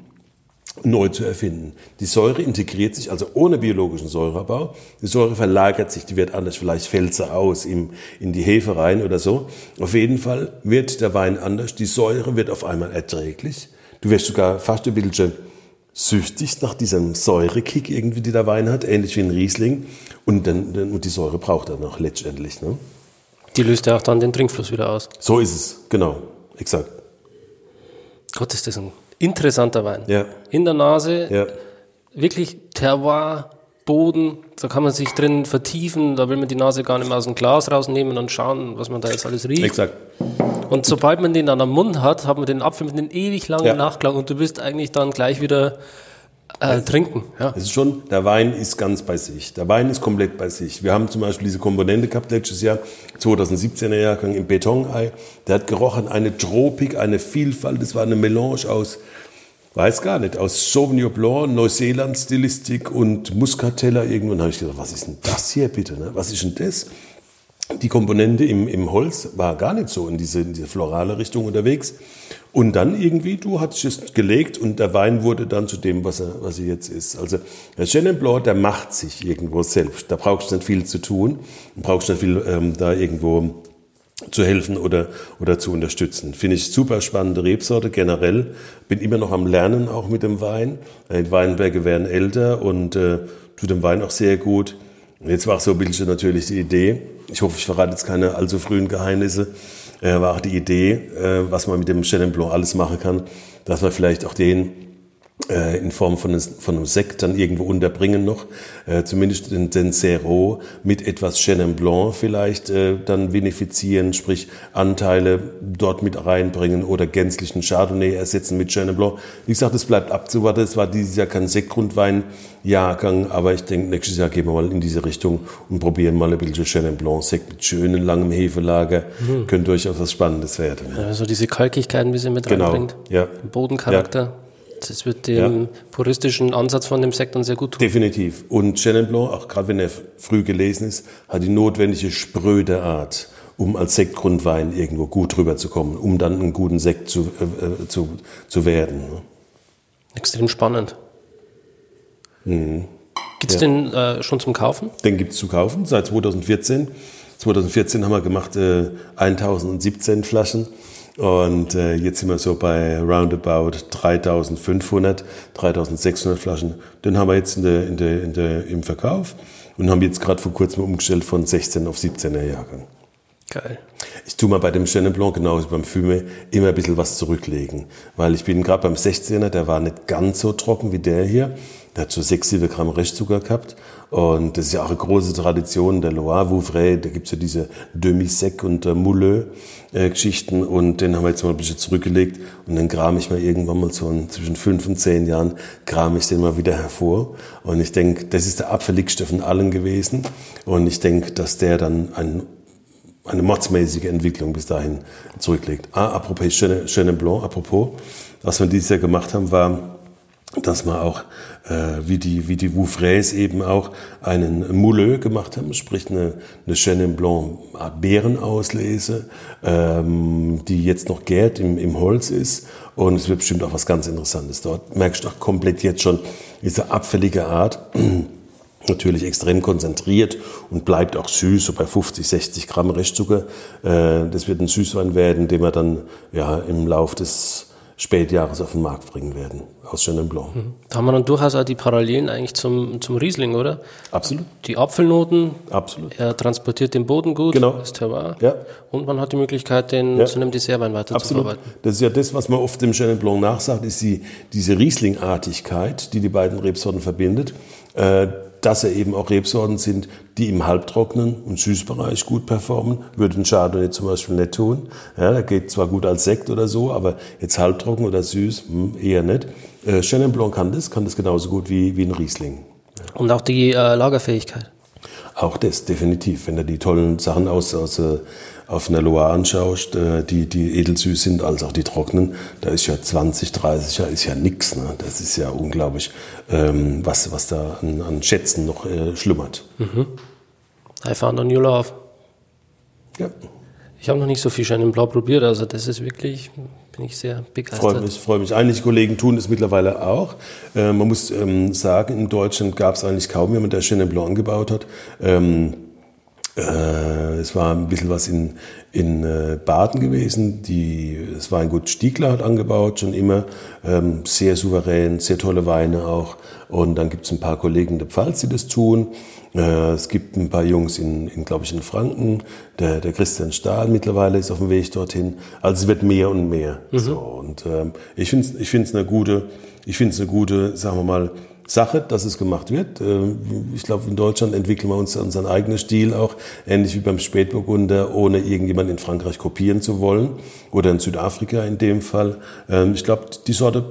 neu zu erfinden. Die Säure integriert sich also ohne biologischen Säureabbau. Die Säure verlagert sich, die wird anders, vielleicht fällt sie aus in, in die Hefe rein oder so. Auf jeden Fall wird der Wein anders. Die Säure wird auf einmal erträglich. Du wirst sogar fast ein bisschen süchtig nach diesem Säurekick irgendwie, die der Wein hat, ähnlich wie ein Riesling. Und, dann, und die Säure braucht er noch letztendlich. Ne? Die löst ja auch dann den Trinkfluss wieder aus. So ist es, genau, exakt. Gott, ist das ein interessanter Wein. Ja. In der Nase, Ja. wirklich Terroir, Boden, da kann man sich drin vertiefen, da will man die Nase gar nicht mehr aus dem Glas rausnehmen und schauen, was man da jetzt alles riecht. Exakt. Und sobald man den dann am Mund hat, hat man den Apfel mit einem ewig langen Ja. Nachklang und du bist eigentlich dann gleich wieder äh, trinken. Ja. Es ist schon, der Wein ist ganz bei sich. Der Wein ist komplett bei sich. Wir haben zum Beispiel diese Komponente gehabt letztes Jahr, 2017er Jahrgang im Betonei. Der hat gerochen, eine Tropik, eine Vielfalt. Das war eine Melange aus, Weiß gar nicht. Aus Sauvignon Blanc, Neuseeland-Stilistik und Muscatella irgendwann habe ich gedacht, was ist denn das hier bitte? Ne? Was ist denn das? Die Komponente im, im Holz war gar nicht so in diese, in diese florale Richtung unterwegs. Und dann irgendwie, du hast es gelegt und der Wein wurde dann zu dem, was er, was er jetzt ist. Also der Chenin Blanc, der macht sich irgendwo selbst. Da brauchst du nicht viel zu tun, brauchst nicht viel ähm, da irgendwo zu helfen oder, oder zu unterstützen. Finde ich super spannende Rebsorte generell. Bin immer noch am Lernen auch mit dem Wein. Die Weinberge werden älter und äh, tut dem Wein auch sehr gut. Jetzt war auch so ein bisschen natürlich die Idee, ich hoffe, ich verrate jetzt keine allzu frühen Geheimnisse, äh, war auch die Idee, äh, was man mit dem Chenin Blanc alles machen kann, dass man vielleicht auch den äh, in Form von, einem Sekt dann irgendwo unterbringen noch, äh, zumindest den, den Zero mit etwas Chenin Blanc vielleicht äh, dann vinifizieren, sprich Anteile dort mit reinbringen oder gänzlichen Chardonnay ersetzen mit Chenin Blanc. Wie gesagt, es bleibt abzuwarten, es war dieses Jahr kein Sektgrundwein-Jahrgang, aber ich denke, nächstes Jahr gehen wir mal in diese Richtung und probieren mal ein bisschen Chenin Blanc Sekt mit schönen langem Hefelager. Mhm. Könnte durchaus was Spannendes werden. Also diese Kalkigkeiten, wie sie mit genau. reinbringt. Ja. Bodencharakter. Ja. Das wird dem ja. puristischen Ansatz von dem Sekt dann sehr gut tun. Definitiv. Und Chenin Blanc, auch gerade wenn er früh gelesen ist, hat die notwendige spröde Art, um als Sektgrundwein irgendwo gut rüberzukommen, um dann einen guten Sekt zu, äh, äh zu, zu werden. Extrem spannend. Mhm. Gibt es ja. den äh, schon zum Kaufen? Den gibt es zu kaufen seit 2014. 2014 haben wir gemacht äh, 1017 Flaschen und äh, jetzt sind wir so bei roundabout 3500, 3600 Flaschen. Den haben wir jetzt in der, in der, in der, im Verkauf und haben jetzt gerade vor kurzem umgestellt von 16 auf 17er Jahrgang. Geil. Ich tue mal bei dem Chenin Blanc, genauso wie beim Fume, immer ein bisschen was zurücklegen. Weil ich bin gerade beim 16er, der war nicht ganz so trocken wie der hier. Der hat so 6, 7 Gramm Restzucker gehabt. Und das ist ja auch eine große Tradition der Loire, Vouvray, da gibt's ja diese Demi-Sec und äh, Mouleux-Geschichten und den haben wir jetzt mal ein bisschen zurückgelegt. Und dann kram ich mal irgendwann mal so zwischen fünf und zehn Jahren, kram ich den mal wieder hervor. Und ich denke, das ist der abfälligste von allen gewesen. Und ich denke, dass der dann ein eine mordsmäßige Entwicklung bis dahin zurücklegt. Ah, apropos Chenin Blanc, apropos, was wir dieses Jahr gemacht haben, war dass wir auch, äh, wie die, wie die Woufrays eben auch, einen Mouleux gemacht haben, sprich eine, eine Chenin Blanc Beerenauslese, ähm, die jetzt noch gärt im, im Holz ist. Und es wird bestimmt auch was ganz Interessantes dort. Merkst du auch komplett jetzt schon diese abfällige Art. Natürlich extrem konzentriert und bleibt auch süß, so bei 50, 60 Gramm Restzucker. Äh, das wird ein Süßwein werden, den wir dann ja, im Lauf des Spätjahres auf den Markt bringen werden aus Chenin Blanc. Mhm. Da haben wir dann durchaus auch die Parallelen eigentlich zum, zum Riesling, oder? Absolut. Die Apfelnoten. Absolut. Er transportiert den Boden gut. Genau. Terroir. Ja. Und man hat die Möglichkeit, den ja. zu einem Dessertwein weiterzuverarbeiten. Absolut. Das ist ja das, was man oft dem Chenin Blanc nachsagt, ist die, diese Rieslingartigkeit, die die beiden Rebsorten verbindet. Äh, dass er eben auch Rebsorten sind, die im halbtrockenen und Süßbereich gut performen. Würde ein Chardonnay zum Beispiel nicht tun. Ja, der geht zwar gut als Sekt oder so, aber jetzt halbtrocken oder süß, hm, eher nicht. Äh, Chenin Blanc kann das, kann das genauso gut wie, wie ein Riesling. Und auch die äh, Lagerfähigkeit. Auch das, definitiv. Wenn du die tollen Sachen aus, aus äh, auf einer Loire anschaust, äh, die, die edelsüß sind, als auch die trockenen, da ist ja 20, 30 Jahre ist ja nix. Ne? Das ist ja unglaublich, ähm, was, was da an, an Schätzen noch äh, schlummert. Mhm. I found a new love. Ja. Ich habe noch nicht so viel Schein im Blau probiert, also das ist wirklich, bin ich sehr begeistert. Freue mich, freue mich. Einige Kollegen tun das mittlerweile auch. Äh, man muss ähm, sagen, in Deutschland gab es eigentlich kaum jemand, der Chenin Blanc angebaut hat. Ähm, äh, es war ein bisschen was in, in äh, Baden gewesen. Die, es war ein gut Stiegler hat angebaut, schon immer. Ähm, sehr souverän, sehr tolle Weine auch. Und dann gibt es ein paar Kollegen in der Pfalz, die das tun. Äh, es gibt ein paar Jungs in, in glaube ich, in Franken. Der, der Christian Stahl mittlerweile ist auf dem Weg dorthin. Also es wird mehr und mehr. Mhm. So, und ähm, ich finde es ich find's eine gute, ich finde es eine gute, sagen wir mal, Sache, dass es gemacht wird. Äh, ich glaube, in Deutschland entwickeln wir uns unseren eigenen Stil auch, ähnlich wie beim Spätburgunder, ohne irgendjemand in Frankreich kopieren zu wollen oder in Südafrika in dem Fall. Ähm, ich glaube, die Sorte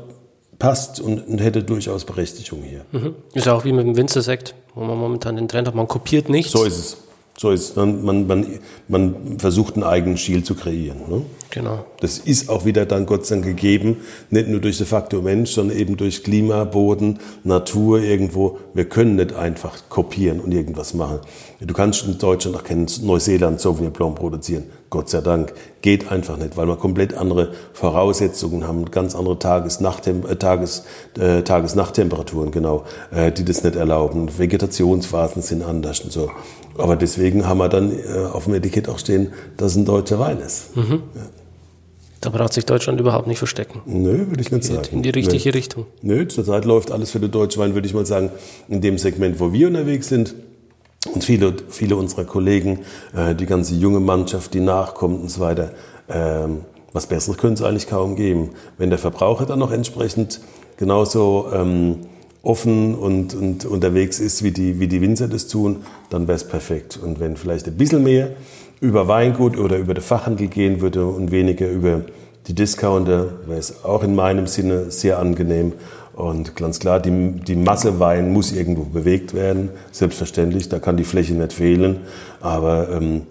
passt und, hätte durchaus Berechtigung hier. Mhm. Ist ja auch wie mit dem Winzersekt, wo man momentan den Trend hat, man kopiert nichts. So ist es. So ist es. Man, man, man, man versucht einen eigenen Stil zu kreieren. Ne? Genau. Das ist auch wieder dann Gott sei Dank gegeben, nicht nur durch den Faktor Mensch, sondern eben durch Klima, Boden, Natur irgendwo. Wir können nicht einfach kopieren und irgendwas machen. Du kannst in Deutschland auch kein Neuseeland Sauvignon Blanc produzieren. Gott sei Dank. Geht einfach nicht, weil wir komplett andere Voraussetzungen haben, ganz andere Tages-Nachttem äh, Tages, äh, Tages-Nachttemperaturen, genau, äh, die das nicht erlauben. Vegetationsphasen sind anders und so. Aber deswegen haben wir dann äh, auf dem Etikett auch stehen, dass es ein deutscher Wein ist. Mhm. Ja. Da braucht sich Deutschland überhaupt nicht verstecken. Nö, würde ich nicht sagen. In die richtige Nö. Richtung. Nö, zurzeit läuft alles für den deutschen Wein, würde ich mal sagen, in dem Segment, wo wir unterwegs sind. Und viele, viele unserer Kollegen, äh, die ganze junge Mannschaft, die nachkommt und so weiter, ähm, was Besseres könnte es eigentlich kaum geben. Wenn der Verbraucher dann noch entsprechend genauso ähm, offen und, und unterwegs ist, wie die, wie die Winzer das tun, dann wäre es perfekt. Und wenn vielleicht ein bisschen mehr über Weingut oder über den Fachhandel gehen würde und weniger über die Discounter, wäre es auch in meinem Sinne sehr angenehm. Und ganz klar, die, die Masse Wein muss irgendwo bewegt werden. Selbstverständlich, da kann die Fläche nicht fehlen. Aber ähm,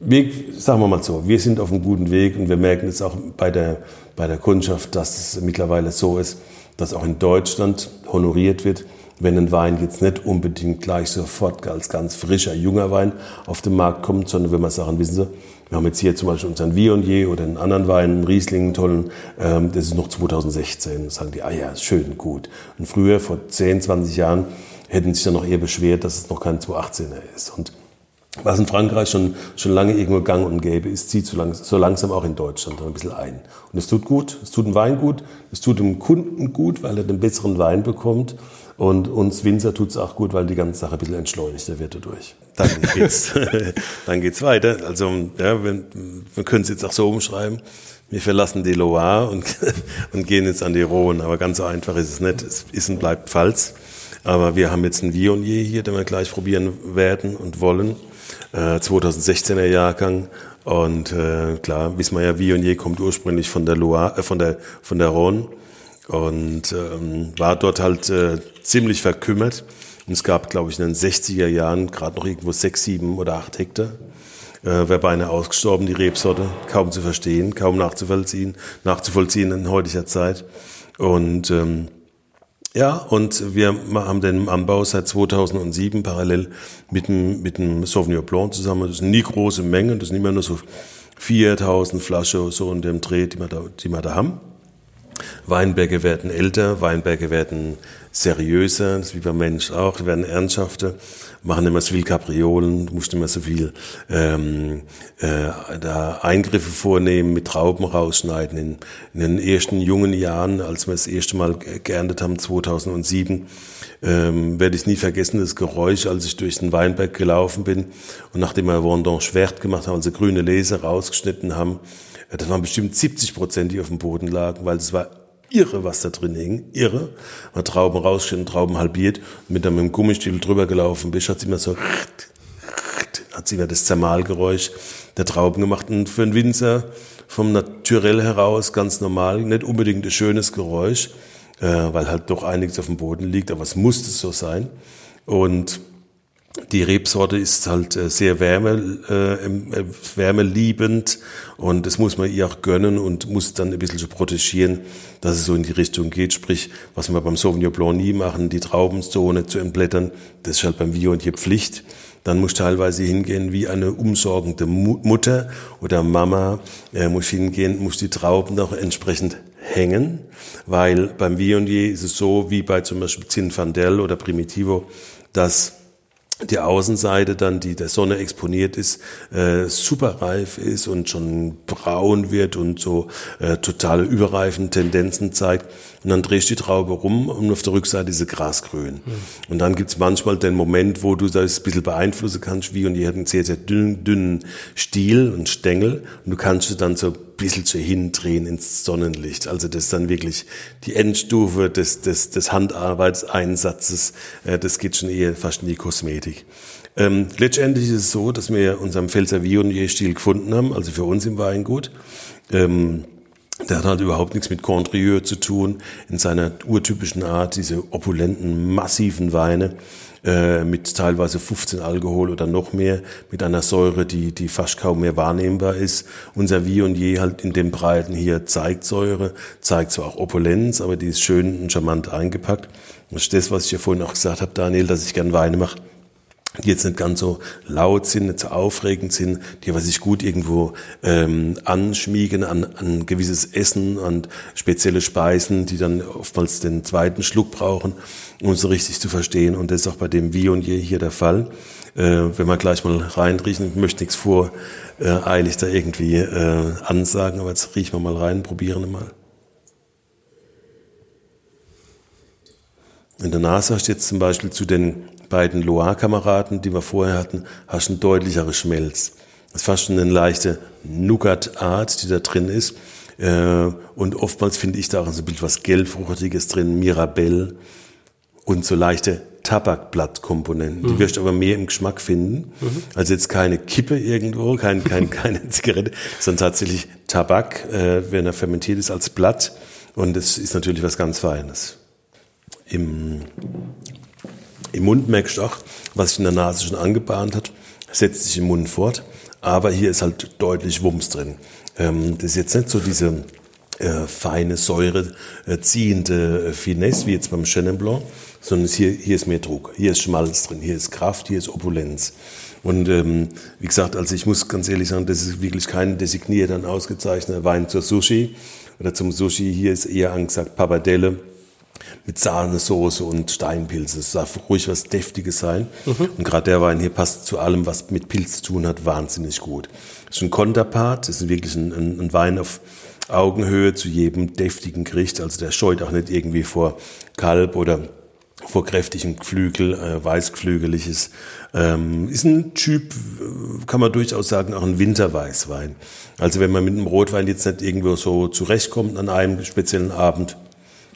wir, sagen wir mal so, wir sind auf einem guten Weg und wir merken es auch bei der, bei der Kundschaft, dass es mittlerweile so ist, dass auch in Deutschland honoriert wird, wenn ein Wein jetzt nicht unbedingt gleich sofort als ganz frischer, junger Wein auf den Markt kommt, sondern wenn man sagen, wissen Sie, wir haben jetzt hier zum Beispiel unseren Viognier oder einen anderen Wein, einen Riesling, einen tollen, ähm, das ist noch 2016. Da sagen die, ah ja, schön, gut. Und früher, vor 10, 20 Jahren, hätten sich dann noch eher beschwert, dass es noch kein 218er ist. Und was in Frankreich schon, schon lange irgendwo gang und gäbe ist, zieht so, lang, so langsam auch in Deutschland ein bisschen ein. Und es tut gut, es tut dem Wein gut, es tut dem Kunden gut, weil er den besseren Wein bekommt. Und uns Winzer tut es auch gut, weil die ganze Sache ein bisschen entschleunigter wird dadurch. Dann geht's, dann geht's weiter. Also, ja, wir, wir können es jetzt auch so umschreiben. Wir verlassen die Loire und, und gehen jetzt an die Rhone. Aber ganz so einfach ist es nicht. Es ist und bleibt Pfalz. Aber wir haben jetzt einen Vionier hier, den wir gleich probieren werden und wollen. Äh, 2016er Jahrgang. Und äh, klar, wissen wir ja, Vionier kommt ursprünglich von der Loire, äh, von der von der Rhone und ähm, war dort halt äh, ziemlich verkümmert. Und es gab, glaube ich, in den 60er Jahren gerade noch irgendwo sechs, sieben oder acht Hektar. Äh, wäre beinahe ausgestorben, die Rebsorte. Kaum zu verstehen, kaum nachzuvollziehen, nachzuvollziehen in heutiger Zeit. Und ähm, ja, und wir haben den Anbau seit 2007 parallel mit dem, mit dem Sauvignon Blanc zusammen. Das sind nie große Mengen, das sind immer nur so 4000 Flaschen so in dem Dreh, die wir da, die wir da haben. Weinberge werden älter, Weinberge werden seriöser, das ist wie beim Mensch auch, werden ernsthafter, machen immer so viel Kapriolen, musst immer so viel ähm, äh, da Eingriffe vornehmen, mit Trauben rausschneiden. In, in den ersten jungen Jahren, als wir das erste Mal geerntet haben, 2007, ähm, werde ich nie vergessen, das Geräusch, als ich durch den Weinberg gelaufen bin und nachdem wir Vendange Vert gemacht haben, also grüne Leser rausgeschnitten haben, das waren bestimmt 70 Prozent, die auf dem Boden lagen, weil es war irre, was da drin hing. Irre. Man Trauben rausgeschnitten, Trauben halbiert. Mit einem Gummistiefel drüber gelaufen bist, hat sie immer so, hat sie immer das Zermalgeräusch der Trauben gemacht. Und für einen Winzer vom Naturell heraus ganz normal, nicht unbedingt ein schönes Geräusch, äh, weil halt doch einiges auf dem Boden liegt, aber es musste so sein. Und die Rebsorte ist halt äh, sehr wärme, äh, äh, wärmeliebend und das muss man ihr auch gönnen und muss dann ein bisschen so protegieren, dass es so in die Richtung geht. Sprich, was wir beim Sauvignon Blanc nie machen, die Traubenzone zu entblättern, das ist halt beim Viognier Pflicht. Dann muss teilweise hingehen wie eine umsorgende Mutter oder Mama, äh, muss hingehen, muss die Trauben noch entsprechend hängen, weil beim Viognier ist es so, wie bei zum Beispiel Zinfandel oder Primitivo, dass die Außenseite dann, die der Sonne exponiert ist, äh, super reif ist und schon braun wird und so äh, totale überreifen Tendenzen zeigt. Und dann drehst du die Traube rum und auf der Rückseite ist grasgrün. Mhm. Und dann gibt's manchmal den Moment, wo du das ein bisschen beeinflussen kannst, wie und die hat einen sehr, sehr dünnen, dünnen Stiel und Stängel und du kannst sie dann so bisschen zu hindrehen ins Sonnenlicht. Also das ist dann wirklich die Endstufe des, des, des Handarbeitseinsatzes. Äh, das geht schon eher fast in die Kosmetik. Ähm, letztendlich ist es so, dass wir unseren Pfälzer Vionier-Stil gefunden haben, also für uns im Weingut. Ähm, der hat halt überhaupt nichts mit Condrieu zu tun, in seiner urtypischen Art, diese opulenten, massiven Weine. äh, mit teilweise 15 Alkohol oder noch mehr, mit einer Säure, die, die fast kaum mehr wahrnehmbar ist. Unser Wie und Je halt in dem Breiten hier zeigt Säure, zeigt zwar auch Opulenz, aber die ist schön und charmant eingepackt. Das ist das, was ich ja vorhin auch gesagt habe, Daniel, dass ich gern Weine mache die jetzt nicht ganz so laut sind, nicht so aufregend sind, die aber sich gut irgendwo ähm, anschmiegen an, an gewisses Essen, an spezielle Speisen, die dann oftmals den zweiten Schluck brauchen, um so richtig zu verstehen. Und das ist auch bei dem Wie und Je hier der Fall. Äh, wenn wir gleich mal reinriechen, ich möchte nichts voreilig äh, da irgendwie äh, ansagen, aber jetzt riechen wir mal rein, probieren wir mal. In der Nase hast du jetzt zum Beispiel zu den beiden Loire-Kameraden, die wir vorher hatten, hast du einen deutlicheren Schmelz. Das ist fast schon eine leichte Nougat-Art, die da drin ist. Äh, und oftmals finde ich da auch so ein bisschen was Gelbfruchtiges drin, Mirabelle und so leichte Tabakblattkomponenten. Mhm. Die wirst du aber mehr im Geschmack finden. Mhm. Also jetzt keine Kippe irgendwo, kein, kein, keine Zigarette, sondern tatsächlich Tabak, äh, wenn er fermentiert ist als Blatt. Und es ist natürlich was ganz Feines. Im im Mund merkst du auch, was sich in der Nase schon angebahnt hat, setzt sich im Mund fort. Aber hier ist halt deutlich Wumms drin. Ähm, das ist jetzt nicht so diese äh, feine Säure äh, ziehende äh, Finesse wie jetzt beim Chenin Blanc, sondern hier, hier ist mehr Druck, hier ist Schmalz drin, hier ist Kraft, hier ist Opulenz. Und ähm, wie gesagt, also ich muss ganz ehrlich sagen, das ist wirklich kein designierter und ausgezeichneter Wein zur Sushi oder zum Sushi. Hier ist eher angesagt Pappardelle mit Sahnesoße und Steinpilze. Es darf ruhig was Deftiges sein. Mhm. Und gerade der Wein hier passt zu allem, was mit Pilz zu tun hat, wahnsinnig gut. Es ist ein Konterpart, es ist wirklich ein, ein, ein Wein auf Augenhöhe zu jedem deftigen Gericht. Also der scheut auch nicht irgendwie vor Kalb oder vor kräftigem Geflügel, äh, weißgeflügeliges. Ähm, ist ein Typ, kann man durchaus sagen, auch ein Winterweißwein. Also wenn man mit einem Rotwein jetzt nicht irgendwo so zurechtkommt an einem speziellen Abend,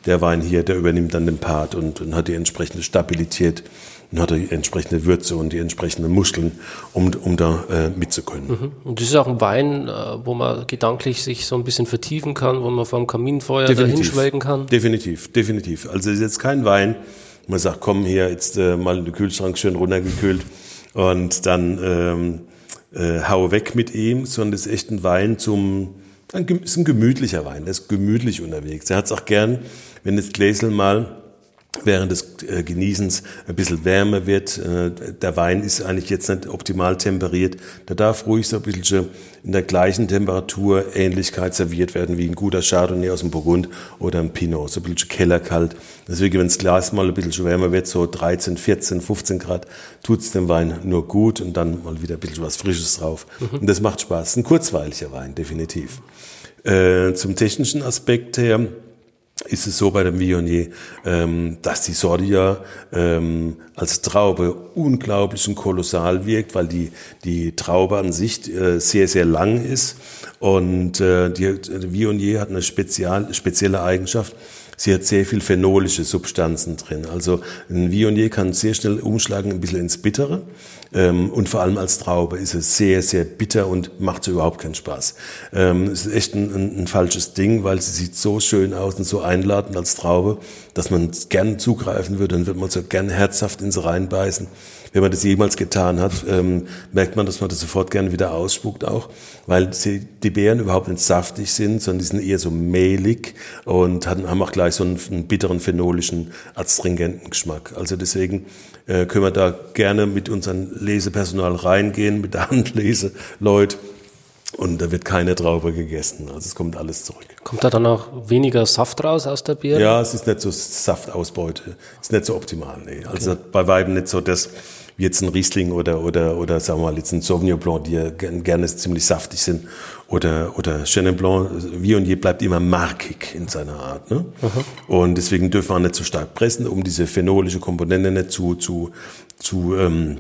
der Wein hier, der übernimmt dann den Part und, und hat die entsprechende Stabilität und hat die entsprechende Würze und die entsprechenden Muskeln, um, um da äh, mitzukönnen. Mhm. Und das ist auch ein Wein, äh, wo man gedanklich sich so ein bisschen vertiefen kann, wo man vor dem Kaminfeuer dahinschwelgen kann. Definitiv, definitiv. Also es ist jetzt kein Wein, wo man sagt, komm hier, jetzt äh, mal in den Kühlschrank schön runtergekühlt und dann ähm, äh, hau weg mit ihm, sondern es ist echt ein Wein zum, ein, ist ein gemütlicher Wein, der ist gemütlich unterwegs. Er hat es auch gern wenn das Gläsel mal während des äh, Genießens ein bisschen wärmer wird. Äh, der Wein ist eigentlich jetzt nicht optimal temperiert. Da darf ruhig so ein bisschen in der gleichen Temperatur Ähnlichkeit serviert werden wie ein guter Chardonnay aus dem Burgund oder ein Pinot, so ein bisschen kellerkalt. Deswegen, wenn das Glas mal ein bisschen wärmer wird, so 13, 14, 15 Grad, tut's dem Wein nur gut und dann mal wieder ein bisschen was Frisches drauf. Mhm. Und das macht Spaß. Ein kurzweiliger Wein, definitiv. Äh, zum technischen Aspekt her, ist es so bei dem Viognier, ähm, dass die Sordia ähm, als Traube unglaublich und kolossal wirkt, weil die, die Traube an sich äh, sehr, sehr lang ist. Und äh, die, die Viognier hat eine spezial, spezielle Eigenschaft, Sie hat sehr viel phenolische Substanzen drin. Also ein Viognier kann sehr schnell umschlagen, ein bisschen ins Bittere. Ähm, und vor allem als Traube ist es sehr, sehr bitter und macht so überhaupt keinen Spaß. Ähm, es ist echt ein, ein, falsches Ding, weil sie sieht so schön aus und so einladend als Traube, dass man gern zugreifen würde und wird man so gern herzhaft in sie reinbeißen wenn man das jemals getan hat, ähm, merkt man, dass man das sofort gerne wieder ausspuckt auch, weil sie, die Beeren überhaupt nicht saftig sind, sondern die sind eher so mehlig und haben, auch gleich so einen, einen bitteren, phenolischen, astringenten Geschmack. Also deswegen äh, können wir da gerne mit unserem Lesepersonal reingehen, mit der Handleseleute und da wird keine Traube gegessen. Also es kommt alles zurück. Kommt da dann auch weniger Saft raus aus der Bier? Ja, es ist nicht so Saftausbeute. Es ist nicht so optimal. Nee. Also bei Weiben nicht so das, jetzt ein Riesling oder, oder, oder sagen wir mal jetzt ein Sauvignon Blanc, die ja gerne ziemlich saftig sind. Oder, oder Chenin Blanc, wie und je bleibt immer markig in seiner Art. Ne? Und deswegen dürfen wir nicht zu so stark pressen, um diese phenolische Komponente nicht zu, zu, zu, ähm,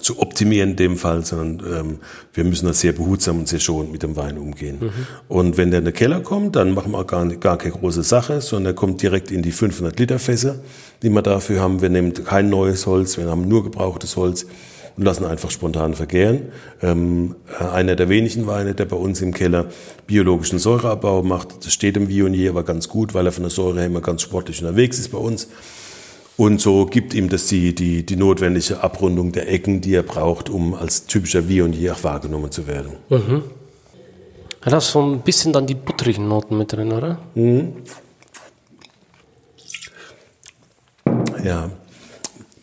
zu optimieren in dem Fall, sondern ähm, wir müssen da sehr behutsam und sehr schonend mit dem Wein umgehen. Mhm. Und wenn der in den Keller kommt, dann machen wir gar, gar keine große Sache, sondern er kommt direkt in die 500 Liter Fässer, die wir dafür haben. Wir nehmen kein neues Holz, wir haben nur gebrauchtes Holz und lassen einfach spontan vergären. Ähm, einer der wenigen Weine, der bei uns im Keller biologischen Säureabbau macht, das steht im Vionier aber ganz gut, weil er von der Säure her immer ganz sportlich unterwegs ist bei uns. Und so gibt ihm das die, die, die notwendige Abrundung der Ecken, die er braucht, um als typischer Viognier auch wahrgenommen zu werden. Mhm. Hat das so ein bisschen dann die butterigen Noten mit drin, oder? Mhm. Ja.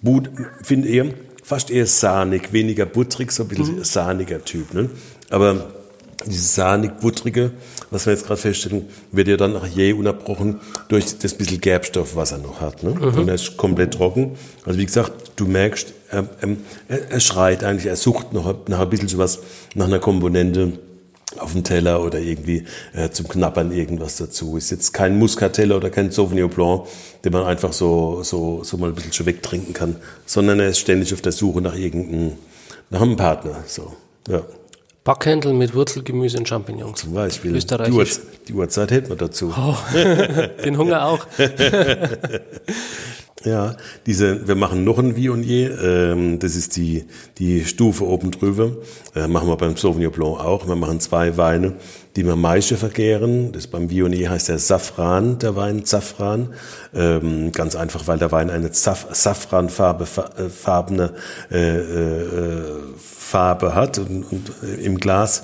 But, finde eher, fast eher sahnig, weniger butterig, so ein bisschen mhm. sahniger Typ. Ne? Aber dieses sahnig-buttrige, was wir jetzt gerade feststellen, wird ja dann nach je unabrochen durch das bisschen Gerbstoff, was er noch hat. Ne? Mhm. Und er ist komplett trocken. Also wie gesagt, du merkst, er, er, er schreit eigentlich, er sucht noch, nach ein bisschen sowas, nach einer Komponente, auf dem Teller oder irgendwie äh, zum Knappern irgendwas dazu. Ist jetzt kein Muscateller oder kein Sauvignon Blanc, den man einfach so, so, so mal ein bisschen schon wegtrinken kann, sondern er ist ständig auf der Suche nach irgendeinem, nach einem Partner. So, ja. Backhändel mit Wurzelgemüse und Champignons. Zum Beispiel. Die, Uhr, die Uhrzeit hätten wir dazu. Oh, den Hunger auch. Ja, diese, wir machen noch ein Viognier, ähm, das ist die, die Stufe oben drüber, äh, machen wir beim Sauvignon Blanc auch. Wir machen zwei Weine, die wir Maische vergären. Das beim Viognier heißt der Safran, der Wein Safran. Ähm, ganz einfach, weil der Wein eine Saf Safranfarbe, äh, farbene äh, äh, Farbe hat und, und äh, im Glas.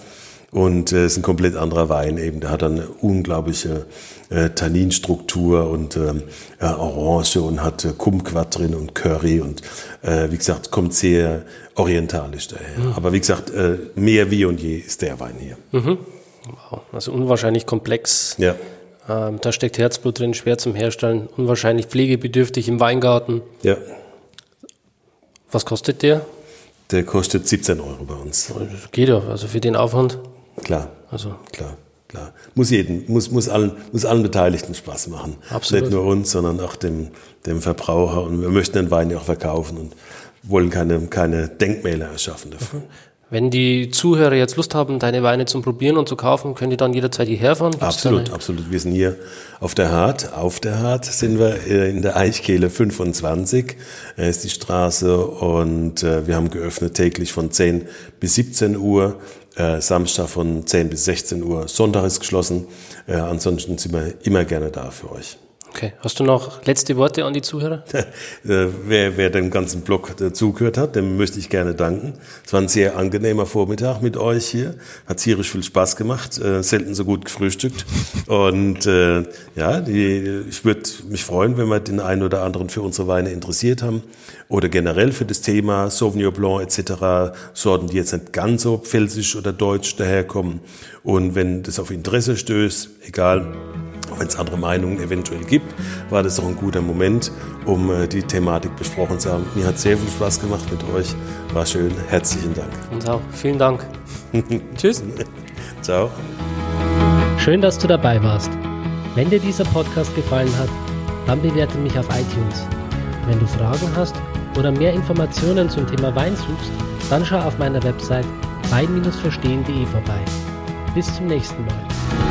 Und äh, es ist ein komplett anderer Wein eben. Der hat dann eine unglaubliche äh, Tanninstruktur und ähm, äh, Orange und hat äh, Kumquat drin und Curry und äh, wie gesagt, kommt sehr orientalisch daher. Mhm. Aber wie gesagt, äh, mehr wie und je ist der Wein hier. Mhm. Wow, also unwahrscheinlich komplex. Ja. Ähm, da steckt Herzblut drin, schwer zum Herstellen, unwahrscheinlich pflegebedürftig im Weingarten. Ja. Was kostet der? Der kostet 17 Euro bei uns. Das geht doch, also für den Aufwand. Klar. Also. Klar. Klar. Muss jeden, muss, muss allen, muss allen Beteiligten Spaß machen. Absolut. Nicht nur uns, sondern auch dem, dem Verbraucher. Und wir möchten den Wein ja auch verkaufen und wollen keine, keine Denkmäler erschaffen dafür. Wenn die Zuhörer jetzt Lust haben, deine Weine zum Probieren und zu kaufen, können die dann jederzeit hierher fahren? absolut, absolut. Wir sind hier auf der Hart. Auf der Hart sind wir äh, in der Eichkehle 25, äh, ist die Straße und äh, wir haben geöffnet täglich von 10 bis 17 Uhr. Samstag von 10 bis 16 Uhr. Sonntag ist geschlossen. ansonsten sind wir immer gerne da für euch. Okay. Hast du noch letzte Worte an die Zuhörer? Äh, wer, wer dem ganzen Blog zugehört hat, dem möchte ich gerne danken. Es war ein sehr angenehmer Vormittag mit euch hier. Hat tierisch viel Spaß gemacht. Äh, selten so gut gefrühstückt. Und äh, ja, die, ich würde mich freuen, wenn wir den einen oder anderen für unsere Weine interessiert haben oder generell für das Thema Sauvignon Blanc etc. Sorten, die jetzt nicht ganz so pfälzisch oder deutsch daherkommen. Und wenn das auf Interesse stößt, egal wenn es andere Meinungen eventuell gibt, war das doch ein guter Moment, um äh, die Thematik besprochen zu haben. Mir hat sehr viel Spaß gemacht mit euch. War schön. Herzlichen Dank. Uns auch. Vielen Dank. Tschüss. Ciao. Schön, dass du dabei warst. Wenn dir dieser Podcast gefallen hat, dann bewerte mich auf iTunes. Wenn du Fragen hast oder mehr Informationen zum Thema Wein suchst, dann schau auf meiner Website wein-verstehen.de vorbei. Bis zum nächsten Mal.